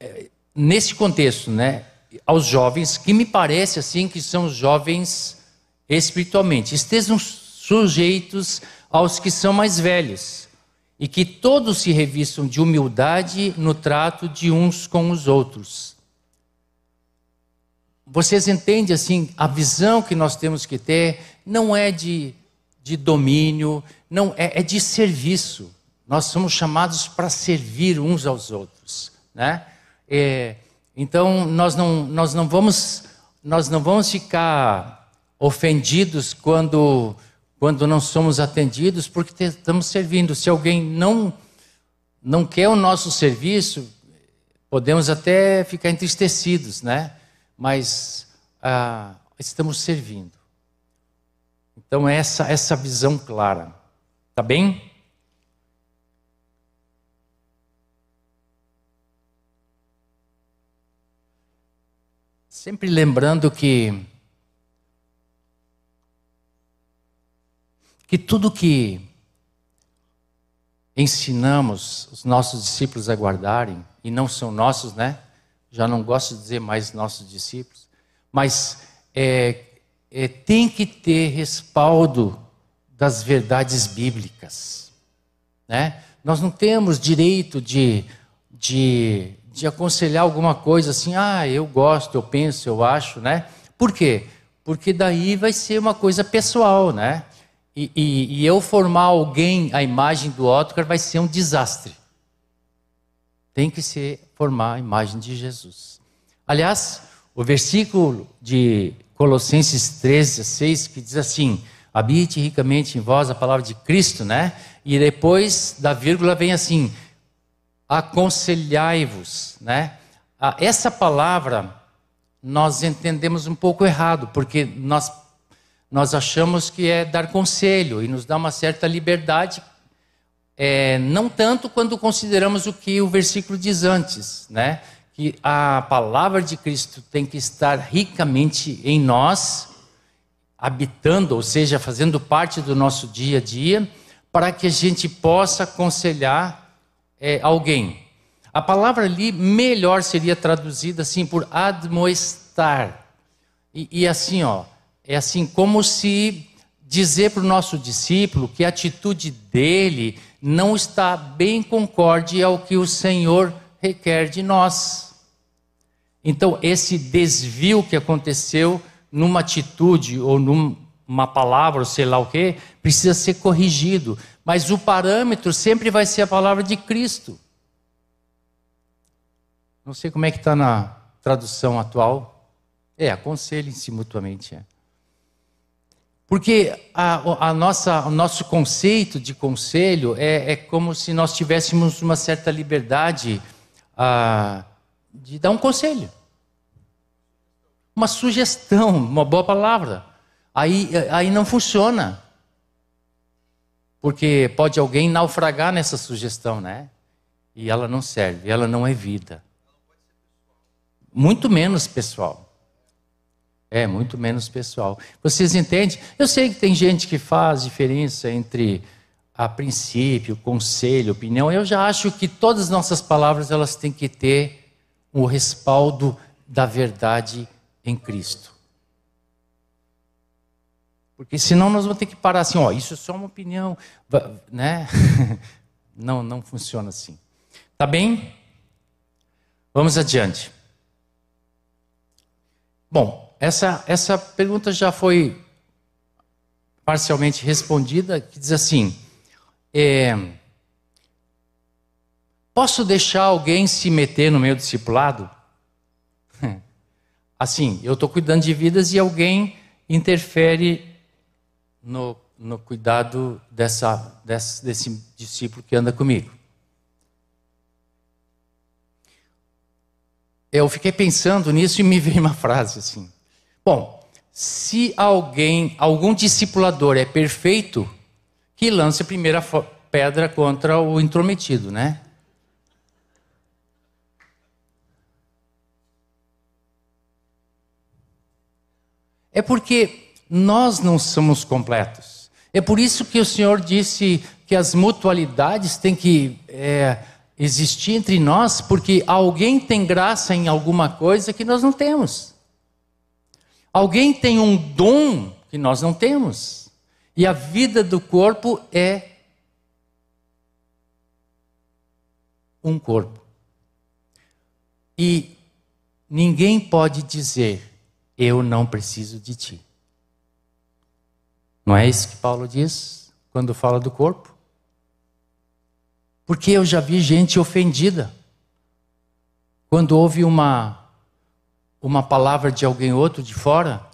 é, nesse contexto, né, aos jovens, que me parece assim que são jovens espiritualmente, estejam sujeitos aos que são mais velhos e que todos se revistam de humildade no trato de uns com os outros. Vocês entendem assim, a visão que nós temos que ter não é de, de domínio, não é, é de serviço. Nós somos chamados para servir uns aos outros, né? É, então nós não, nós não vamos nós não vamos ficar ofendidos quando quando não somos atendidos porque estamos servindo. Se alguém não não quer o nosso serviço, podemos até ficar entristecidos, né? Mas ah, estamos servindo. Então essa essa visão clara, tá bem? Sempre lembrando que que tudo que ensinamos os nossos discípulos a guardarem, e não são nossos, né? Já não gosto de dizer mais nossos discípulos, mas é, é, tem que ter respaldo das verdades bíblicas, né? Nós não temos direito de, de, de aconselhar alguma coisa assim, ah, eu gosto, eu penso, eu acho, né? Por quê? Porque daí vai ser uma coisa pessoal, né? E, e, e eu formar alguém à imagem do Otcar vai ser um desastre. Tem que ser formar a imagem de Jesus. Aliás, o versículo de Colossenses 13, 6, que diz assim: habite ricamente em vós a palavra de Cristo, né? E depois da vírgula vem assim: aconselhai-vos, né? Ah, essa palavra nós entendemos um pouco errado, porque nós nós achamos que é dar conselho e nos dá uma certa liberdade, é, não tanto quando consideramos o que o versículo diz antes, né? Que a palavra de Cristo tem que estar ricamente em nós, habitando, ou seja, fazendo parte do nosso dia a dia, para que a gente possa aconselhar é, alguém. A palavra ali melhor seria traduzida assim por admoestar. E, e assim, ó, é assim como se dizer para o nosso discípulo que a atitude dele não está bem concorde ao que o Senhor requer de nós. Então, esse desvio que aconteceu numa atitude ou numa palavra, ou sei lá o que, precisa ser corrigido. Mas o parâmetro sempre vai ser a palavra de Cristo. Não sei como é que está na tradução atual. É, aconselhem-se mutuamente. É. Porque a, a nossa, o nosso conceito de conselho é, é, como se nós tivéssemos uma certa liberdade ah, de dar um conselho. Uma sugestão, uma boa palavra. Aí, aí não funciona. Porque pode alguém naufragar nessa sugestão, né? E ela não serve, ela não é vida. Muito menos pessoal. É, muito menos pessoal. Vocês entendem? Eu sei que tem gente que faz diferença entre a princípio, conselho, opinião. Eu já acho que todas as nossas palavras elas têm que ter o respaldo da verdade em Cristo. Porque senão nós vamos ter que parar assim, ó, isso é só uma opinião, né? Não, não funciona assim. Tá bem? Vamos adiante. Bom, essa, essa pergunta já foi parcialmente respondida, que diz assim: é, posso deixar alguém se meter no meu discipulado? Assim, eu estou cuidando de vidas e alguém interfere no, no cuidado dessa, desse, desse discípulo que anda comigo. Eu fiquei pensando nisso e me veio uma frase assim. Bom, se alguém, algum discipulador é perfeito, que lance a primeira pedra contra o intrometido, né? É porque nós não somos completos. É por isso que o Senhor disse que as mutualidades têm que é, existir entre nós, porque alguém tem graça em alguma coisa que nós não temos. Alguém tem um dom que nós não temos. E a vida do corpo é um corpo. E ninguém pode dizer, eu não preciso de ti. Não é isso que Paulo diz quando fala do corpo? Porque eu já vi gente ofendida. Quando houve uma uma palavra de alguém outro de fora,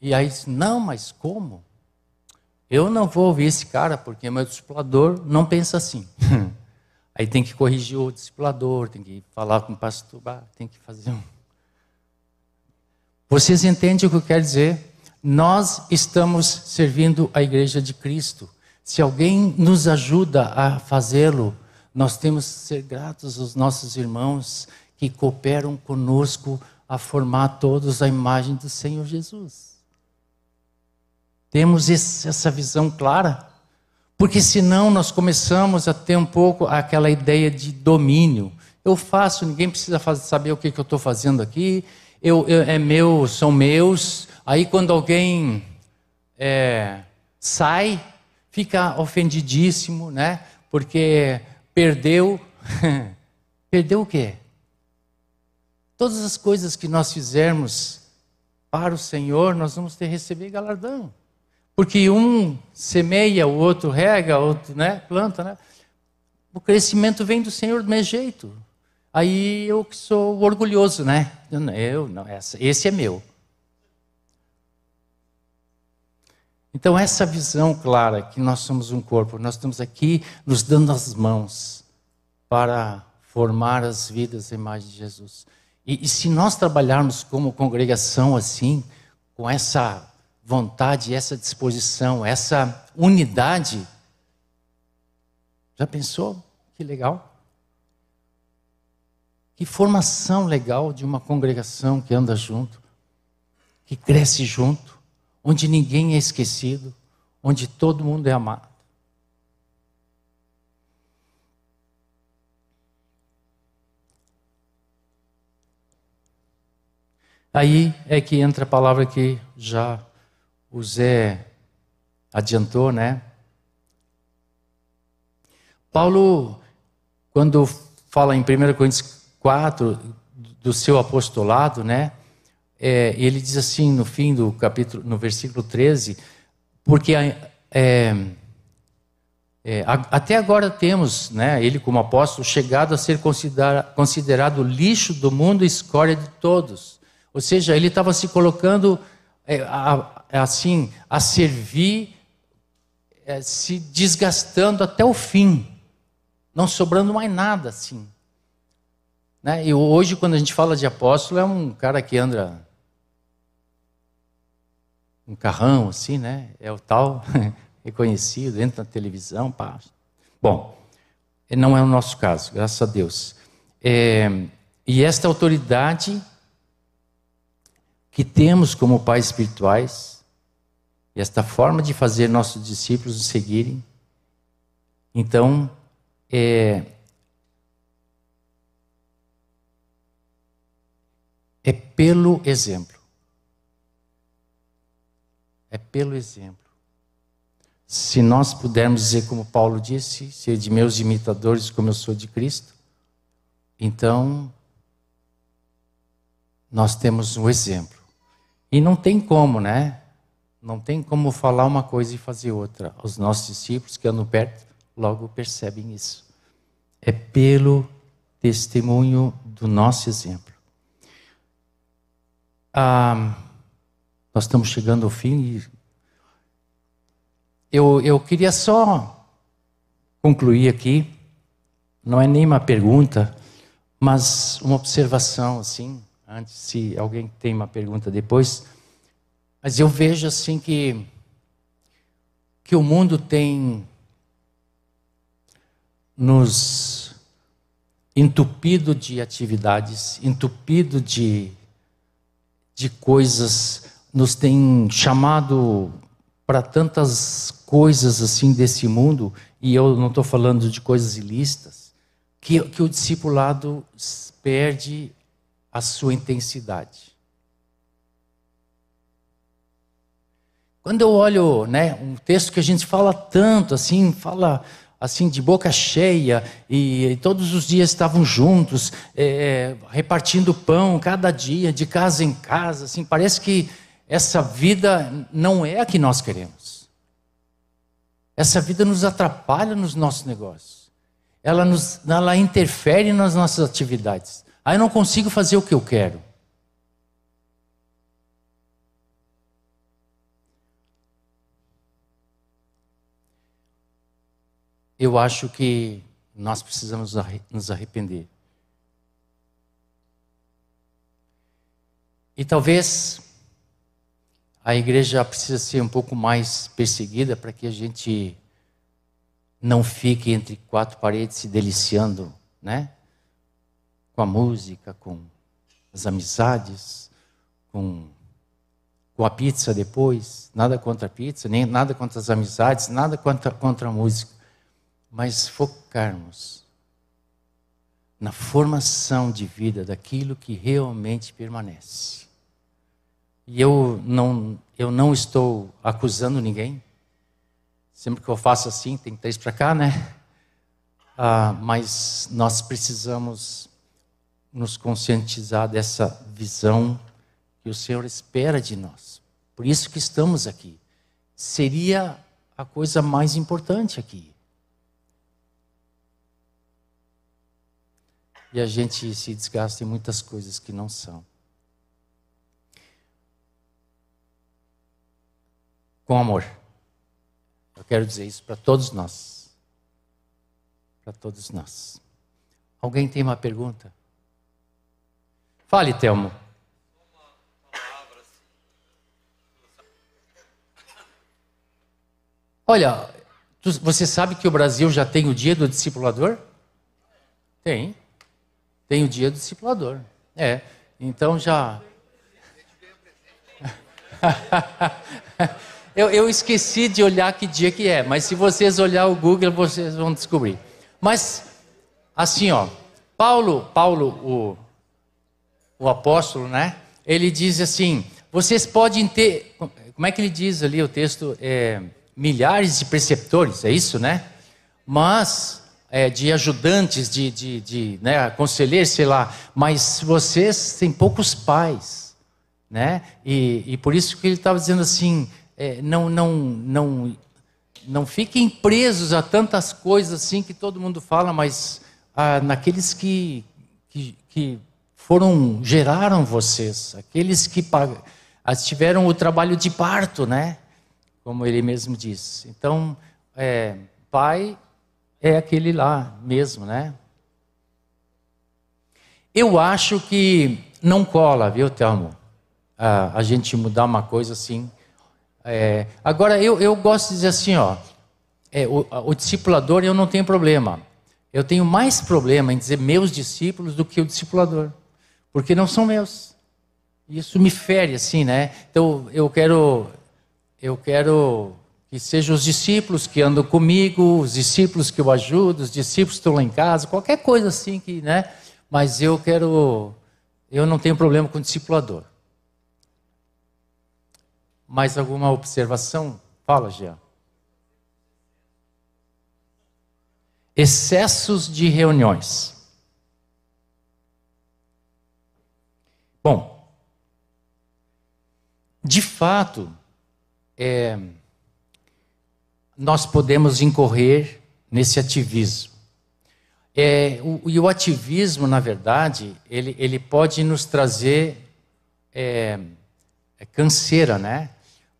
e aí diz, não, mas como? Eu não vou ouvir esse cara, porque meu discipulador não pensa assim. aí tem que corrigir o discipulador, tem que falar com o pastor, tem que fazer um. Vocês entendem o que eu quero dizer? Nós estamos servindo a igreja de Cristo. Se alguém nos ajuda a fazê-lo, nós temos que ser gratos aos nossos irmãos que cooperam conosco a formar todos a imagem do Senhor Jesus. Temos essa visão clara, porque senão nós começamos a ter um pouco aquela ideia de domínio. Eu faço, ninguém precisa fazer, saber o que, que eu estou fazendo aqui. Eu, eu, é meu, são meus. Aí quando alguém é, sai, fica ofendidíssimo, né? Porque perdeu. perdeu o quê? Todas as coisas que nós fizermos para o Senhor, nós vamos ter receber galardão. Porque um semeia, o outro rega, o outro né, planta. Né? O crescimento vem do Senhor do mesmo jeito. Aí eu que sou orgulhoso, né? Eu, não, essa, esse é meu. Então, essa visão clara que nós somos um corpo, nós estamos aqui nos dando as mãos para formar as vidas à imagem de Jesus. E, e se nós trabalharmos como congregação assim, com essa vontade, essa disposição, essa unidade, já pensou? Que legal. Que formação legal de uma congregação que anda junto, que cresce junto, onde ninguém é esquecido, onde todo mundo é amado. Aí é que entra a palavra que já o Zé adiantou, né? Paulo, quando fala em 1 Coríntios 4 do seu apostolado, né? É, ele diz assim no fim do capítulo, no versículo 13, porque é, é, até agora temos, né, ele como apóstolo, chegado a ser considera, considerado lixo do mundo e escória de todos ou seja, ele estava se colocando é, a, assim, a servir, é, se desgastando até o fim, não sobrando mais nada assim. Né? E hoje, quando a gente fala de apóstolo, é um cara que anda um carrão assim, né? É o tal reconhecido, entra na televisão, pá. Bom, não é o nosso caso, graças a Deus. É, e esta autoridade que temos como pais espirituais, e esta forma de fazer nossos discípulos nos seguirem, então, é, é pelo exemplo. É pelo exemplo. Se nós pudermos dizer, como Paulo disse, ser de meus imitadores como eu sou de Cristo, então nós temos um exemplo. E não tem como, né? Não tem como falar uma coisa e fazer outra. Os nossos discípulos que andam perto logo percebem isso. É pelo testemunho do nosso exemplo. Ah, nós estamos chegando ao fim e eu, eu queria só concluir aqui, não é nem uma pergunta, mas uma observação assim, antes se alguém tem uma pergunta depois, mas eu vejo assim que que o mundo tem nos entupido de atividades, entupido de de coisas, nos tem chamado para tantas coisas assim desse mundo, e eu não estou falando de coisas ilícitas, que, que o discipulado perde a sua intensidade. Quando eu olho, né, um texto que a gente fala tanto, assim, fala assim de boca cheia e, e todos os dias estavam juntos é, repartindo pão cada dia de casa em casa assim parece que essa vida não é a que nós queremos. Essa vida nos atrapalha nos nossos negócios. Ela nos ela interfere nas nossas atividades aí eu não consigo fazer o que eu quero eu acho que nós precisamos nos arrepender. E talvez a igreja precisa ser um pouco mais perseguida para que a gente não fique entre quatro paredes se deliciando, né? Com a música, com as amizades, com, com a pizza depois. Nada contra a pizza, nem nada contra as amizades, nada contra, contra a música mas focarmos na formação de vida daquilo que realmente permanece. E eu não, eu não estou acusando ninguém. Sempre que eu faço assim, tem três para cá, né? Ah, mas nós precisamos nos conscientizar dessa visão que o Senhor espera de nós. Por isso que estamos aqui. Seria a coisa mais importante aqui. e a gente se desgasta em muitas coisas que não são. Com amor. Eu quero dizer isso para todos nós. Para todos nós. Alguém tem uma pergunta? Fale, Telmo. Olha, você sabe que o Brasil já tem o dia do discipulador? Tem. Tem o dia do discipulador. É. Então já. eu, eu esqueci de olhar que dia que é, mas se vocês olhar o Google, vocês vão descobrir. Mas, assim, ó, Paulo, Paulo, o, o apóstolo, né? Ele diz assim: vocês podem ter. Como é que ele diz ali o texto? É, milhares de preceptores, é isso, né? Mas é, de ajudantes, de, de, de né, conselheiros, sei lá, mas vocês têm poucos pais, né? E, e por isso que ele estava dizendo assim, é, não, não, não, não fiquem presos a tantas coisas assim que todo mundo fala, mas ah, naqueles que, que, que foram geraram vocês, aqueles que ah, tiveram o trabalho de parto, né? Como ele mesmo diz. Então, é, pai é aquele lá mesmo, né? Eu acho que não cola, viu, Telmo? a gente mudar uma coisa assim. É, agora, eu, eu gosto de dizer assim, ó, é, o, o discipulador eu não tenho problema. Eu tenho mais problema em dizer meus discípulos do que o discipulador, porque não são meus. Isso me fere assim, né? Então eu quero, eu quero que sejam os discípulos que andam comigo, os discípulos que eu ajudo, os discípulos que estão lá em casa, qualquer coisa assim que, né? Mas eu quero, eu não tenho problema com o discipulador. Mais alguma observação? Fala, Jean. Excessos de reuniões. Bom, de fato, é, nós podemos incorrer nesse ativismo. É, o, e o ativismo, na verdade, ele, ele pode nos trazer é, é, canseira, né?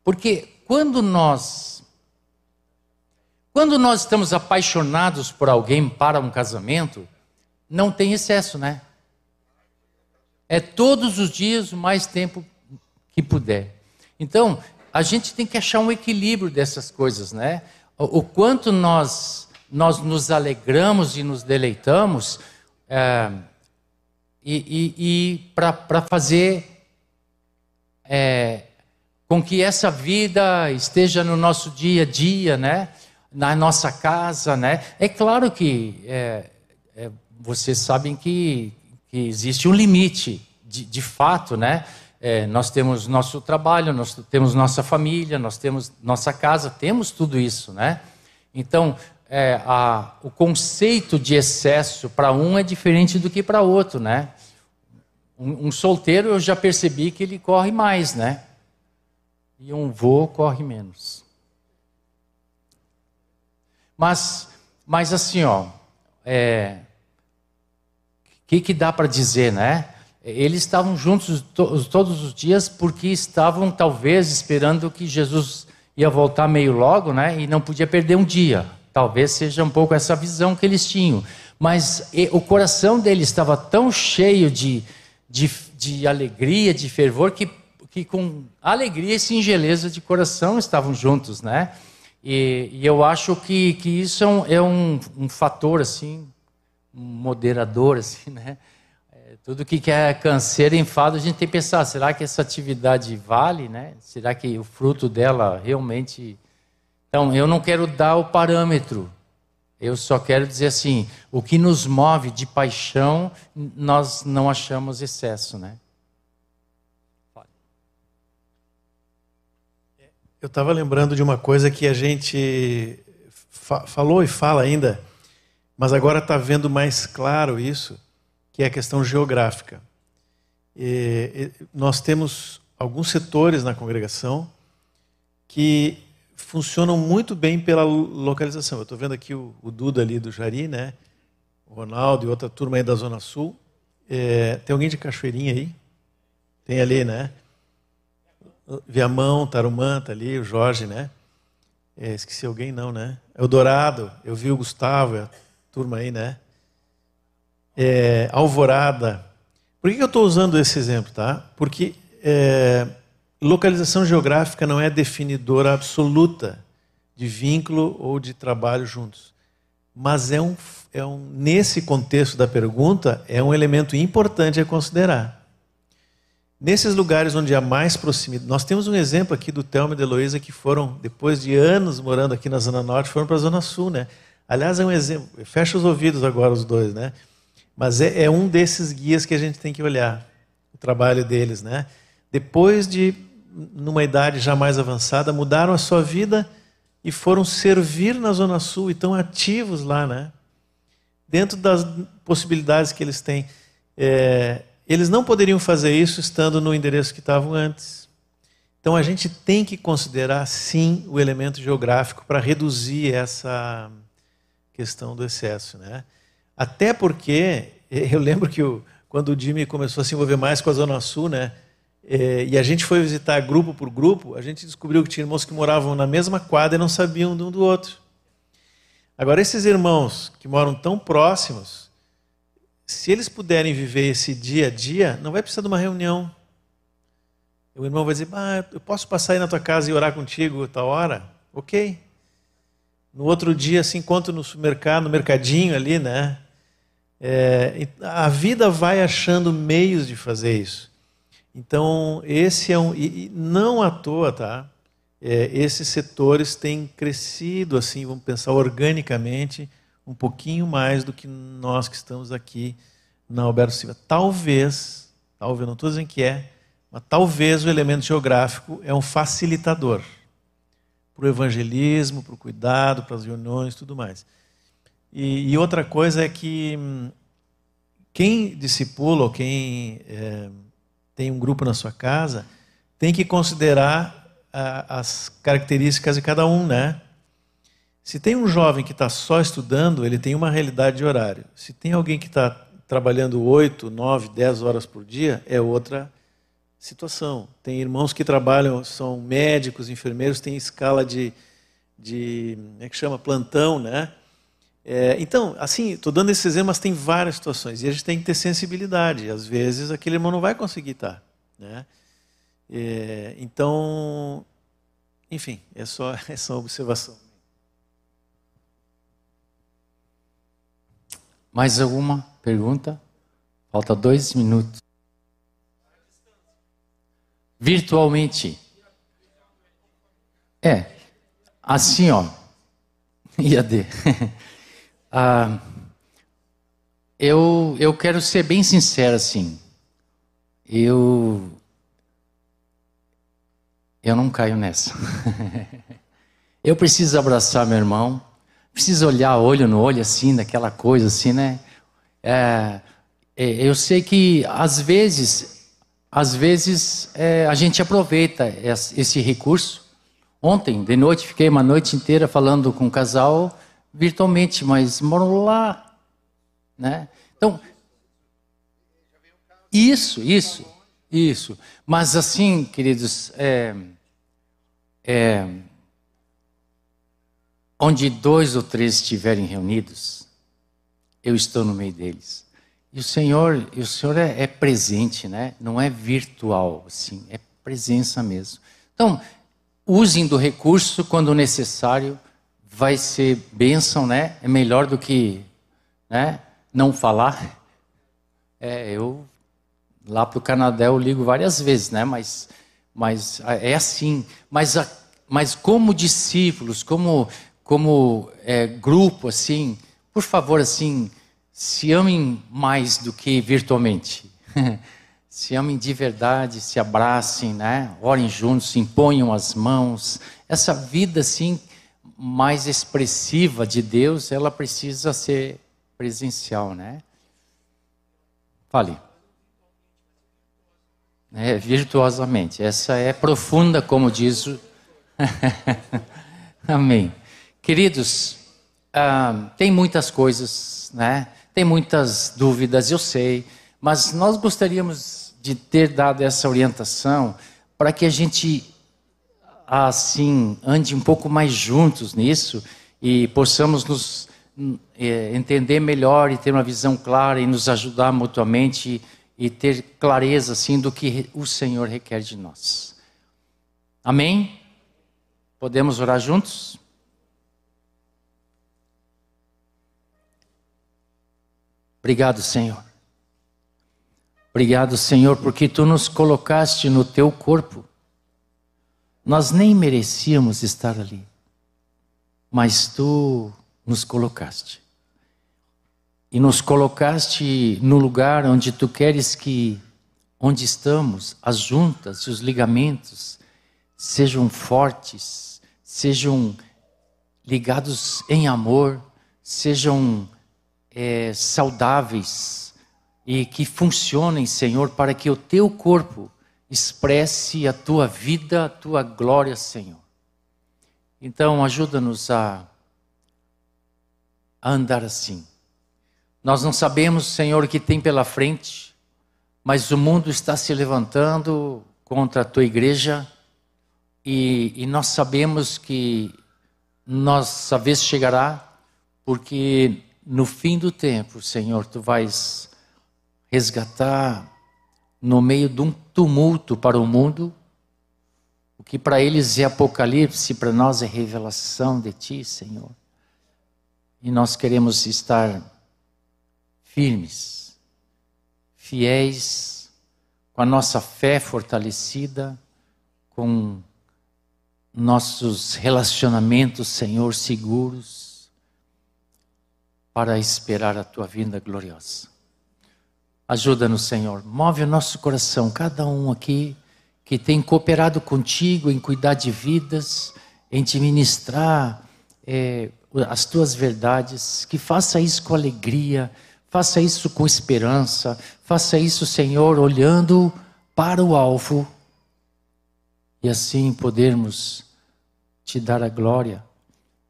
Porque quando nós quando nós estamos apaixonados por alguém para um casamento, não tem excesso, né? É todos os dias o mais tempo que puder. Então, a gente tem que achar um equilíbrio dessas coisas, né? O, quanto nós, nós nos alegramos e nos deleitamos é, e, e, e para fazer é, com que essa vida esteja no nosso dia a dia, né? Na nossa casa, né? É claro que é, é vocês sabem que, que existe um limite, de, de fato, né? É, nós temos nosso trabalho, nós temos nossa família, nós temos nossa casa, temos tudo isso, né? Então, é, a, o conceito de excesso para um é diferente do que para outro, né? Um, um, solteiro eu já percebi que ele corre mais, né? E um vô corre menos. Mas, mas assim, ó, é, que, que dá para dizer, né? Eles estavam juntos todos os dias porque estavam talvez esperando que Jesus ia voltar meio logo, né? E não podia perder um dia. Talvez seja um pouco essa visão que eles tinham. Mas o coração deles estava tão cheio de, de, de alegria, de fervor, que, que com alegria e singeleza de coração estavam juntos, né? E, e eu acho que, que isso é um, é um, um fator, assim, moderador, assim, né? Tudo que é canseiro e enfado, a gente tem que pensar, será que essa atividade vale, né? Será que o fruto dela realmente... Então, eu não quero dar o parâmetro, eu só quero dizer assim, o que nos move de paixão, nós não achamos excesso, né? Eu estava lembrando de uma coisa que a gente fa falou e fala ainda, mas agora está vendo mais claro isso que é a questão geográfica. E, e, nós temos alguns setores na congregação que funcionam muito bem pela localização. Eu estou vendo aqui o, o, Duda ali do Jari, né? o Ronaldo e outra turma aí da Zona Sul. É, tem alguém de Cachoeirinha aí? Tem ali, né? Viamão, Tarumã, tá ali, o Jorge, né? É, esqueci alguém não, né? É o Dourado, eu vi o Gustavo, a turma aí, né? é, Alvorada. Por que eu estou usando esse exemplo? Tá? Porque é, localização geográfica não é definidora absoluta de vínculo ou de trabalho juntos. Mas é um, é um, nesse contexto da pergunta, é um elemento importante a considerar. Nesses lugares onde há mais proximidade, nós temos um exemplo aqui do Thelma e da Heloísa que foram, depois de anos morando aqui na Zona Norte, foram para a Zona Sul, né? Aliás, é um exemplo, fecha os ouvidos agora os dois, né? Mas é, é, um desses guias que a gente tem que olhar, o trabalho deles, né? Depois de, numa idade já mais avançada, mudaram a sua vida e foram servir na Zona Sul e estão ativos lá, né? Dentro das possibilidades que eles têm. É, eles não poderiam fazer isso estando no endereço que estavam antes. Então a gente tem que considerar, sim, o elemento geográfico para reduzir essa questão do excesso, né? Até porque, eu lembro que o, quando o Jimmy começou a se envolver mais com a Zona Sul, né? É, e a gente foi visitar grupo por grupo, a gente descobriu que tinha irmãos que moravam na mesma quadra e não sabiam de um do outro. Agora, esses irmãos que moram tão próximos, se eles puderem viver esse dia a dia, não vai precisar de uma reunião. O irmão vai dizer: ah, eu posso passar aí na tua casa e orar contigo tal hora? Ok. No outro dia se encontra no supermercado, no mercadinho ali, né? É, a vida vai achando meios de fazer isso. Então, esse é um. E, não à toa, tá? É, esses setores têm crescido, assim, vamos pensar organicamente, um pouquinho mais do que nós que estamos aqui na Alberto Silva. Talvez, talvez, não estou dizendo que é, mas talvez o elemento geográfico é um facilitador para o evangelismo, para o cuidado, para as reuniões, tudo mais. E, e outra coisa é que hum, quem discipula ou quem é, tem um grupo na sua casa tem que considerar a, as características de cada um, né? Se tem um jovem que está só estudando, ele tem uma realidade de horário. Se tem alguém que está trabalhando 8, 9, 10 horas por dia, é outra situação. Tem irmãos que trabalham, são médicos, enfermeiros, têm escala de, de como é que chama, plantão, né? É, então, assim, estou dando esses exemplos, mas tem várias situações. E a gente tem que ter sensibilidade. Às vezes, aquele irmão não vai conseguir estar. Né? É, então, enfim, é só essa observação. Mais alguma pergunta? Falta dois minutos. Virtualmente. É. Assim, ó. IAD. Ah, eu, eu quero ser bem sincero assim. Eu. Eu não caio nessa. eu preciso abraçar meu irmão. Preciso olhar olho no olho assim, daquela coisa assim, né? É, é, eu sei que às vezes, às vezes é, a gente aproveita esse recurso. Ontem, de noite, fiquei uma noite inteira falando com um casal virtualmente, mas moram lá, né? Então, isso, isso, isso. Mas assim, queridos, é, é, onde dois ou três estiverem reunidos, eu estou no meio deles. E o Senhor, o Senhor é, é presente, né? Não é virtual, assim, é presença mesmo. Então, usem do recurso quando necessário vai ser bênção, né? É melhor do que né? não falar. É, eu lá para o Canadá eu ligo várias vezes, né? Mas, mas é assim. Mas, a, mas como discípulos, como como é, grupo, assim, por favor, assim, se amem mais do que virtualmente. se amem de verdade, se abracem, né? Orem juntos, se imponham as mãos. Essa vida, assim, mais expressiva de Deus, ela precisa ser presencial, né? Fale. É, virtuosamente. Essa é profunda, como diz o. Amém. Queridos, ah, tem muitas coisas, né? Tem muitas dúvidas, eu sei, mas nós gostaríamos de ter dado essa orientação para que a gente assim ande um pouco mais juntos nisso e possamos nos é, entender melhor e ter uma visão clara e nos ajudar mutuamente e, e ter clareza assim do que o Senhor requer de nós. Amém? Podemos orar juntos? Obrigado, Senhor. Obrigado, Senhor, porque tu nos colocaste no teu corpo nós nem merecíamos estar ali, mas tu nos colocaste. E nos colocaste no lugar onde tu queres que, onde estamos, as juntas e os ligamentos sejam fortes, sejam ligados em amor, sejam é, saudáveis e que funcionem, Senhor, para que o teu corpo expresse a tua vida, a tua glória, Senhor. Então, ajuda-nos a, a andar assim. Nós não sabemos, Senhor, o que tem pela frente, mas o mundo está se levantando contra a tua igreja e, e nós sabemos que nossa vez chegará, porque no fim do tempo, Senhor, tu vais resgatar no meio de um tumulto para o mundo. O que para eles é Apocalipse, para nós é revelação de Ti, Senhor. E nós queremos estar firmes, fiéis, com a nossa fé fortalecida, com nossos relacionamentos, Senhor, seguros, para esperar a Tua vinda gloriosa. Ajuda-nos, Senhor. Move o nosso coração, cada um aqui que tem cooperado contigo em cuidar de vidas, em te ministrar é, as tuas verdades, que faça isso com alegria, faça isso com esperança, faça isso, Senhor, olhando para o alvo, e assim podermos te dar a glória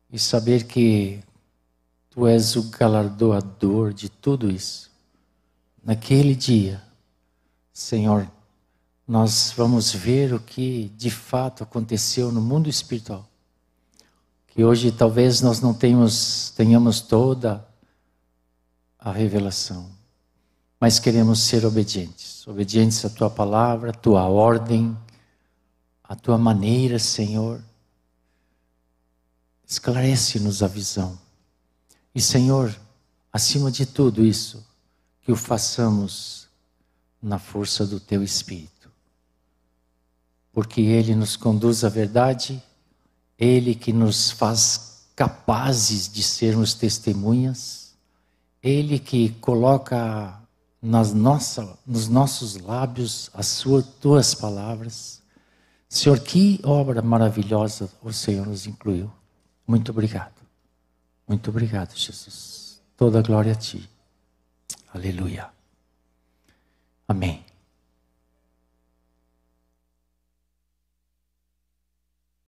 e saber que tu és o galardoador de tudo isso. Naquele dia, Senhor, nós vamos ver o que de fato aconteceu no mundo espiritual. Que hoje talvez nós não tenhamos, tenhamos toda a revelação, mas queremos ser obedientes obedientes à tua palavra, à tua ordem, à tua maneira, Senhor. Esclarece-nos a visão. E, Senhor, acima de tudo isso, que o façamos na força do teu Espírito. Porque Ele nos conduz à verdade, Ele que nos faz capazes de sermos testemunhas, Ele que coloca nas nossa, nos nossos lábios as suas tuas palavras. Senhor, que obra maravilhosa o Senhor nos incluiu. Muito obrigado. Muito obrigado, Jesus. Toda glória a ti. Aleluia. Amém.